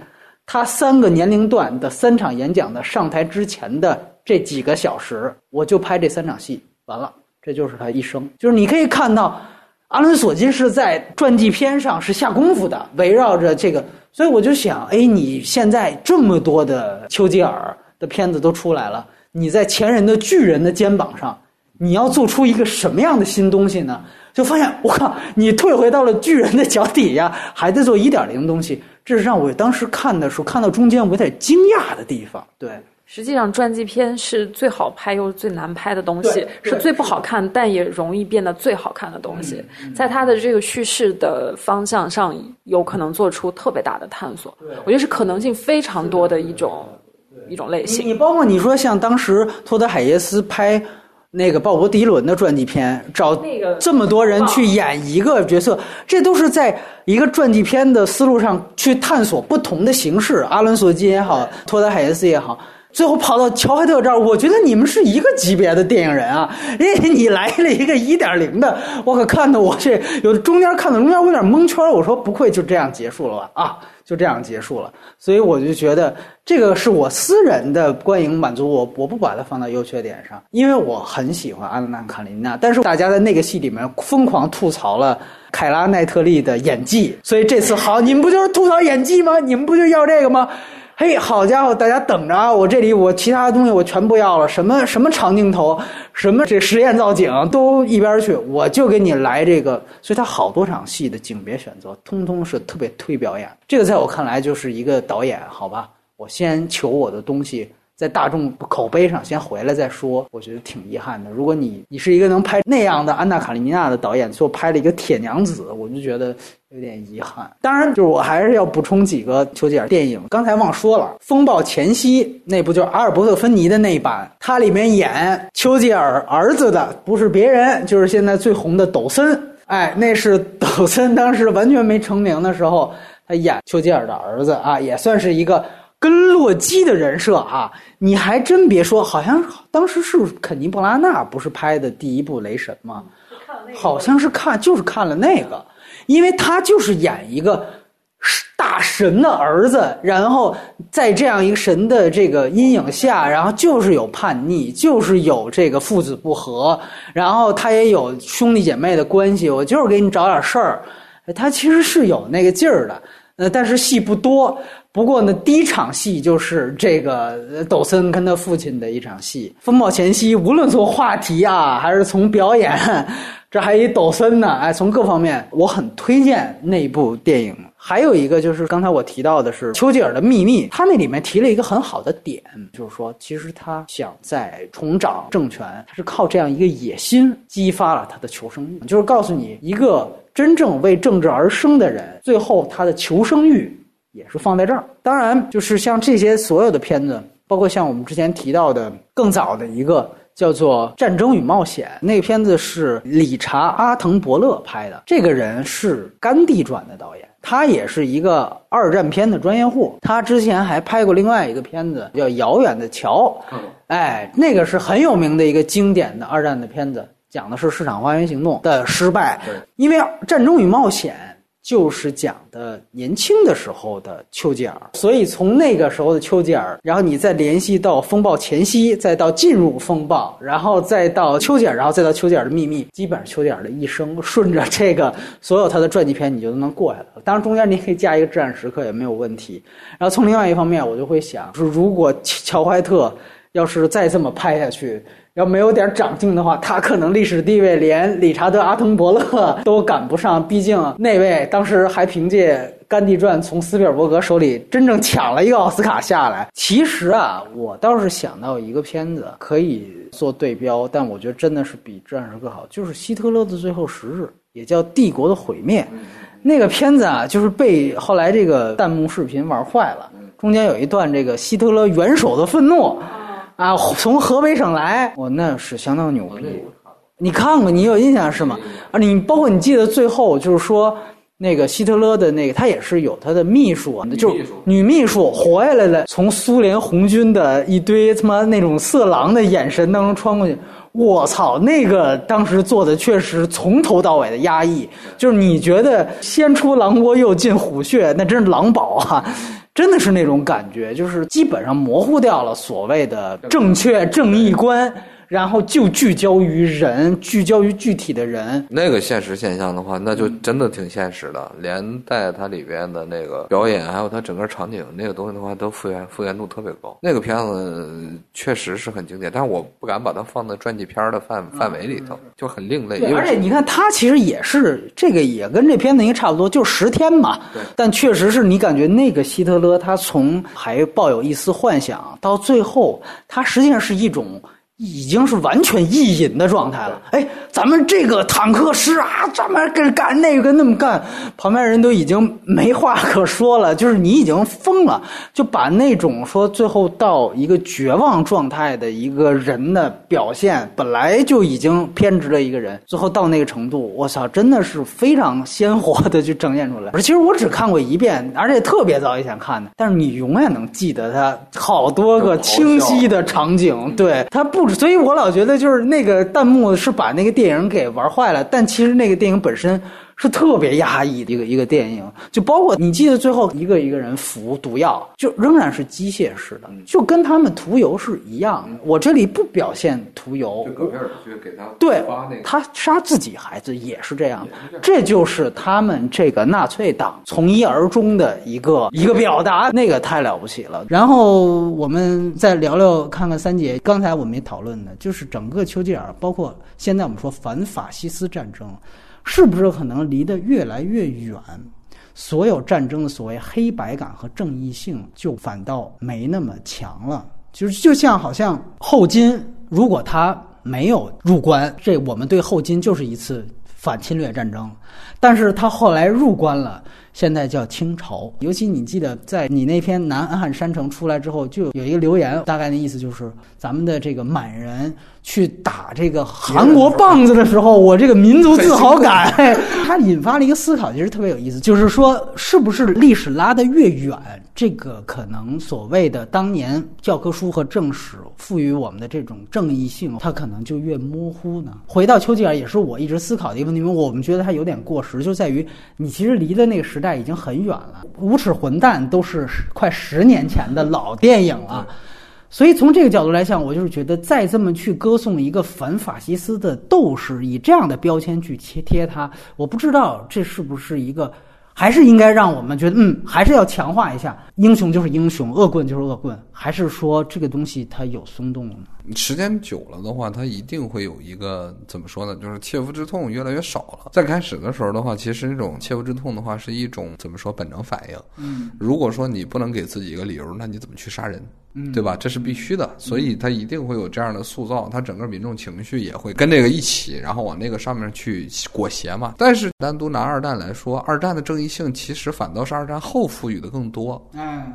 他三个年龄段的三场演讲的上台之前的这几个小时，我就拍这三场戏，完了，这就是他一生。就是你可以看到，阿伦·索金是在传记片上是下功夫的，围绕着这个。所以我就想，哎，你现在这么多的丘吉尔的片子都出来了，你在前人的巨人的肩膀上，你要做出一个什么样的新东西呢？就发现，我靠，你退回到了巨人的脚底下，还在做一点零东西，这是让我当时看的时候看到中间我有点惊讶的地方。对，实际上传记片是最好拍又最难拍的东西，是最不好看但也容易变得最好看的东西。在它的这个叙事的方向上，有可能做出特别大的探索。我觉得是可能性非常多的一种一种类型。你包括你说像当时托德海耶斯拍。那个鲍勃迪伦的传记片，找这么多人去演一个角色，这都是在一个传记片的思路上去探索不同的形式。阿伦索金也好，托德海耶斯也好，最后跑到乔怀特这儿，我觉得你们是一个级别的电影人啊，因为你来了一个一点零的，我可看的我这有中间看到中间我有点蒙圈，我说不会就这样结束了吧？啊！就这样结束了，所以我就觉得这个是我私人的观影满足，我我不把它放到优缺点上，因为我很喜欢安娜卡琳娜，但是大家在那个戏里面疯狂吐槽了凯拉奈特利的演技，所以这次好，你们不就是吐槽演技吗？你们不就要这个吗？嘿，好家伙，大家等着啊！我这里我其他的东西我全不要了，什么什么长镜头，什么这实验造景都一边去，我就给你来这个。所以他好多场戏的景别选择，通通是特别推表演。这个在我看来就是一个导演，好吧，我先求我的东西。在大众口碑上先回来再说，我觉得挺遗憾的。如果你你是一个能拍那样的安娜卡列尼娜的导演，最后拍了一个铁娘子，我就觉得有点遗憾。当然，就是我还是要补充几个丘吉尔电影。刚才忘说了，《风暴前夕》那部就是阿尔伯特芬尼的那一版，它里面演丘吉尔儿子的不是别人，就是现在最红的抖森。哎，那是抖森当时完全没成名的时候，他演丘吉尔的儿子啊，也算是一个。跟洛基的人设啊，你还真别说，好像当时是肯尼·布拉纳不是拍的第一部《雷神》吗？好像是看就是看了那个，因为他就是演一个大神的儿子，然后在这样一个神的这个阴影下，然后就是有叛逆，就是有这个父子不和，然后他也有兄弟姐妹的关系，我就是给你找点事儿，他其实是有那个劲儿的，呃，但是戏不多。不过呢，第一场戏就是这个抖森跟他父亲的一场戏。风暴前夕，无论从话题啊，还是从表演，这还一抖森呢，哎，从各方面，我很推荐那部电影。还有一个就是刚才我提到的是丘吉尔的秘密，他那里面提了一个很好的点，就是说，其实他想在重掌政权，他是靠这样一个野心激发了他的求生欲，就是告诉你，一个真正为政治而生的人，最后他的求生欲。也是放在这儿，当然就是像这些所有的片子，包括像我们之前提到的更早的一个叫做《战争与冒险》，那个片子是理查·阿滕伯勒拍的。这个人是《甘地传》的导演，他也是一个二战片的专业户。他之前还拍过另外一个片子叫《遥远的桥》，哎，那个是很有名的一个经典的二战的片子，讲的是市场花园行动的失败。因为《战争与冒险》。就是讲的年轻的时候的丘吉尔，所以从那个时候的丘吉尔，然后你再联系到风暴前夕，再到进入风暴，然后再到丘吉尔，然后再到丘吉尔的秘密，基本上丘吉尔的一生顺着这个所有他的传记片，你就都能过下来了。当然中间你可以加一个至暗时刻也没有问题。然后从另外一方面，我就会想，说如果乔怀特要是再这么拍下去。要没有点长进的话，他可能历史地位连理查德·阿滕伯勒都赶不上。毕竟那位当时还凭借《甘地传》从斯皮尔伯格手里真正抢了一个奥斯卡下来。其实啊，我倒是想到一个片子可以做对标，但我觉得真的是比《战士》更好，就是希特勒的最后十日，也叫《帝国的毁灭》。那个片子啊，就是被后来这个弹幕视频玩坏了。中间有一段这个希特勒元首的愤怒。啊，从河北省来，我那是相当牛逼。你看过，你有印象是吗？啊，你包括你记得最后就是说，那个希特勒的那个，他也是有他的秘书，就女秘书活下来了，从苏联红军的一堆他妈那种色狼的眼神当中穿过去。我操，那个当时做的确实从头到尾的压抑，就是你觉得先出狼窝又进虎穴，那真是狼堡啊。真的是那种感觉，就是基本上模糊掉了所谓的正确正义观。然后就聚焦于人，聚焦于具体的人。那个现实现象的话，那就真的挺现实的。连带它里边的那个表演，还有它整个场景那个东西的话，都复原复原度特别高。那个片子确实是很经典，但是我不敢把它放在传记片的范范围里头，就很另类。而且你看，它其实也是这个，也跟这片子应该差不多，就十天嘛。但确实是你感觉那个希特勒，他从还抱有一丝幻想，到最后，他实际上是一种。已经是完全意淫的状态了。哎，咱们这个坦克师啊，专门跟干那个那么干，旁边人都已经没话可说了。就是你已经疯了，就把那种说最后到一个绝望状态的一个人的表现，本来就已经偏执了一个人，最后到那个程度，我操，真的是非常鲜活的去呈现出来。而其实我只看过一遍，而且特别早以前看的，但是你永远能记得他好多个清晰的场景，对他不。所以我老觉得就是那个弹幕是把那个电影给玩坏了，但其实那个电影本身。是特别压抑的一个一个电影，就包括你记得最后一个一个人服毒药，就仍然是机械式的，就跟他们涂油是一样的。我这里不表现涂油，就戈尔给他对，他杀自己孩子也是这样的，这就是他们这个纳粹党从一而终的一个一个表达，那个太了不起了。然后我们再聊聊看看三姐，刚才我们也讨论的，就是整个丘吉尔，包括现在我们说反法西斯战争。是不是可能离得越来越远，所有战争的所谓黑白感和正义性就反倒没那么强了？就是就像好像后金，如果他没有入关，这我们对后金就是一次反侵略战争，但是他后来入关了，现在叫清朝。尤其你记得，在你那篇《南安汉山城》出来之后，就有一个留言，大概的意思就是咱们的这个满人。去打这个韩国棒子的时候，我这个民族自豪感，它 引发了一个思考，其实特别有意思，就是说，是不是历史拉得越远，这个可能所谓的当年教科书和正史赋予我们的这种正义性，它可能就越模糊呢？回到丘吉尔，也是我一直思考的一个问题，因为我们觉得他有点过时，就在于你其实离的那个时代已经很远了，《无耻混蛋》都是快十年前的老电影了。所以从这个角度来讲，我就是觉得再这么去歌颂一个反法西斯的斗士，以这样的标签去贴贴他，我不知道这是不是一个，还是应该让我们觉得，嗯，还是要强化一下，英雄就是英雄，恶棍就是恶棍，还是说这个东西它有松动了吗？时间久了的话，它一定会有一个怎么说呢？就是切肤之痛越来越少了。在开始的时候的话，其实这种切肤之痛的话是一种怎么说本能反应。嗯，如果说你不能给自己一个理由，那你怎么去杀人？对吧？这是必须的，所以他一定会有这样的塑造，他整个民众情绪也会跟这个一起，然后往那个上面去裹挟嘛。但是单独拿二战来说，二战的正义性其实反倒是二战后赋予的更多，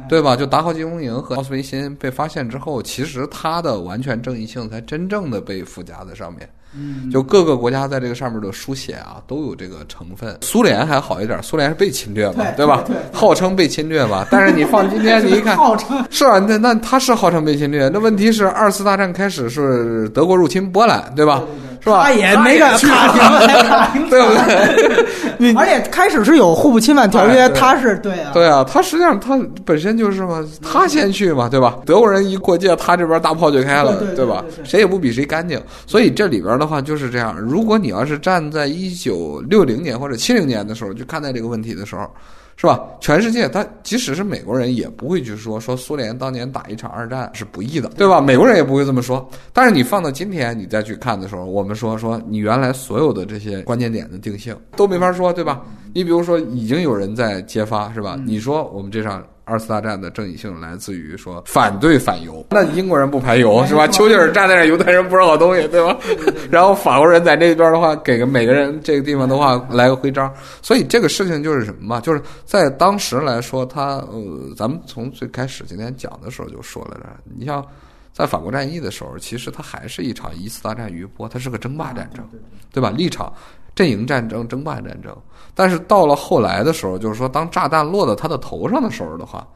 对吧？就达豪集中营和奥斯维辛被发现之后，其实它的完全正义性才真正的被附加在上面。嗯，就各个国家在这个上面的书写啊，都有这个成分。苏联还好一点，苏联是被侵略嘛，对吧？号称被侵略嘛，但是你放今天，你一看，是啊，那那他是号称被侵略。那问题是二次大战开始是德国入侵波兰，对吧？是吧？他也没敢卡停，对不对？而且开始是有互不侵犯条约，他是对啊，对啊，他实际上他本身就是嘛，他先去嘛，对吧？德国人一过界，他这边大炮就开了，对吧？谁也不比谁干净，所以这里边的话就是这样。如果你要是站在一九六零年或者七零年的时候去看待这个问题的时候。是吧？全世界，他即使是美国人也不会去说说苏联当年打一场二战是不易的，对吧？美国人也不会这么说。但是你放到今天，你再去看的时候，我们说说你原来所有的这些关键点的定性都没法说，对吧？你比如说，已经有人在揭发，是吧？你说我们这场。二次大战的正义性来自于说反对反犹，那英国人不排犹是吧？丘吉尔站在那，犹太人不是好东西，对吧？然后法国人在那边的话，给个每个人这个地方的话来个徽章，所以这个事情就是什么嘛？就是在当时来说，他呃，咱们从最开始今天讲的时候就说了，你像在法国战役的时候，其实它还是一场一次大战余波，它是个争霸战争，对吧？立场。阵营战争、争霸战争，但是到了后来的时候，就是说，当炸弹落到他的头上的时候的话，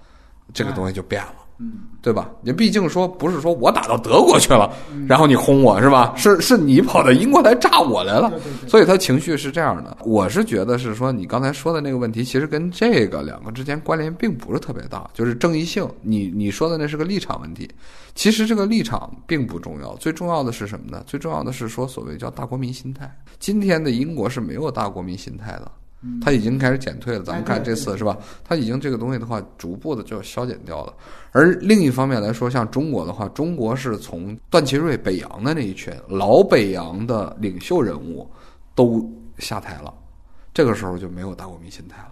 这个东西就变了。嗯，对吧？你毕竟说不是说我打到德国去了，然后你轰我是吧？是是你跑到英国来炸我来了，所以他情绪是这样的。我是觉得是说你刚才说的那个问题，其实跟这个两个之间关联并不是特别大，就是正义性。你你说的那是个立场问题，其实这个立场并不重要，最重要的是什么呢？最重要的是说所谓叫大国民心态。今天的英国是没有大国民心态的。他已经开始减退了，咱们看这次是吧？他已经这个东西的话，逐步的就要消减掉了。而另一方面来说，像中国的话，中国是从段祺瑞、北洋的那一群老北洋的领袖人物都下台了，这个时候就没有大国民心态了。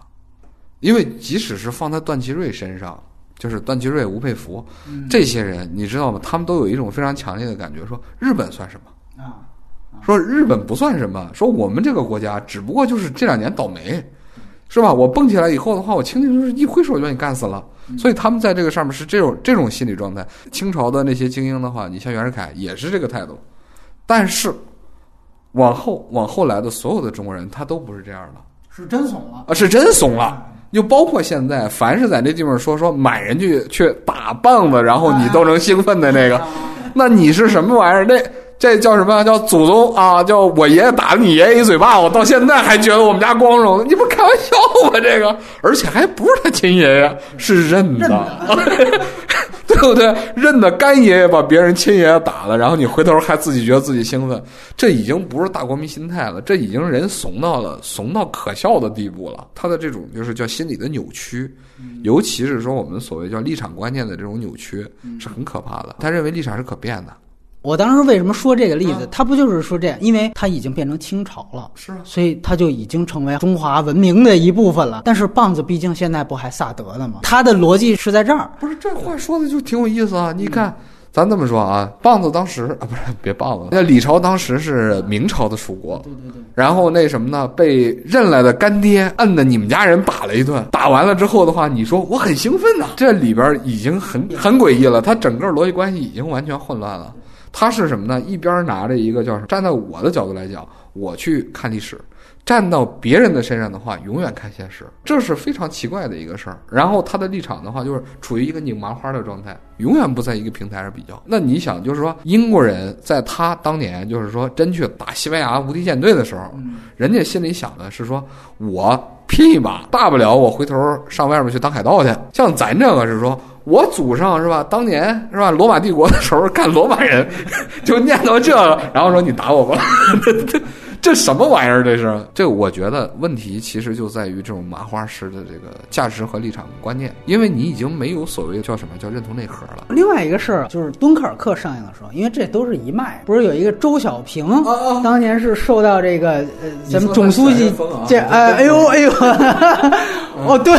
因为即使是放在段祺瑞身上，就是段祺瑞、吴佩孚这些人，你知道吗？他们都有一种非常强烈的感觉，说日本算什么啊？说日本不算什么，说我们这个国家只不过就是这两年倒霉，是吧？我蹦起来以后的话，我轻轻就是一挥手就把你干死了。所以他们在这个上面是这种这种心理状态。清朝的那些精英的话，你像袁世凯也是这个态度。但是往后往后来的所有的中国人，他都不是这样的，是真怂了啊，是真怂了。就包括现在，凡是在那地方说说满人去去打棒子，然后你都能兴奋的那个，那你是什么玩意儿？那。这叫什么？叫祖宗啊！叫我爷爷打了你爷爷一嘴巴，我到现在还觉得我们家光荣。你不开玩笑吗？这个，而且还不是他亲爷爷，是认的，对不对？认的干爷爷把别人亲爷爷打了，然后你回头还自己觉得自己兴奋，这已经不是大国民心态了，这已经人怂到了怂到可笑的地步了。他的这种就是叫心理的扭曲，尤其是说我们所谓叫立场观念的这种扭曲，是很可怕的。他认为立场是可变的。我当时为什么说这个例子？他不就是说这样？因为他已经变成清朝了，是，所以他就已经成为中华文明的一部分了。但是棒子毕竟现在不还萨德呢吗？他的逻辑是在这儿。不是这话说的就挺有意思啊！你看，咱这么说啊，棒子当时啊，不是别棒子，那李朝当时是明朝的属国，对对对。然后那什么呢？被认来的干爹摁的你们家人打了一顿，打完了之后的话，你说我很兴奋呐，这里边已经很很诡异了，他整个逻辑关系已经完全混乱了。他是什么呢？一边拿着一个叫站在我的角度来讲，我去看历史；站到别人的身上的话，永远看现实，这是非常奇怪的一个事儿。然后他的立场的话，就是处于一个拧麻花的状态，永远不在一个平台上比较。那你想，就是说英国人在他当年就是说真去打西班牙无敌舰队的时候，人家心里想的是说，我拼一把，大不了我回头上外面去当海盗去。像咱这个是说。我祖上是吧？当年是吧？罗马帝国的时候干罗马人，就念叨这个，然后说你打我吧。这 这什么玩意儿？这是这，我觉得问题其实就在于这种麻花式的这个价值和立场观念，因为你已经没有所谓叫什么叫认同内核了。另外一个事儿就是敦刻尔克上映的时候，因为这都是一脉，不是有一个周小平，当年是受到这个呃咱们总书记这哎哎呦哎呦，哦对，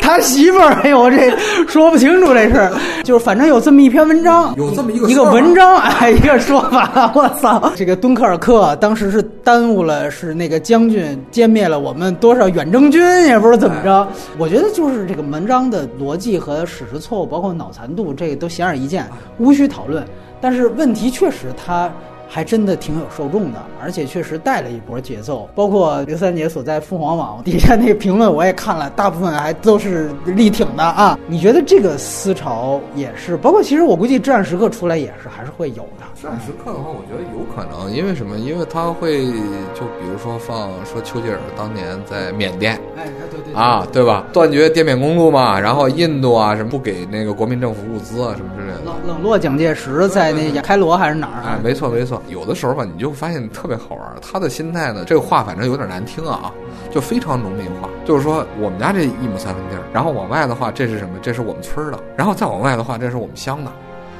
他媳妇儿哎呦这说不清楚这事，就是反正有这么一篇文章，有这么一个一个文章哎一个说法，我操，这个敦刻尔克当时。是耽误了，是那个将军歼灭了我们多少远征军，也不知道怎么着。我觉得就是这个文章的逻辑和史实错误，包括脑残度，这个都显而易见，无需讨论。但是问题确实它。还真的挺有受众的，而且确实带了一波节奏。包括刘三姐所在凤凰网底下那个评论，我也看了，大部分还都是力挺的啊。你觉得这个思潮也是？包括其实我估计《至暗时刻》出来也是，还是会有的。《至暗时刻》的话，我觉得有可能，因为什么？因为他会就比如说放说丘吉尔当年在缅甸，哎，对对啊，对吧？断绝滇缅公路嘛，然后印度啊什么不给那个国民政府物资啊什么之类的。冷冷落蒋介石在那开罗还是哪儿？哎，没错没错。有的时候吧，你就发现特别好玩。他的心态呢，这个话反正有点难听啊，就非常农民化。就是说，我们家这一亩三分地儿，然后往外的话，这是什么？这是我们村的。然后再往外的话，这是我们乡的。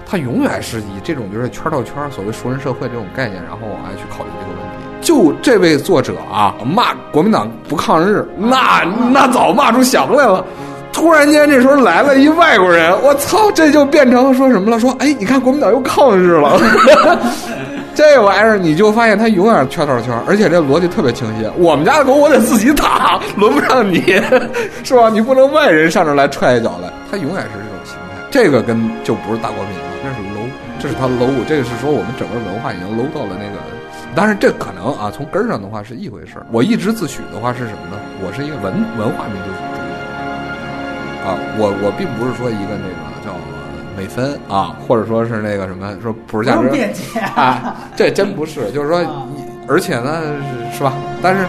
他永远是以这种就是圈到圈，所谓熟人社会这种概念，然后往外去考虑这个问题。就这位作者啊，骂国民党不抗日，那那早骂出翔来了。突然间，这时候来了一外国人，我操，这就变成说什么了？说，哎，你看国民党又抗日了，这玩意儿你就发现它永远圈套圈，而且这逻辑特别清晰。我们家的狗我得自己打，轮不上你，是吧？你不能外人上这来踹一脚来，它永远是这种心态。这个跟就不是大国民了，那是 low，这是他 low，这个是说我们整个文化已经 low 到了那个。当然，这可能啊，从根儿上的话是一回事儿。我一直自诩的话是什么呢？我是一个文文化民族主义。啊，我我并不是说一个那个叫美分啊，或者说是那个什么说普世价值啊，这真不是，就是说啊，而且呢，是吧？但是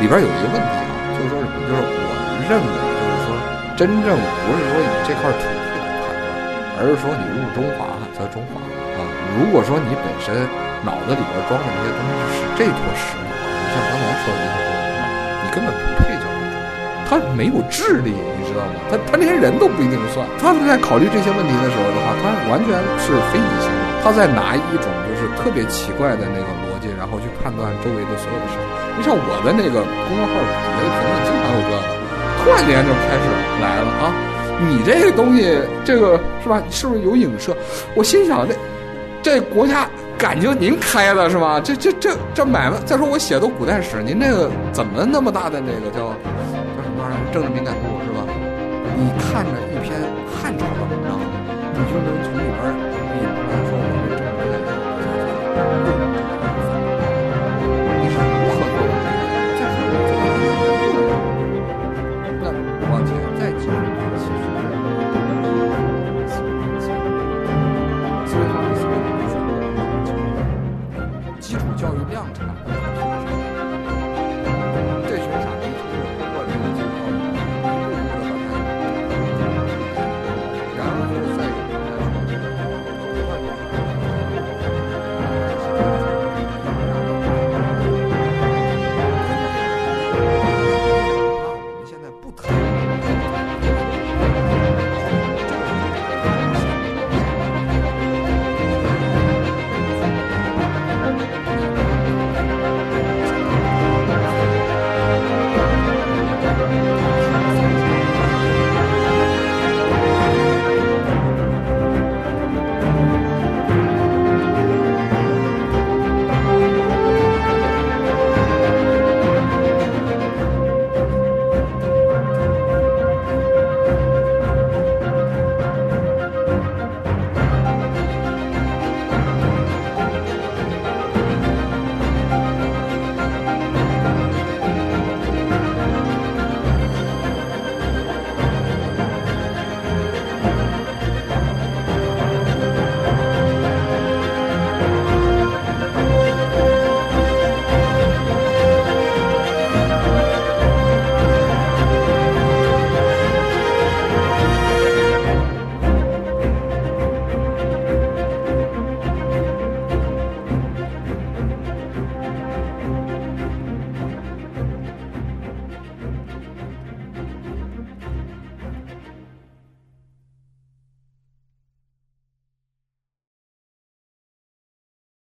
里边有一个问题啊，就是说什么？就是我认为，就是说，真正不是说以这块土地来判断，而是说你入中华则中华啊。如果说你本身脑子里边装的那些东西是这坨石头，你像刚才说的那些东西啊，你根本不配他没有智力，你知道吗？他他连人都不一定算。他在考虑这些问题的时候的话，他完全是非理性的，他在拿一种就是特别奇怪的那个逻辑，然后去判断周围的所有的事情。你像我的那个公众号底下的评论，经常有这个，突然间就开始来了啊！你这个东西，这个是吧？是不是有影射？我心想，这这国家感情您开的是吧？这这这这买卖，再说我写的古代史，您这个怎么那么大的那个叫政治敏感度是吧？你看着一篇汉朝的文章，你就能从里边